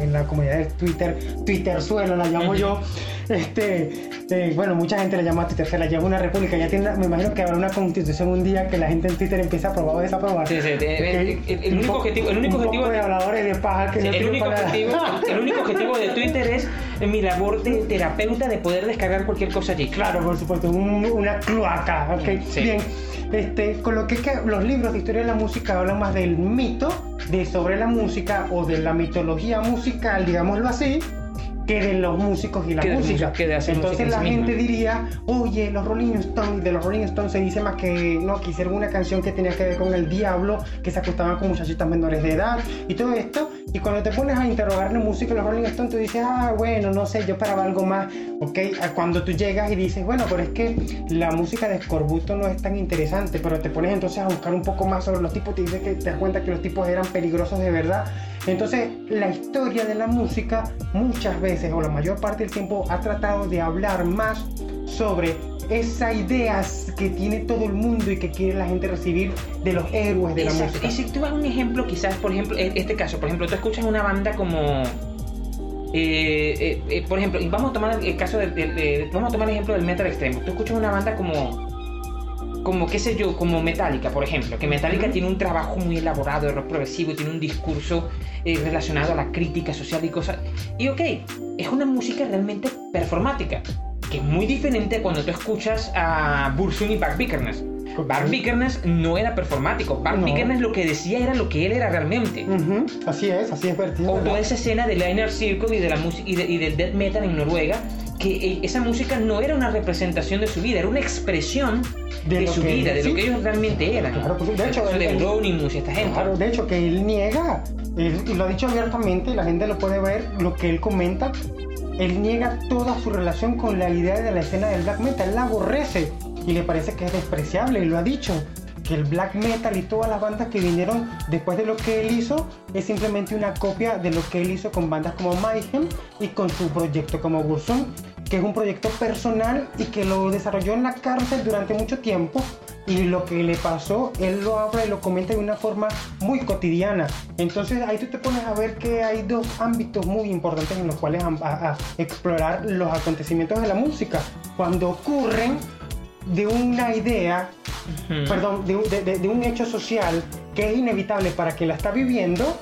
en la comunidad de, Twi- Twitter, Twitter suelo, la llamo yo. Este, eh, bueno, mucha gente la llama Twitter, se la llama una república. Ya tiene, me imagino que habrá una constitución un día que la gente en Twitter empieza a probar o desaprobar. Sí, sí, el, el- el único objetivo, el único objetivo de habladores de paja que Sí, no el, único objetivo, el único objetivo de Twitter es mi labor de terapeuta de poder descargar cualquier cosa allí. Claro, por supuesto, un- una cloaca. ok. Sí. Bien, este, con lo que, es que los libros de historia de la música hablan más del mito de sobre la música o de la mitología musical, digámoslo así, que de los músicos y la Que música. música- que de hacer Entonces música en la sí gente misma. diría, oye, los Rolling Stones, de los Rolling Stones se dice más que no, que hicieron una canción que tenía que ver con el diablo, que se acostaban con muchachitas menores de edad y todo esto. Y cuando te pones a interrogar la música de los Rolling Stones, tú dices, ah, bueno, no sé, yo esperaba algo más, ¿ok? Cuando tú llegas y dices, bueno, pero es que la música de Escorbuto no es tan interesante, pero te pones entonces a buscar un poco más sobre los tipos, te dices que te das cuenta que los tipos eran peligrosos de verdad. Entonces, la historia de la música muchas veces, o la mayor parte del tiempo, ha tratado de hablar más sobre esas ideas que tiene todo el mundo y que quiere la gente recibir de los héroes de la música. Y si tú das un ejemplo, quizás, por ejemplo, en este caso, por ejemplo, tú escuchas una banda como. eh, eh, eh, por ejemplo, vamos a tomar el caso del, del- de- vamos a tomar el ejemplo del metal extremo. Tú escuchas una banda como como qué sé yo, como Metallica, por ejemplo, que Metallica tiene un trabajo muy elaborado de rock progresivo, tiene un discurso eh, relacionado a la crítica social y cosas. Y ok, es una música realmente performática, que es muy diferente cuando tú escuchas a Burzum y Bart Vikernes. Bart Vikernes no era performático, Bart No. Vikernes lo que decía era lo que él era realmente. Ujú, Así es, así es, Bertie, es O toda esa escena del Inner Circle y, de la música y, de- y del death metal en Noruega, que esa música no era una representación de su vida, era una expresión de, De su que- vida, de sí. lo que ellos realmente eran. Claro, pues, de hecho, El de y esta gente. Claro, de hecho, que él niega, y lo ha dicho abiertamente, la gente lo puede ver, lo que él comenta, él niega toda su relación con la idea de la escena del black metal, él la aborrece y le parece que es despreciable, y lo ha dicho, que el black metal y todas las bandas que vinieron después de lo que él hizo es simplemente una copia de lo que él hizo con bandas como Mayhem y con su proyecto como Burzum, que es un proyecto personal y que lo desarrolló en la cárcel durante mucho tiempo y lo que le pasó, él lo habla y lo comenta de una forma muy cotidiana. Entonces ahí tú te pones a ver que hay dos ámbitos muy importantes en los cuales a, explorar los acontecimientos de la música. Cuando ocurren de una idea, perdón, de, un- de- de- de un hecho social que es inevitable para quien la está viviendo,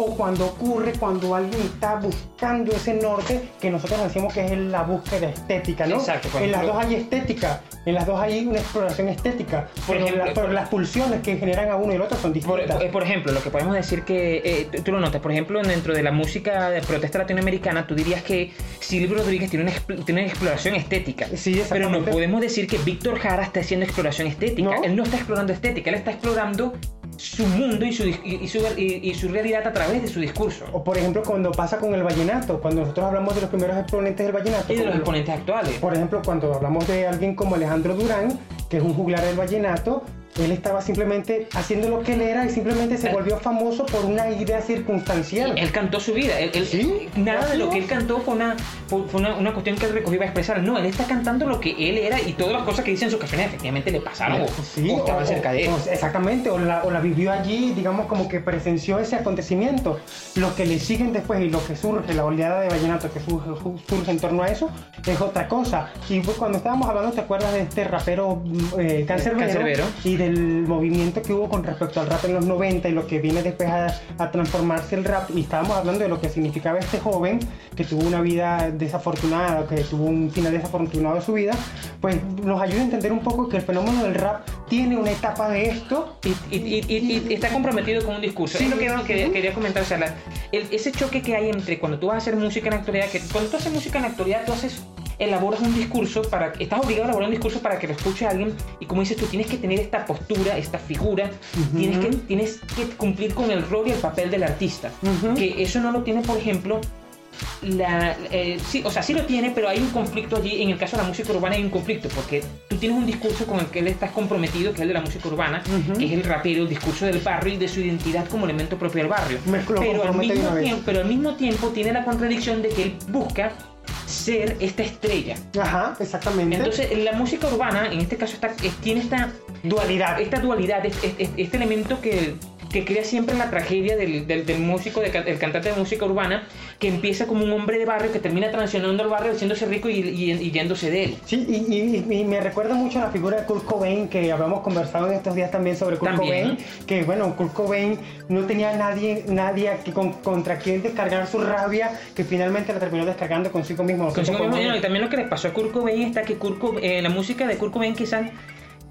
o cuando ocurre cuando alguien está buscando ese norte que nosotros decimos que es la búsqueda estética, ¿no? Exacto, en las dos hay estética, en las dos hay una exploración estética, Por pero, ejemplo- la- pero las pulsiones que generan a uno y el otro son distintas. por- por ejemplo, lo que podemos decir que, eh, tú- lo notas, por ejemplo, dentro de la música de protesta latinoamericana, tú dirías que Silvio Rodríguez tiene una, tiene una exploración estética. Sí, Pero no podemos decir que Víctor Jara está haciendo exploración estética. No. Él no está explorando estética, él está explorando su mundo y su, y, y su, y- y su realidad a través de su discurso. O por ejemplo cuando pasa con el vallenato, cuando nosotros hablamos de los primeros exponentes del vallenato, Y de los exponentes actuales. Por ejemplo, cuando hablamos de alguien como Alejandro Durán, que es un juglar del vallenato, él estaba simplemente haciendo lo que él era y simplemente se Eh. volvió famoso por una idea circunstancial. Él cantó su vida. Él, él- Sí, nada de lo que él cantó fue una, fue una, una cuestión que él recogió para expresar. No, él está cantando lo que él era y todas las cosas que dice en sus canciones efectivamente le pasaron o, Sí, o estaban cerca de él. o- exactamente, o la, o la vivió allí, digamos como que presenció ese acontecimiento. Lo que le siguen después y lo que surge, la oleada de vallenato que surge, surge en torno a eso, es otra cosa. Y pues, cuando estábamos hablando, ¿te acuerdas de este rapero mm, eh, Cancerbero? Canserbero. Y del movimiento que hubo con respecto al rap en los 90 y lo que viene después a, a transformarse el rap. Y estábamos hablando de lo que significaba este joven que tuvo una vida desafortunada, que tuvo un final desafortunado de su vida. Pues nos ayuda a entender un poco que el fenómeno del rap tiene una etapa de esto Y, y- y- y- está comprometido con un discurso. Sí. es lo que, que- quería comentar. O sea, la- el- ese choque que hay entre cuando tú vas a hacer música en la actualidad, que cuando tú haces música en la actualidad, tú haces, elaboras un discurso para, estás obligado a elaborar un discurso para que lo escuche alguien. Y como dices tú, tienes que tener esta postura, esta figura, tienes, que, tienes que cumplir con el rol y el papel del artista. Que eso no lo tiene, por ejemplo, la, eh, sí, o sea, sí lo tiene, pero hay un conflicto allí. En el caso de la música urbana hay un conflicto, porque tú tienes un discurso con el que él estás comprometido, que es el de la música urbana, que es el rapero, el discurso del barrio y de su identidad como elemento propio del barrio. Pero al, mismo tiempo, pero al mismo tiempo tiene la contradicción de que él busca ser esta estrella. Ajá, exactamente. Entonces, la música urbana, en este caso, está, es- tiene esta dualidad. esta dualidad, este, este- este elemento que, que crea siempre la tragedia del, del, del músico, del, del cantante de música urbana, que empieza como un hombre de barrio que termina transicionando al barrio, haciéndose rico y, y- y yéndose de él. Sí, y, y- y me recuerda mucho a la figura de Kurt Cobain, que habíamos conversado en estos días también sobre Kurt También. Cobain, que bueno, Kurt Cobain no tenía nadie, nadie que con- contra quien descargar su rabia, que finalmente la terminó descargando consigo mismo. Consigo mismo, y también lo que le pasó a Kurt Cobain está que Kurt Co- eh, la música de Kurt Cobain quizás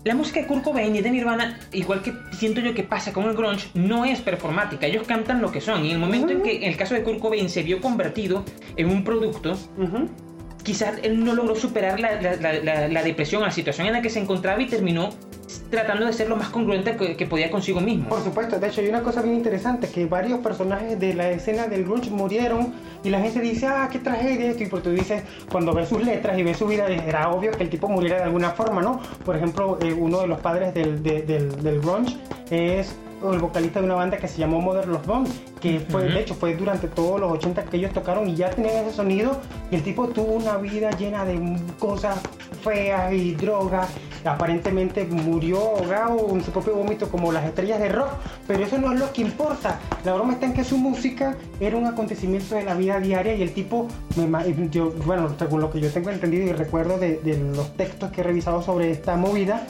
la música de Kurt Cobain y de Nirvana, igual que siento yo que pasa con el grunge, no es performática. Ellos cantan lo que son. Y en el momento en que en el caso de Kurt Cobain se vio convertido en un producto. Quizás él no logró superar la, depresión, la situación en la que se encontraba y terminó tratando de ser lo más congruente que, podía consigo mismo. Por supuesto, de hecho hay una cosa bien interesante, que varios personajes de la escena del grunge murieron y la gente dice, ah, qué tragedia esto, y tú dices, cuando ves sus letras y ves su vida, era obvio que el tipo muriera de alguna forma, ¿no? Por ejemplo, eh, uno de los padres del, de- del grunge es el vocalista de una banda que se llamó Mother Love Bone, que fue, de hecho, fue durante todos los 80 que ellos tocaron y ya tenían ese sonido, y el tipo tuvo una vida llena de cosas feas y drogas, aparentemente murió ahogado en su propio vómito como las estrellas de rock, pero eso no es lo que importa. La broma está en que su música era un acontecimiento de la vida diaria y el tipo, me yo, bueno, según lo que yo tengo entendido y recuerdo de, de los textos que he revisado sobre esta movida,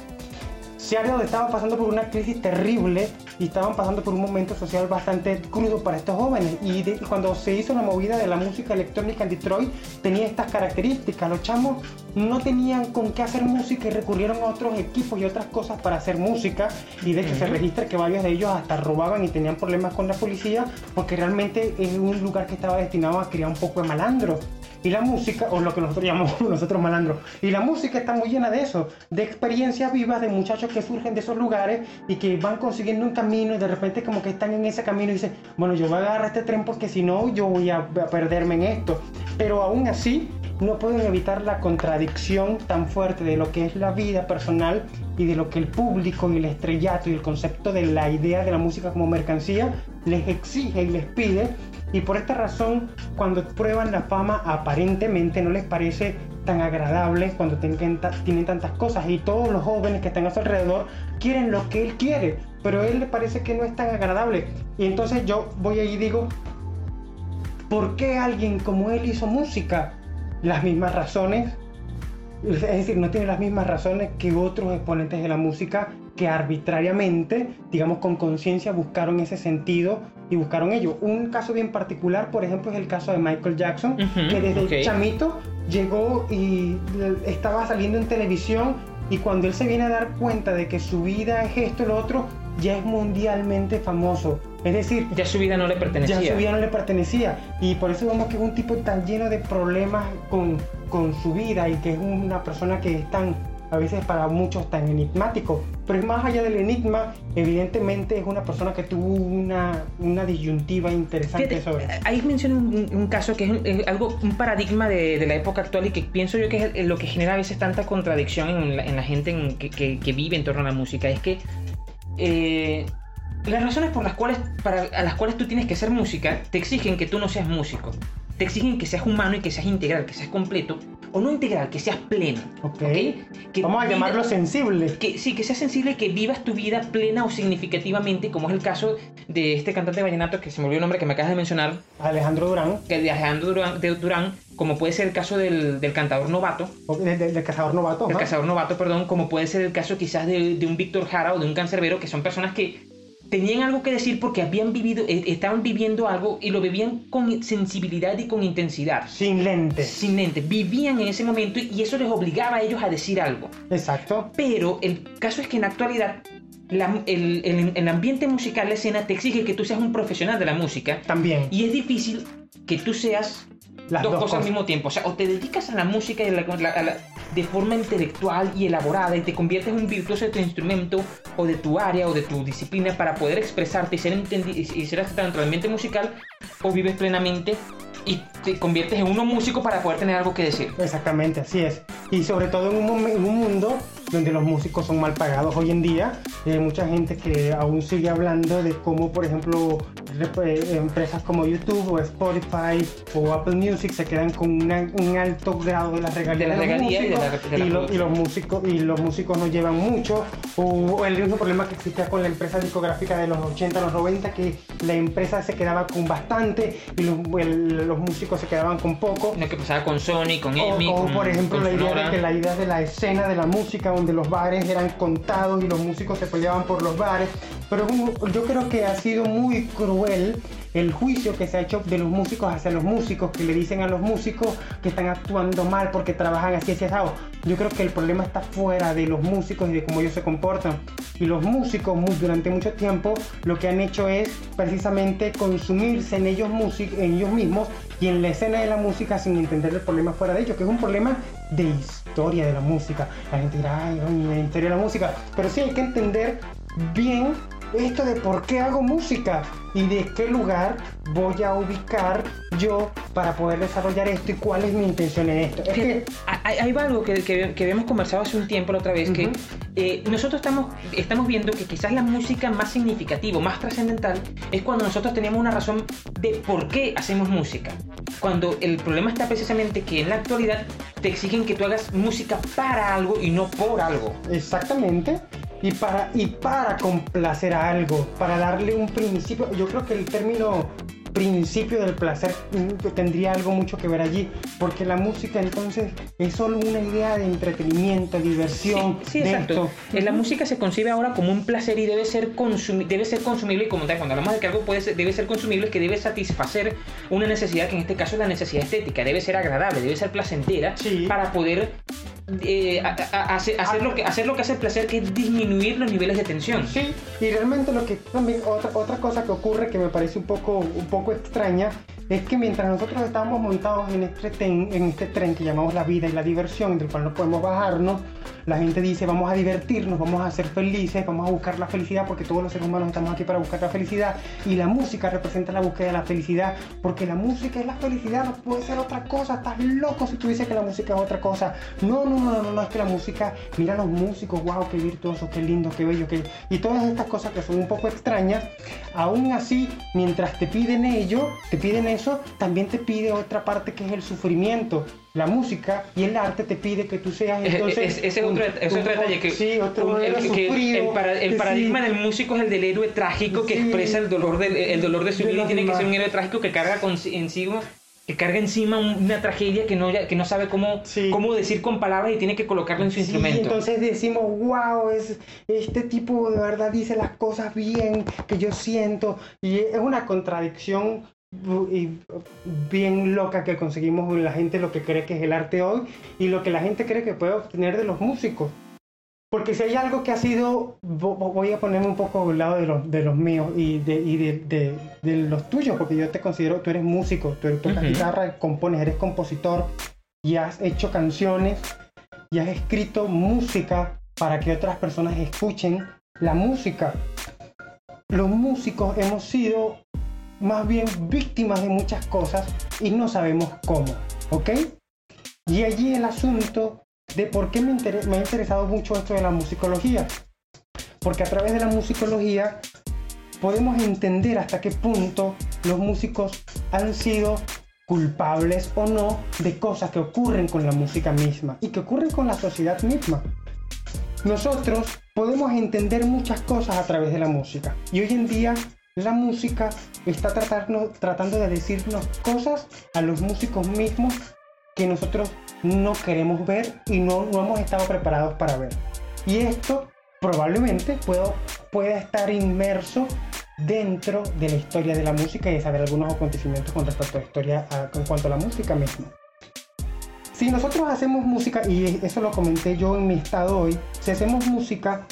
Seattle estaba pasando por una crisis terrible y estaban pasando por un momento social bastante crudo para estos jóvenes. Y de- cuando se hizo la movida de la música electrónica en Detroit, tenía estas características. Los chamos no tenían con qué hacer música y recurrieron a otros equipos y otras cosas para hacer música. Y de hecho se registra que varios de ellos hasta robaban y tenían problemas con la policía porque realmente es un lugar que estaba destinado a criar un poco de malandros. Y la música, o lo que nosotros llamamos nosotros malandros, y la música está muy llena de eso, de experiencias vivas de muchachos que surgen de esos lugares y que van consiguiendo un camino y de repente como que están en ese camino y dicen, bueno, yo voy a agarrar este tren porque si no yo voy a, perderme en esto. Pero aún así no pueden evitar la contradicción tan fuerte de lo que es la vida personal y de lo que el público y el estrellato y el concepto de la idea de la música como mercancía les exige y les pide y por esta razón, cuando prueban la fama, aparentemente no les parece tan agradable cuando tienen, tienen tantas cosas. Y todos los jóvenes que están a su alrededor quieren lo que él quiere, pero a él le parece que no es tan agradable. Y entonces yo voy ahí y digo, ¿por qué alguien como él hizo música? Las mismas razones es decir, no tiene las mismas razones que otros exponentes de la música que arbitrariamente, digamos con conciencia, buscaron ese sentido y buscaron ello. Un caso bien particular, por ejemplo, es el caso de Michael Jackson, que desde ok. chamito llegó y estaba saliendo en televisión y cuando él se viene a dar cuenta de que su vida es esto y lo otro, ya es mundialmente famoso. Es decir, Ya su vida no le pertenecía. ya su vida no le pertenecía. Y por eso vemos que es un tipo tan lleno de problemas con, con su vida y que es una persona que es tan, a veces para muchos, tan enigmático. Pero es más allá del enigma, evidentemente es una persona que tuvo una, una disyuntiva interesante Fíjate, sobre... ahí menciona un, un caso que es, un- es algo, un paradigma de, de la época actual y que pienso yo que es lo que genera a veces tanta contradicción en la, en la gente en que, que- que vive en torno a la música. Es que eh, las razones por las cuales, para, a las cuales tú tienes que hacer música te exigen que tú no seas músico. Te exigen que seas humano y que seas integral, que seas completo. O no integral, que seas pleno. Ok. Que Vamos a vida- llamarlo sensible. que sí, que seas sensible que vivas tu vida plena o significativamente, como es el caso de este cantante de vallenato que se me olvidó el nombre que me acabas de mencionar, Alejandro Durán, que de Alejandro Durán, de Durán, como puede ser el caso del, del cantador novato, del cazador novato. el ¿no? cazador novato, perdón, como puede ser el caso quizás de, de un Víctor Jara o de un cancerbero, que son personas que tenían algo que decir porque habían vivido, eh, estaban viviendo algo y lo vivían con sensibilidad y con intensidad. Sin lentes. Sin mente, vivían en ese momento y eso les obligaba a ellos a decir algo. Exacto. Pero el caso es que en la actualidad la- el, el- el ambiente musical, la escena, te exige que tú seas un profesional de la música También. y es difícil que tú seas Las dos, dos cosas al mismo tiempo. O sea, o te dedicas a la música y a la- a la- de forma intelectual y elaborada y te conviertes en un virtuoso de tu instrumento o de tu área o de tu disciplina para poder expresarte y ser, entendi- y ser aceptado dentro del ambiente musical o vives plenamente y te conviertes en uno músico para poder tener algo que decir. Exactamente, así es. Y sobre todo en un, en un mundo donde los músicos son mal pagados hoy en día, hay mucha gente que aún sigue hablando de cómo, por ejemplo, eh, empresas como YouTube o Spotify o Apple Music se quedan con una- un alto grado de las regalías De las los regalías y de la- de la y, lo- y producción. los músicos y los músicos no llevan mucho. O el mismo problema que existía con la empresa discográfica de los 80 los 90 que la empresa se quedaba con bastante y los, el- los músicos se quedaban con poco. Lo que pasaba con Sony, con o, Emmy, o, con, por ejemplo con la idea de que la idea de la escena de la música donde los bares eran contados y los músicos se peleaban por los bares pero yo creo que ha sido muy cruel el juicio que se ha hecho de los músicos hacia los músicos que le dicen a los músicos que están actuando mal porque trabajan así así asado. yo creo que el problema está fuera de los músicos y de cómo ellos se comportan y los músicos durante mucho tiempo lo que han hecho es precisamente consumirse en ellos, en ellos mismos y en la escena de la música sin entender el problema fuera de ellos, que es un problema de historia de la música. La gente dirá, ay, la historia de la música, pero sí hay que entender bien esto de por qué hago música y de qué lugar voy a ubicar yo para poder desarrollar esto y cuál es mi intención en esto. Es que hay, hay algo que, que, que habíamos conversado hace un tiempo la otra vez, que Ujú. eh, nosotros estamos, estamos viendo que quizás la música más significativa, más trascendental, es cuando nosotros tenemos una razón de por qué hacemos música. Cuando el problema está precisamente que en la actualidad te exigen que tú hagas música para algo y no por algo. Exactamente. Y para, y para complacer a algo, para darle un principio, yo creo que el término principio del placer mm, tendría algo mucho que ver allí, porque la música entonces es solo una idea de entretenimiento, diversión, Sí, sí, de exacto. esto. Eh, La música se concibe ahora como un placer y debe ser, consumi- debe ser consumible. Y como tal, cuando hablamos de que algo puede ser- debe ser consumible, es que debe satisfacer una necesidad, que en este caso es la necesidad estética. Debe ser agradable, debe ser placentera Sí. para poder eh, a- a- hacer, hacer lo que, hacer lo que hace el placer, que es disminuir los niveles de tensión. Sí, y realmente lo que también, otra, otra cosa que ocurre que me parece un poco, un poco extraña, es que mientras nosotros estábamos montados en este, tren, en este tren que llamamos la vida y la diversión, del cual no podemos bajarnos, la gente dice vamos a divertirnos, vamos a ser felices, vamos a buscar la felicidad, porque todos los seres humanos estamos aquí para buscar la felicidad, y la música representa la búsqueda de la felicidad, porque la música es la felicidad, no puede ser otra cosa, estás loco si tú dices que la música es otra cosa. No, no, no, no, no, es que la música, mira los músicos, wow, qué virtuoso, qué lindo, qué bello, qué... y todas estas cosas que son un poco extrañas, aún así, mientras te piden ello, te piden eso, también te pide otra parte que es el sufrimiento. La música y el arte te pide que tú seas Es- entonces... es- ese es otro, es un- otro detalle que, sí, otro un- el, que sufrido, el para- el paradigma sí. del músico es el del héroe trágico que Sí. expresa el dolor del el dolor de su vida y tiene que ser un héroe trágico que carga con, encima que carga encima un- una tragedia que no, que no sabe cómo, Sí. cómo decir con palabras y tiene que colocarlo en su Sí, instrumento. entonces decimos, wow, es, este tipo de verdad dice las cosas bien, que yo siento. Y es una contradicción y bien loca que conseguimos la gente lo que cree que es el arte hoy y lo que la gente cree que puede obtener de los músicos. Porque si hay algo que ha sido, vo- vo- voy a ponerme un poco al lado de los, de los míos y, de, y de, de- de los tuyos, porque yo te considero, tú eres músico, tú tocas Ujú. guitarra, compones, eres compositor y has hecho canciones y has escrito música para que otras personas escuchen la música. Los músicos hemos sido más bien víctimas de muchas cosas y no sabemos cómo, ¿ok? Y allí el asunto de por qué me, inter- ha interesado mucho esto de la musicología. Porque a través de la musicología podemos entender hasta qué punto los músicos han sido culpables o no de cosas que ocurren con la música misma y que ocurren con la sociedad misma. Nosotros podemos entender muchas cosas a través de la música y hoy en día la música está tratando de decirnos cosas a los músicos mismos que nosotros no queremos ver y no, no hemos estado preparados para ver. Y esto probablemente puedo, pueda estar inmerso dentro de la historia de la música y saber algunos acontecimientos con respecto a la historia a- en cuanto a la música misma. Si nosotros hacemos música, y eso lo comenté yo en mi estado hoy, si hacemos música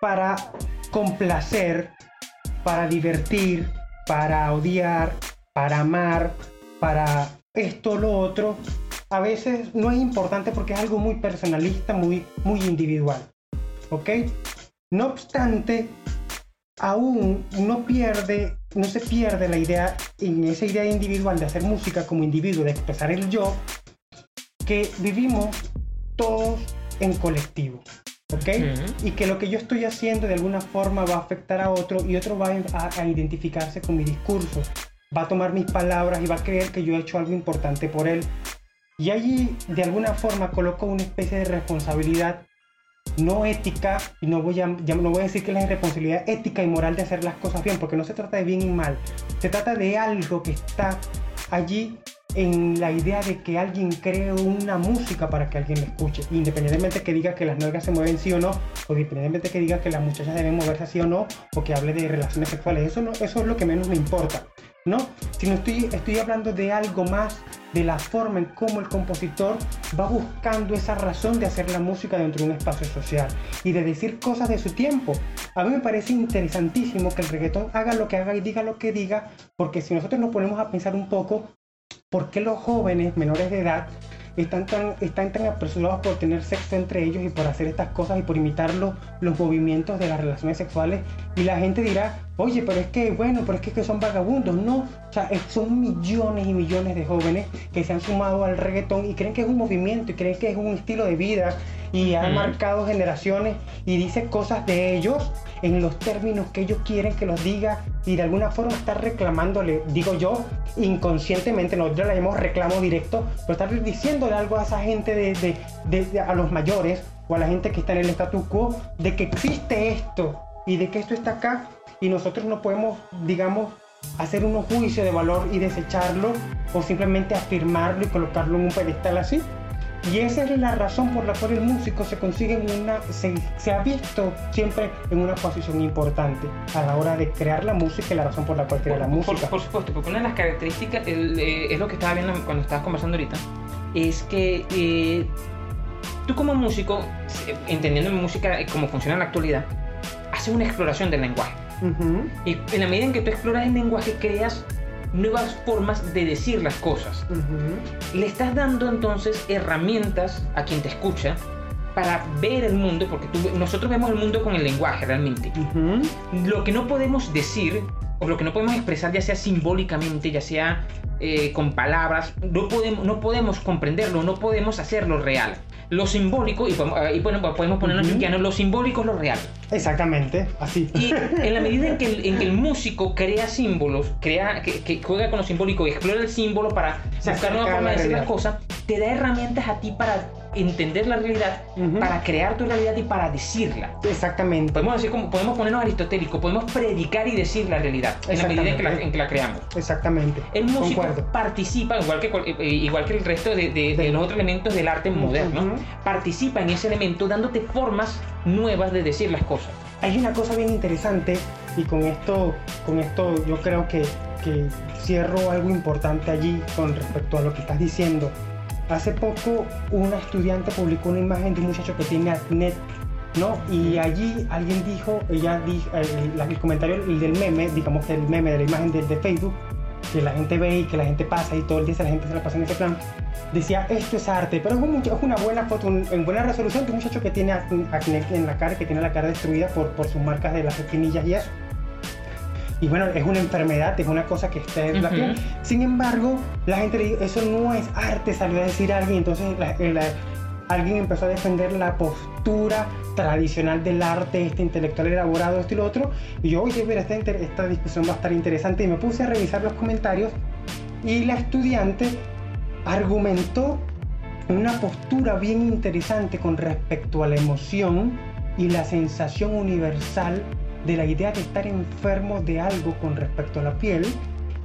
para complacer, para divertir, para odiar, para amar, para esto lo otro, a veces no es importante porque es algo muy personalista, muy, muy individual. ¿Ok? No obstante, aún no pierde, no se pierde la idea, en esa idea individual de hacer música como individuo, de expresar el yo, que vivimos todos en colectivo. ¿ok? Y que lo que yo estoy haciendo de alguna forma va a afectar a otro y otro va a, a, identificarse con mi discurso, va a tomar mis palabras y va a creer que yo he hecho algo importante por él. Y allí de alguna forma coloco una especie de responsabilidad no ética, y no voy, a, no voy a decir que es la responsabilidad ética y moral de hacer las cosas bien, porque no se trata de bien y mal, se trata de algo que está allí en la idea de que alguien cree una música para que alguien la escuche, independientemente que diga que las nalgas se mueven sí o no, o independientemente que diga que las muchachas deben moverse así o no, o que hable de relaciones sexuales, eso, no, eso es lo que menos me importa, ¿no? Sino estoy, estoy hablando de algo más, de la forma en cómo el compositor va buscando esa razón de hacer la música dentro de un espacio social y de decir cosas de su tiempo. A mí me parece interesantísimo que el reggaetón haga lo que haga y diga lo que diga, porque si nosotros nos ponemos a pensar un poco, ¿por qué los jóvenes menores de edad están tan, están tan apresurados por tener sexo entre ellos y por hacer estas cosas y por imitar los, los movimientos de las relaciones sexuales. Y la gente dirá, oye, pero es que, bueno, pero es que, son vagabundos. No, o sea, son millones y millones de jóvenes que se han sumado al reggaetón y creen que es un movimiento y creen que es un estilo de vida y han marcado generaciones y dice cosas de ellos en los términos que ellos quieren que los diga y de alguna forma está reclamándole, digo yo, inconscientemente, nosotros le llamamos reclamo directo, pero está diciéndole algo a esa gente de, de, a los mayores o a la gente que está en el status quo de que existe esto y de que esto está acá y nosotros no podemos, digamos, hacer un juicio de valor y desecharlo o simplemente afirmarlo y colocarlo en un pedestal así. Y esa es la razón por la cual el músico se consigue en una, se, ha visto siempre en una posición importante a la hora de crear la música y la razón por la cual crea la música. Por, supuesto, porque una de las características, eh, es lo que estaba viendo cuando estabas conversando ahorita, es que eh, tú como músico, entendiendo música como funciona en la actualidad, haces una exploración del lenguaje. Y en la medida en que tú exploras el lenguaje, creas nuevas formas de decir las cosas. Le estás dando entonces herramientas a quien te escucha para ver el mundo, porque nosotros vemos el mundo con el lenguaje realmente. Lo que no podemos decir, o lo que no podemos expresar, ya sea simbólicamente, ya sea eh, con palabras, no podemos, no podemos comprenderlo, no podemos hacerlo real lo simbólico, y, y bueno, podemos ponernos uh lo simbólico es lo real. Exactamente, así. Y en la medida en que el, en que el músico crea símbolos, crea, que, que, juega con lo simbólico y explora el símbolo para buscar una forma de decir las cosas, te da herramientas a ti para entender la realidad, para crear tu realidad y para decirla. Exactamente. Podemos decir como podemos ponernos aristotélicos, podemos predicar y decir la realidad en la medida en que la, en que la creamos. Exactamente. El músico participa, igual que, eh, igual que el resto de, de, los otros elementos del arte moderno, participa en ese elemento dándote formas nuevas de decir las cosas. Hay una cosa bien interesante y con esto, con esto yo creo que, que cierro algo importante allí con respecto a lo que estás diciendo Hace poco una estudiante publicó una imagen de un muchacho que tiene acné, ¿no? Y allí alguien dijo, ella dijo, el, comentario del meme, digamos que el meme de la imagen de, de, Facebook, que la gente ve y que la gente pasa y todo el día la gente se la pasa en ese plan, decía, esto es arte, pero es, es una buena foto, en buena resolución de un muchacho que tiene acné en la cara, que tiene la cara destruida por, por sus marcas de las espinillas y eso y bueno, es una enfermedad, es una cosa que está en la piel. Sin embargo, la gente le dice, eso no es arte, salió a decir alguien, entonces alguien empezó a defender la postura tradicional del arte, este intelectual elaborado, esto y lo otro, y yo, oye, mira, esta, esta discusión va a estar interesante, y me puse a revisar los comentarios, y la estudiante argumentó una postura bien interesante con respecto a la emoción y la sensación universal de la idea de estar enfermo de algo con respecto a la piel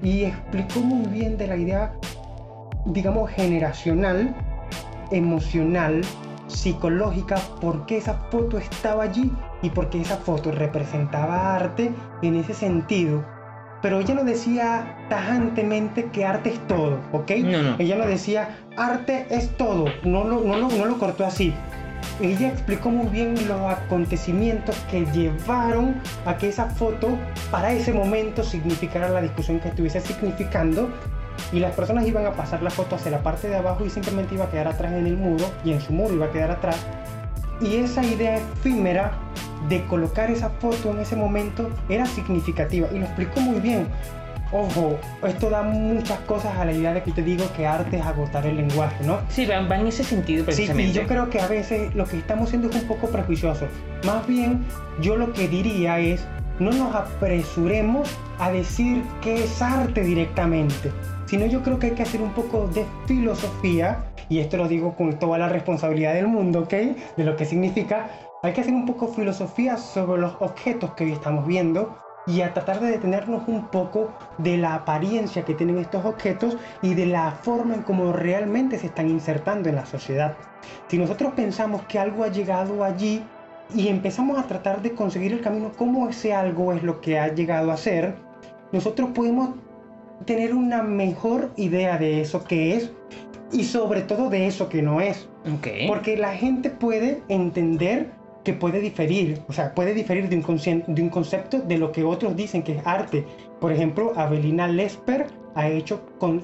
y explicó muy bien de la idea, digamos, generacional, emocional, psicológica, por qué esa foto estaba allí y por qué esa foto representaba arte en ese sentido. Pero ella no decía tajantemente que arte es todo, ¿ok? Ella no decía arte es todo, no no, no lo cortó así ella explicó muy bien los acontecimientos que llevaron a que esa foto para ese momento significara la discusión que estuviese significando y las personas iban a pasar la foto hacia la parte de abajo y simplemente iba a quedar atrás en el muro y en su muro iba a quedar atrás. Y esa idea efímera de colocar esa foto en ese momento era significativa y lo explicó muy bien Ojo, esto da muchas cosas a la idea de que te digo que arte es agotar el lenguaje, ¿no? Sí, va, va en ese sentido Sí, precisamente. y yo creo que a veces lo que estamos haciendo es un poco prejuicioso. Más bien, yo lo que diría es, no nos apresuremos a decir que es arte directamente, sino yo creo que hay que hacer un poco de filosofía, y esto lo digo con toda la responsabilidad del mundo, ¿ok? De lo que significa, hay que hacer un poco filosofía sobre los objetos que hoy estamos viendo y a tratar de detenernos un poco de la apariencia que tienen estos objetos y de la forma en cómo realmente se están insertando en la sociedad. Si nosotros pensamos que algo ha llegado allí y empezamos a tratar de conseguir el camino como ese algo es lo que ha llegado a ser, nosotros podemos tener una mejor idea de eso que es y sobre todo de eso que no es. Porque la gente puede entender que puede diferir, o sea, puede diferir de un, de un concepto de lo que otros dicen que es arte. Por ejemplo, Avelina Lesper ha hecho con,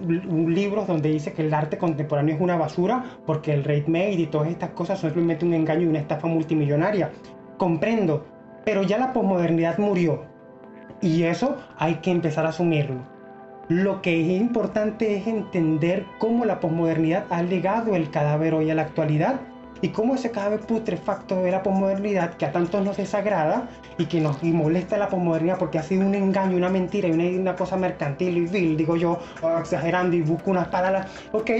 libros donde dice que el arte contemporáneo es una basura porque el rate made y todas estas cosas son simplemente un engaño y una estafa multimillonaria. Comprendo, pero ya la posmodernidad murió y eso hay que empezar a asumirlo. Lo que es importante es entender cómo la posmodernidad ha legado el cadáver hoy a la actualidad y cómo ese cadáver putrefacto de la posmodernidad que a tantos nos desagrada y que nos y molesta la posmodernidad porque ha sido un engaño, una mentira y una, una cosa mercantil y vil, digo yo, exagerando y busco unas palabras, ok,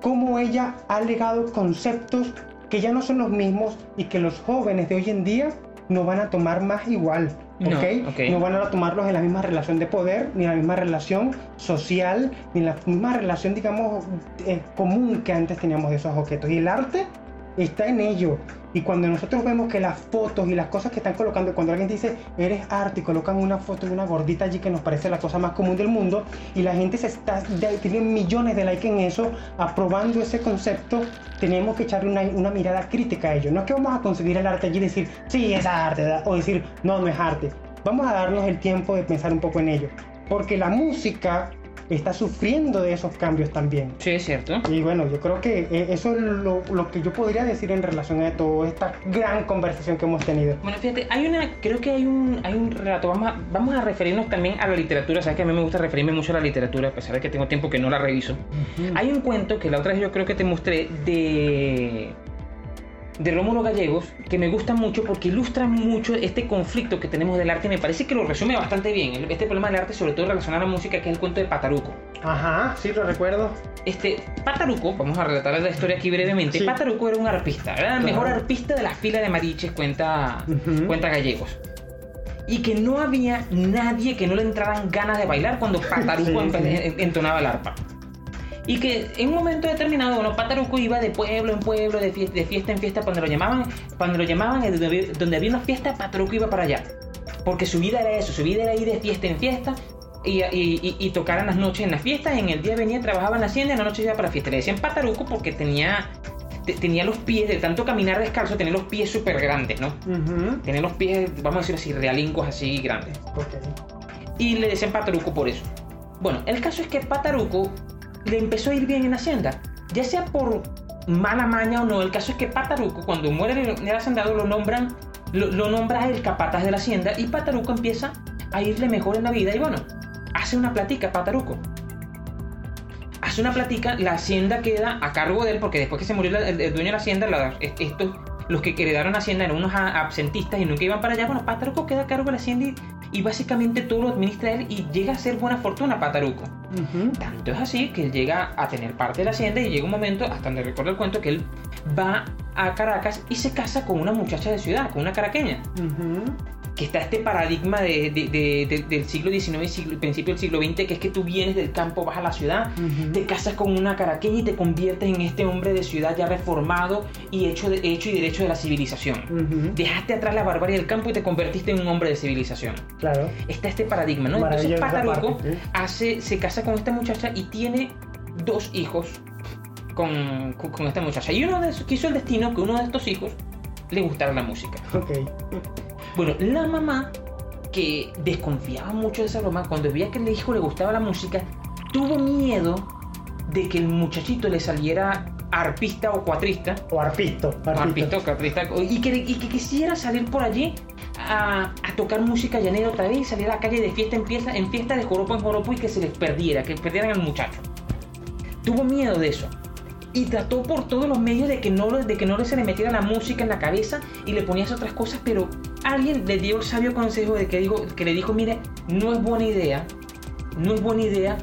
cómo ella ha legado conceptos que ya no son los mismos y que los jóvenes de hoy en día no van a tomar más igual. No, ¿ok? ok. No van a tomarlos en la misma relación de poder, ni en la misma relación social, ni en la misma relación, digamos, eh, común que antes teníamos de esos objetos. Y el arte está en ello. Y cuando nosotros vemos que las fotos y las cosas que están colocando, cuando alguien dice eres arte colocan una foto de una gordita allí que nos parece la cosa más común del mundo, y la gente se está, tiene millones de likes en eso, aprobando ese concepto, tenemos que echarle una, una mirada crítica a ello. No es que vamos a conseguir el arte allí y decir, sí, es arte, o decir, no, no es arte. Vamos a darnos el tiempo de pensar un poco en ello. Porque la música está sufriendo de esos cambios también. Sí, es cierto. Y bueno, yo creo que eh, eso es lo, lo que yo podría decir en relación a toda esta gran conversación que hemos tenido. Bueno, fíjate, hay una, creo que hay un, hay un relato, vamos a, vamos a referirnos también a la literatura, sabes que a mí me gusta referirme mucho a la literatura, a pesar de que tengo tiempo que no la reviso. Hay un cuento que la otra vez yo creo que te mostré de de Rómulo Gallegos que me gusta mucho porque ilustra mucho este conflicto que tenemos del arte y me parece que lo resume bastante bien. Este problema del arte, sobre todo relacionado a la música, que es el cuento de Pataruco. Ajá, sí, lo recuerdo. Este, Pataruco, vamos a relatar la historia aquí brevemente. Sí. Pataruco era un arpista, era el Claro. mejor arpista de la fila de mariches, cuenta, cuenta Gallegos. Y que no había nadie que no le entraran ganas de bailar cuando Pataruco Sí, sí. entonaba el arpa. Y que en un momento determinado, bueno, Pataruco iba de pueblo en pueblo, de fiesta, de fiesta en fiesta, cuando lo llamaban, cuando lo llamaban, donde había- donde había una fiesta, Pataruco iba para allá. Porque su vida era eso, su vida era ir de fiesta en fiesta y, y, y- y tocar en las noches en las fiestas, en el día venía, trabajaba en la hacienda y en la noche iba para la fiesta. Le decían Pataruco porque tenía, te- tenía los pies, de tanto caminar descalzo, tenía los pies súper grandes, ¿no? Ujú. Tenía los pies, vamos a decir así, realingos así grandes. Ok. Y le decían Pataruco por eso. Bueno, el caso es que Pataruco le empezó a ir bien en la hacienda. Ya sea por mala maña o no, el caso es que Pataruco, cuando muere el, hacendado, lo nombran, lo, lo nombra el capataz de la hacienda y Pataruco empieza a irle mejor en la vida y bueno, hace una platica Pataruco. Hace una platica, la hacienda queda a cargo de él porque después que se murió el, dueño de la hacienda, la- los que heredaron hacienda eran unos absentistas y nunca iban para allá. Bueno, Pataruco queda a cargo de la hacienda y, y básicamente todo lo administra él y llega a ser buena fortuna Pataruco. Tanto es así que él llega a tener parte de la hacienda y llega un momento, hasta donde recuerdo el cuento, que él va a Caracas y se casa con una muchacha de ciudad, con una caraqueña. Ujú. Que está este paradigma de- de- de- de- del siglo XIX y siglo- principio del siglo XX, que es que tú vienes del campo, vas a la ciudad, Ujú. te casas con una caraqueña y te conviertes en este hombre de ciudad ya reformado y hecho, de, hecho y derecho de la civilización. Dejaste atrás la barbarie del campo y te convertiste en un hombre de civilización Claro. está este paradigma, ¿no? Entonces Pataruco sí. hace, se casa con esta muchacha y tiene dos hijos con, con- con esta muchacha. Y uno de quiso el destino que uno de estos hijos le gustara la música. Ok. Bueno, la mamá, que desconfiaba mucho de esa broma, cuando veía que el hijo le gustaba la música, tuvo miedo de que el muchachito le saliera arpista o cuatrista O arpisto. arpista o caprista, y que, y que quisiera salir por allí a, a tocar música llanera otra vez, salir a la calle de fiesta en fiesta, en fiesta de joropo en joropo y que se les perdiera, que perdieran al muchacho. Tuvo miedo de eso y trató por todos los medios de que no, de que no se le metiera la música en la cabeza y le ponías otras cosas, pero alguien le dio el sabio consejo de que, dijo, que le dijo, mire, no es buena idea, no es buena idea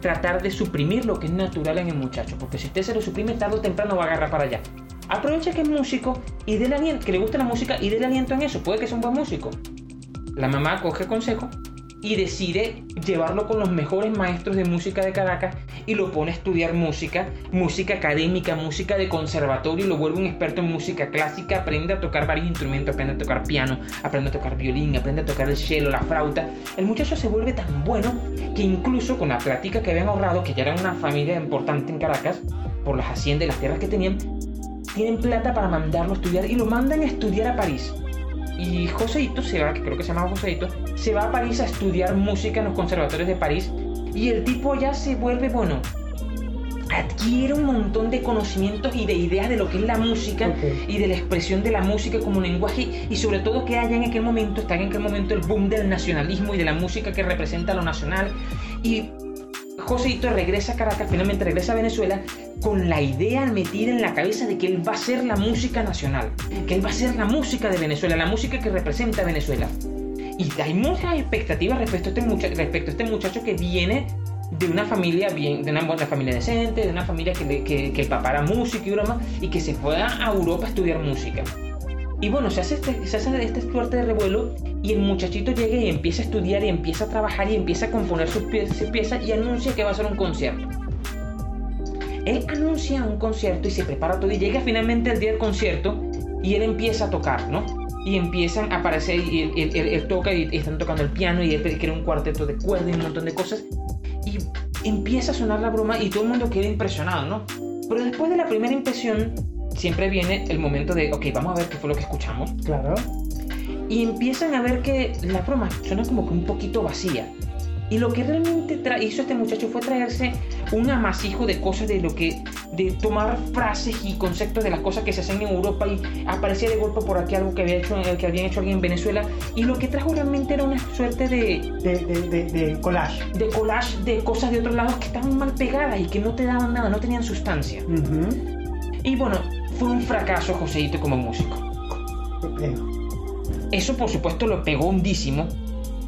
tratar de suprimir lo que es natural en el muchacho, porque si usted se lo suprime tarde o temprano va a agarrar para allá. Aprovecha que es músico y déle aliento, que le gusta la música y déle aliento en eso, puede que sea un buen músico. La mamá coge consejo y decide llevarlo con los mejores maestros de música de Caracas y lo pone a estudiar música, música académica, música de conservatorio y lo vuelve un experto en música clásica, aprende a tocar varios instrumentos, aprende a tocar piano, aprende a tocar violín, aprende a tocar el cello, la flauta. El muchacho se vuelve tan bueno que incluso con la plática que habían ahorrado, que ya era una familia importante en Caracas, por las haciendas y las tierras que tenían, tienen plata para mandarlo a estudiar y lo mandan a estudiar a París. Y Joseito se va, que creo que se llama Joseito, se va a París a estudiar música en los conservatorios de París. Y el tipo ya se vuelve, bueno, adquiere un montón de conocimientos y de ideas de lo que es la música y de la expresión de la música como lenguaje y sobre todo que haya en aquel momento, está en aquel momento el boom del nacionalismo y de la música que representa lo nacional y Joseito regresa a Caracas, finalmente regresa a Venezuela con la idea metida en la cabeza de que él va a ser la música nacional, que él va a ser la música de Venezuela, la música que representa a Venezuela. Y hay muchas expectativas respecto a este, mucha- respecto a este muchacho que viene de una familia bien, de una buena familia decente, de una familia que, que, que el papá era músico y broma, y que se fue a Europa a estudiar música. Y bueno, se hace, este, se hace este suerte de revuelo y el muchachito llega y empieza a estudiar y empieza a trabajar y empieza a componer sus pie- sus piezas y anuncia que va a hacer un concierto. Él anuncia un concierto y se prepara todo y llega finalmente el día del concierto y él empieza a tocar, ¿no? Y empiezan a aparecer y él, él- él- él toca y están tocando el piano y él crea un cuarteto de cuerdas y un montón de cosas. Y empieza a sonar la broma y todo el mundo queda impresionado, ¿no? Pero después de la primera impresión siempre viene el momento de, ok, vamos a ver qué fue lo que escuchamos Claro. y empiezan a ver que la broma suena como que un poquito vacía. Y lo que realmente hizo este muchacho fue traerse un amasijo de cosas de lo que, de tomar frases y conceptos de las cosas que se hacen en Europa y aparecía de golpe por aquí algo que había hecho, que habían hecho alguien en Venezuela y lo que trajo realmente era una suerte de, De, de, collage. de collage de cosas de otros lados que estaban mal pegadas y que no te daban nada, no tenían sustancia. Y bueno, fue un fracaso Joseito como músico. Eso por supuesto lo pegó hondísimo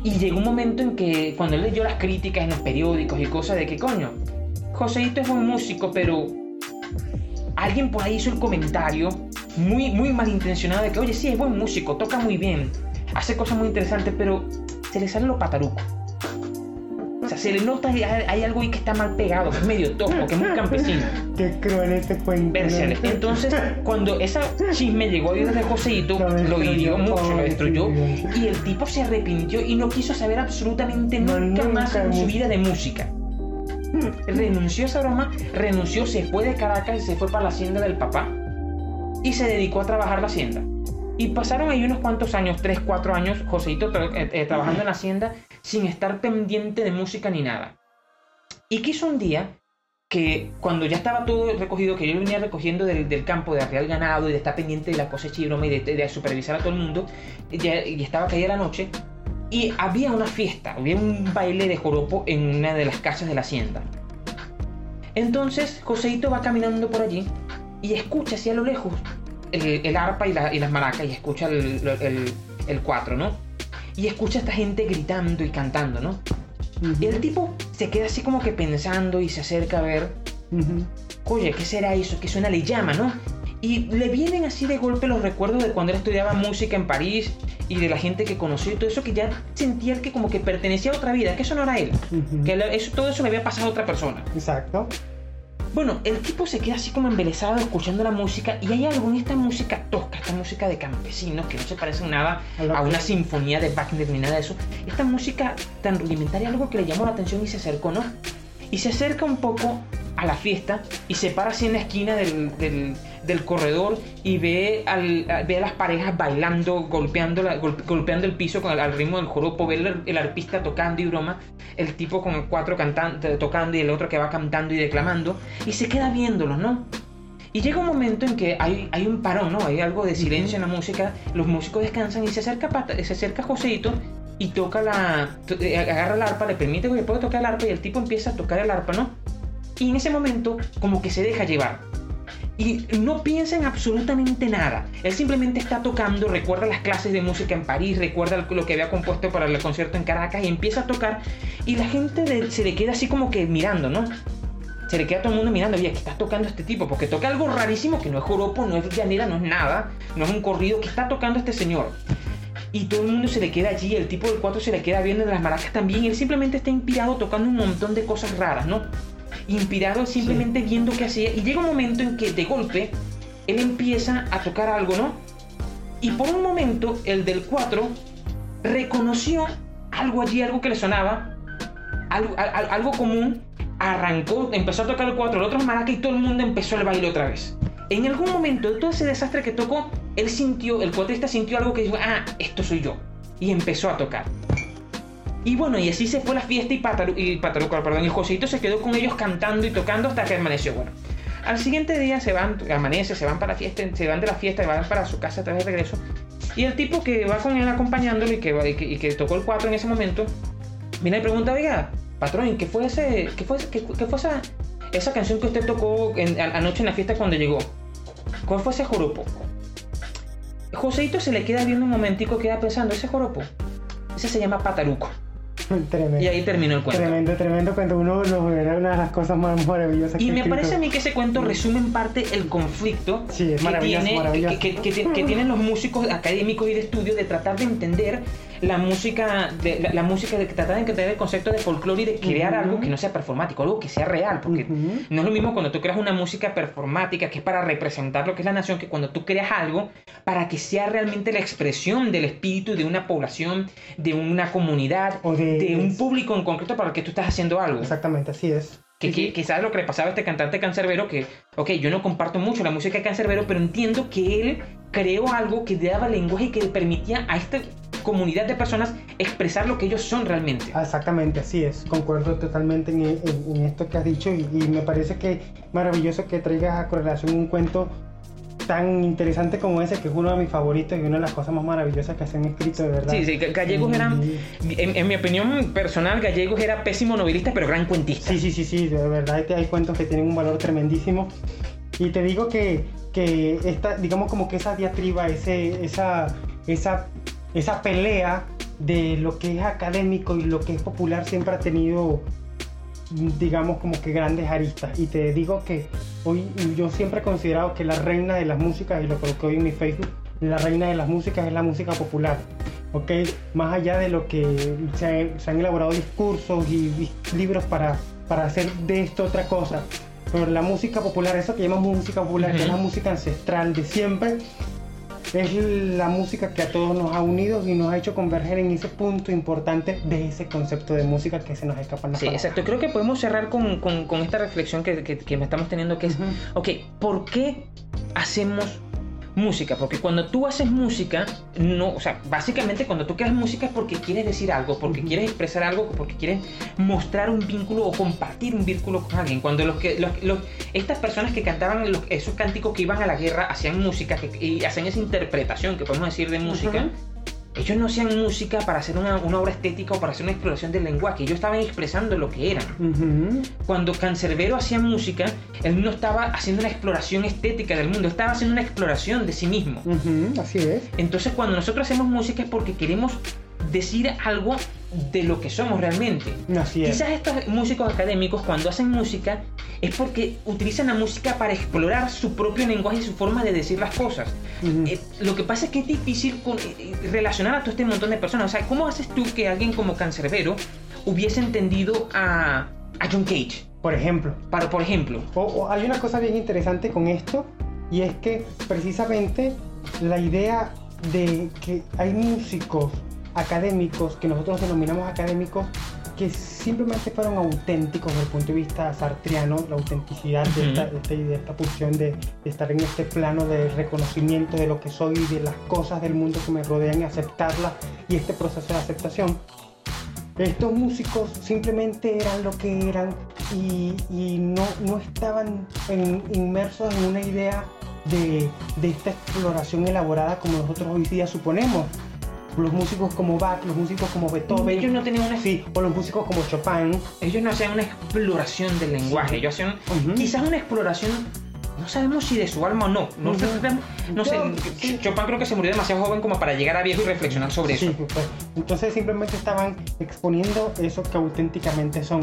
y llegó un momento en que cuando él leyó las críticas en los periódicos y cosas de que coño, Joseito es buen músico, pero alguien por ahí hizo el comentario muy, muy malintencionado de que oye, sí, es buen músico, toca muy bien, hace cosas muy interesantes, pero se le sale lo pataruco. Sea, se le nota hay, hay algo ahí que está mal pegado, que es medio topo, que es muy campesino. Qué cruel este cuento. Entonces, cuando esa chisme llegó a oídos de Joseito, Lo hirió mucho, lo destruyó. Y el tipo se arrepintió y no quiso saber absolutamente No, nunca, nunca más en su vida de música. Renunció a esa broma, renunció, se fue de Caracas y se fue para la hacienda del papá. Y se dedicó a trabajar la hacienda. Y pasaron ahí unos cuantos años, 3, 4 años, Joseito tra- eh, eh, trabajando en la hacienda sin estar pendiente de música ni nada. Y quiso un día que cuando ya estaba todo recogido, que yo venía recogiendo del, campo de arrear ganado y de estar pendiente de la cosecha y broma y de, supervisar a todo el mundo, ya, y estaba caída la noche, y había una fiesta, había un baile de joropo en una de las casas de la hacienda. Entonces Joseito va caminando por allí y escucha hacia lo lejos el, arpa y las maracas y escucha el, el, el cuatro, ¿no? Y escucha a esta gente gritando y cantando, ¿no? Y el tipo se queda así como que pensando y se acerca a ver, Ujú. oye, ¿qué será eso? Que suena, le llama, ¿no? Y le vienen así de golpe los recuerdos de cuando él estudiaba música en París y de la gente que conoció y todo eso que ya sentía que como que pertenecía a otra vida, que eso no era él, Ujú. que le- eso, todo eso le había pasado a otra persona. Exacto. Bueno, el tipo se queda así como embelesado escuchando la música y hay algo en esta música tosca, esta música de campesinos que no se parece nada A una sinfonía de Wagner ni nada de eso. Esta música tan rudimentaria, algo que le llamó la atención y se acercó, ¿no? Y se acerca un poco a la fiesta y se para así en la esquina del, del- corredor y ve, al, ve a las parejas bailando, golpeando, golpeando el piso con el, al ritmo del joropo, ve el, el arpista tocando y broma, el tipo con cuatro cantantes tocando y el otro que va cantando y declamando, y se queda viéndolos, ¿no? Y llega un momento en que hay, hay un parón, ¿no? Hay algo de silencio en la música, los músicos descansan y se acerca, se acerca Joseito y toca la. Eh, agarra el arpa, le permite que pueda tocar el arpa y el tipo empieza a tocar el arpa, ¿no? Y en ese momento, como que se deja llevar. Y no piensa en absolutamente nada. Él simplemente está tocando, recuerda las clases de música en París, recuerda lo que había compuesto para el concierto en Caracas y empieza a tocar. Y la gente se le queda así como que mirando, ¿no? se le queda todo el mundo mirando, oye, ¿qué está tocando este tipo? Porque toca algo rarísimo que no es joropo, no es llanera, no es nada, no es un corrido, que está tocando este señor? Y todo el mundo se le queda allí, el tipo del 4 se le queda viendo las maracas también, él simplemente está inspirado tocando un montón de cosas raras, ¿no? Inspirado simplemente viendo qué hacía, y llega un momento en que de golpe él empieza a tocar algo, ¿no? Y por un momento el del 4 reconoció algo allí, algo que le sonaba, algo, algo común, arrancó, empezó a tocar el cuatro, el otro maraca y todo el mundo empezó el baile otra vez. En algún momento de todo ese desastre que tocó, él sintió, el cuatrista sintió algo que dijo, ah, esto soy yo. Y empezó a tocar. Y bueno, y así se fue la fiesta y Pataruco, y perdón, y Josito se quedó con ellos cantando y tocando hasta que amaneció. Bueno, al siguiente día se van, amanece, se van para la fiesta, se van de la fiesta y van para su casa vez de regreso. Y el tipo que va con él acompañándolo y que, y que, y que tocó el 4 en ese momento, viene y pregunta, oiga, patrón, ¿qué fue, ese, qué fue, qué, fue esa, esa canción que usted tocó anoche en la fiesta cuando llegó? ¿Cuál fue ese joropo? Joseito se le queda viendo un momentico, queda pensando, ese joropo, ese se llama Pataruco. Tremendo. Y ahí terminó el cuento. Tremendo, tremendo cuento. Uno lo era una de las cosas más maravillosas. Y me parece a mí que ese cuento resume en parte el conflicto que, tiene, Que, que, tienen los músicos académicos y de estudio de tratar de entender la música, de, la, música de tratar de entender el concepto de folclore y de crear algo que no sea performático, algo que sea real, porque no es lo mismo cuando tú creas una música performática que es para representar lo que es la nación, que cuando tú creas algo para que sea realmente la expresión del espíritu de una población, de una comunidad, o de, un público en concreto para el que tú estás haciendo algo. Exactamente, así es. Que, quizás lo que le pasaba a este cantante cancerbero, que, ok, yo no comparto mucho la música de cancerbero, pero entiendo que él creó algo que daba lenguaje y que le permitía a esta comunidad de personas expresar lo que ellos son realmente. Ah, exactamente, así es. Concuerdo totalmente en, esto que has dicho y, me parece que maravilloso que traigas a correlación un cuento tan interesante como ese, que es uno de mis favoritos y una de las cosas más maravillosas que se han escrito, de verdad. Sí, sí, Gallegos era, en, mi opinión personal, Gallegos era pésimo novelista, pero gran cuentista. Sí, sí, sí, sí, de verdad hay cuentos que tienen un valor tremendísimo. Y te digo que, que esta, digamos como que esa diatriba, ese, esa, esa, esa pelea de lo que es académico y lo que es popular siempre ha tenido digamos como que grandes aristas. Y te digo que hoy yo siempre he considerado que la reina de las músicas y lo coloqué hoy en mi Facebook la reina de las músicas es la música popular ok más allá de lo que se, han elaborado discursos y, libros para, para hacer de esto otra cosa pero la música popular, eso que llamamos música popular, que es la música ancestral de siempre, es la música que a todos nos ha unido y nos ha hecho converger en ese punto importante de ese concepto de música que se nos escapa en Sí, exacto. Creo que podemos cerrar con, con, esta reflexión que, que, que, estamos teniendo, que es, ok, ¿por qué hacemos música, porque cuando tú haces música, no, o sea, básicamente cuando tú creas música es porque quieres decir algo, porque quieres expresar algo, porque quieres mostrar un vínculo o compartir un vínculo con alguien. Cuando los que, los, estas personas que cantaban esos cánticos que iban a la guerra hacían música y hacían esa interpretación que podemos decir de música, ellos no hacían música para hacer una, obra estética o para hacer una exploración del lenguaje, ellos estaban expresando lo que eran. Cuando Cancerbero hacía música, él no estaba haciendo una exploración estética del mundo, estaba haciendo una exploración de sí mismo. Así es. Entonces cuando nosotros hacemos música es porque queremos decir algo de lo que somos realmente. Así es. Quizás estos músicos académicos cuando hacen música es porque utilizan la música para explorar su propio lenguaje y su forma de decir las cosas. Eh, lo que pasa es que es difícil eh, eh, relacionar a todo este montón de personas. O sea, ¿cómo haces tú que alguien como Cancerbero hubiese entendido a, a John Cage? Por ejemplo. Para, por ejemplo. O, hay una cosa bien interesante con esto y es que precisamente la idea de que hay músicos académicos, que nosotros denominamos académicos, que simplemente fueron auténticos desde el punto de vista sartriano, la autenticidad de, esta, de, esta, pulsión de, estar en este plano de reconocimiento de lo que soy y de las cosas del mundo que me rodean y aceptarlas y este proceso de aceptación. estos músicos simplemente eran lo que eran y, y no, no estaban en- inmersos en una idea de, de esta exploración elaborada como nosotros hoy día suponemos. Los músicos como Bach, los músicos como Beethoven, Ellos no tenían una sí, o los músicos como Chopin, ellos no hacían una exploración del lenguaje, ellos hacían quizás una exploración, no sabemos si de su alma o no, no, sé, Ujú. no sé, Yo- sí. Chopin creo que se murió demasiado joven como para llegar a viejo y reflexionar sobre Sí, eso. pues, entonces simplemente estaban exponiendo eso que auténticamente son,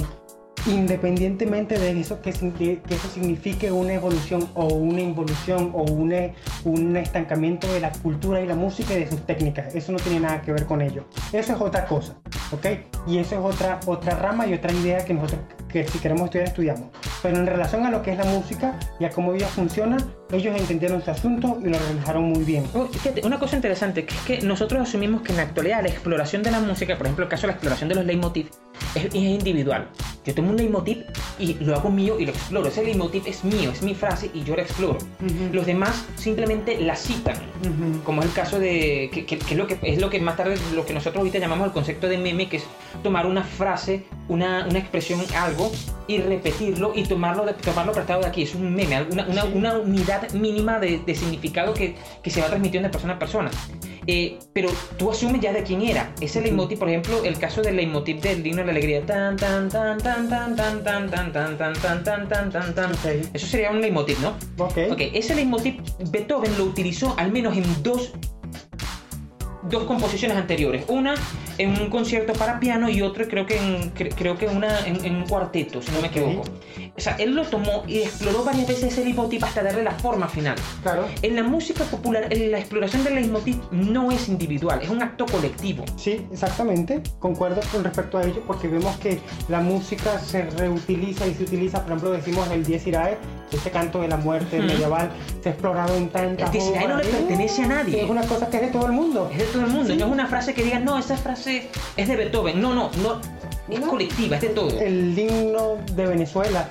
independientemente de eso que, eso signifique una evolución o una involución o un estancamiento de la cultura y la música y de sus técnicas. Eso no tiene nada que ver con ello. Eso es otra cosa, ¿ok? Y eso es otra, otra rama y otra idea que nosotros, que si queremos estudiar, estudiamos. Pero en relación a lo que es la música y a cómo ella funciona, ellos entendieron su asunto y lo realizaron muy bien. Oh, una cosa interesante que es que nosotros asumimos que en la actualidad la exploración de la música, por ejemplo, el caso de la exploración de los leitmotiv, es, es individual. Yo tomo un leitmotiv y lo hago mío y lo exploro. Ese leitmotiv es mío, es mi frase y yo la exploro. Ujú. Los demás simplemente la citan. Ujú. Como es el caso de. Que, que- que es, lo que, es lo que más tarde, lo que nosotros ahorita llamamos el concepto de meme, que es tomar una frase, una, una expresión, algo, y repetirlo y tomarlo, de- tomarlo prestado de aquí. Es un meme, una, una, una unidad mínima de, de significado que, que se va transmitiendo de persona a persona. Eh, pero tú asumes ya de quién era. Ese leitmotiv, por ejemplo, el caso del leitmotiv del himno de la alegría. Tan, tan, tan, tan, tan, tan, tan, tan, tan, tan, tan, tan, tan, tan, tan. Ok. Eso sería un leitmotiv, ¿no? Ok. Ok, ese leitmotiv Beethoven lo utilizó al menos en dos, dos composiciones anteriores. Una en un concierto para piano y otro creo que en, cre- creo que una en, en un cuarteto, si no me equivoco. O sea, él lo tomó y exploró varias veces ese leitmotiv hasta darle la forma final. Claro. En la música popular, en la exploración del leitmotiv no es individual, es un acto colectivo. Sí, exactamente. Concuerdo con respecto a ello porque vemos que la música se reutiliza y se utiliza, por ejemplo, decimos el Dies Irae, este canto de la muerte medieval, se ha explorado en tantas El Dies Irae no le pertenece a nadie. Es una cosa que es de todo el mundo. Es de todo el mundo, Sí. no es una frase que diga, no, esa frase es de Beethoven. No, no, no. Es colectiva, es de todo. El himno de Venezuela,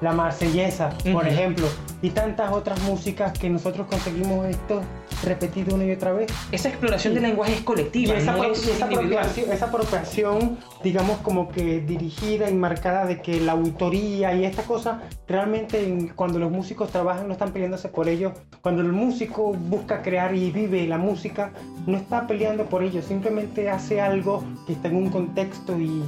la marsellesa, por ejemplo, y tantas otras músicas que nosotros conseguimos esto repetido una y otra vez. Esa exploración Sí. del lenguaje es Y colectiva, esa, no es esa apropiación, esa apropiación, digamos, como que dirigida y marcada de que la autoría y esta cosa, realmente en- cuando los músicos trabajan no están peleándose por ello. Cuando el músico busca crear y vive la música, no está peleando por ello, simplemente hace algo que está en un contexto y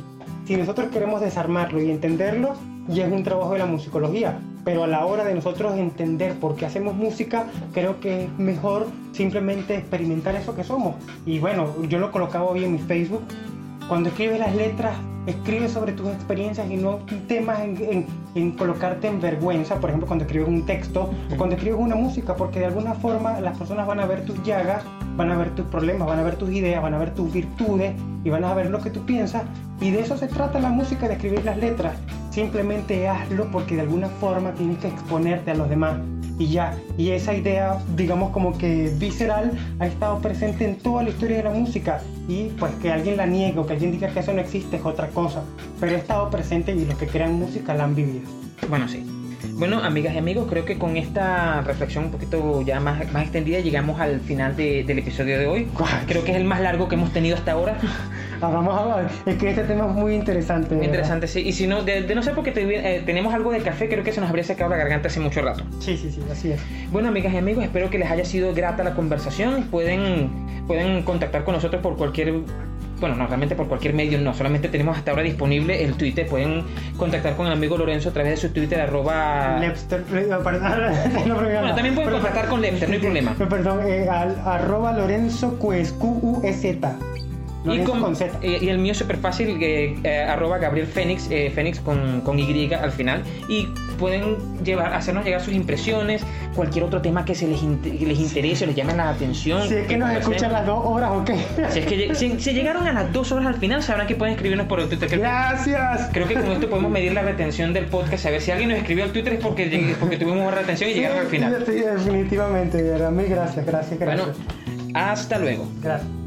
si nosotros queremos desarmarlo y entenderlo, ya es un trabajo de la musicología. Pero a la hora de nosotros entender por qué hacemos música, creo que es mejor simplemente experimentar eso que somos. Y bueno, yo lo colocaba hoy en mi Facebook. Cuando escribes las letras, escribe sobre tus experiencias y no temas en, en- en colocarte en vergüenza, por ejemplo, cuando escribes un texto o cuando escribes una música, porque de alguna forma las personas van a ver tus llagas, van a ver tus problemas, van a ver tus ideas, van a ver tus virtudes y van a ver lo que tú piensas. Y de eso se trata la música, de escribir las letras. Simplemente hazlo porque de alguna forma tienes que exponerte a los demás. Y ya, y esa idea, digamos como que visceral, ha estado presente en toda la historia de la música. Y pues que alguien la niegue o que alguien diga que eso no existe es otra cosa. Pero ha estado presente y los que crean música la han vivido. Bueno, sí. Bueno, amigas y amigos, creo que con esta reflexión un poquito ya más, más extendida llegamos al final de- del episodio de hoy. Creo que es el más largo que hemos tenido hasta ahora. Ah, vamos a ver, es que este tema es muy interesante. Muy interesante, sí. Y si no, de, de no ser porque te- eh, tenemos algo de café, creo que se nos habría secado la garganta hace mucho rato. Sí, sí, sí, así es. Bueno, amigas y amigos, espero que les haya sido grata la conversación. Pueden, pueden contactar con nosotros por cualquier. Bueno, no, realmente por cualquier medio no, solamente tenemos hasta ahora disponible el Twitter. Pueden contactar con el amigo Lorenzo a través de su Twitter, arroba. Lepster, eh, perdón, no, perdón, Bueno, también pueden contactar con Lepster, no hay problema. Perdón, eh, al, arroba Lorenzo Q-U-E-Z. Y, Lorenzo con- con Z. eh, y el mío es súper fácil, eh, eh, arroba Gabriel Fénix, eh, Fénix con, con Y al final. Y pueden llevar, hacernos llegar sus impresiones, cualquier otro tema que se les, inte- que les interese o les llame la atención. Si es que nos escuchan las dos horas, ok. Si es que si, si llegaron a las dos horas al final, sabrán que pueden escribirnos por el Twitter. Creo, Gracias. creo que con esto podemos medir la retención del podcast. A ver si alguien nos escribió al Twitter es porque, porque tuvimos más retención y llegaron al final. Sí, sí, definitivamente, de verdad. Mil gracias, gracias, gracias. Bueno, hasta luego. Gracias.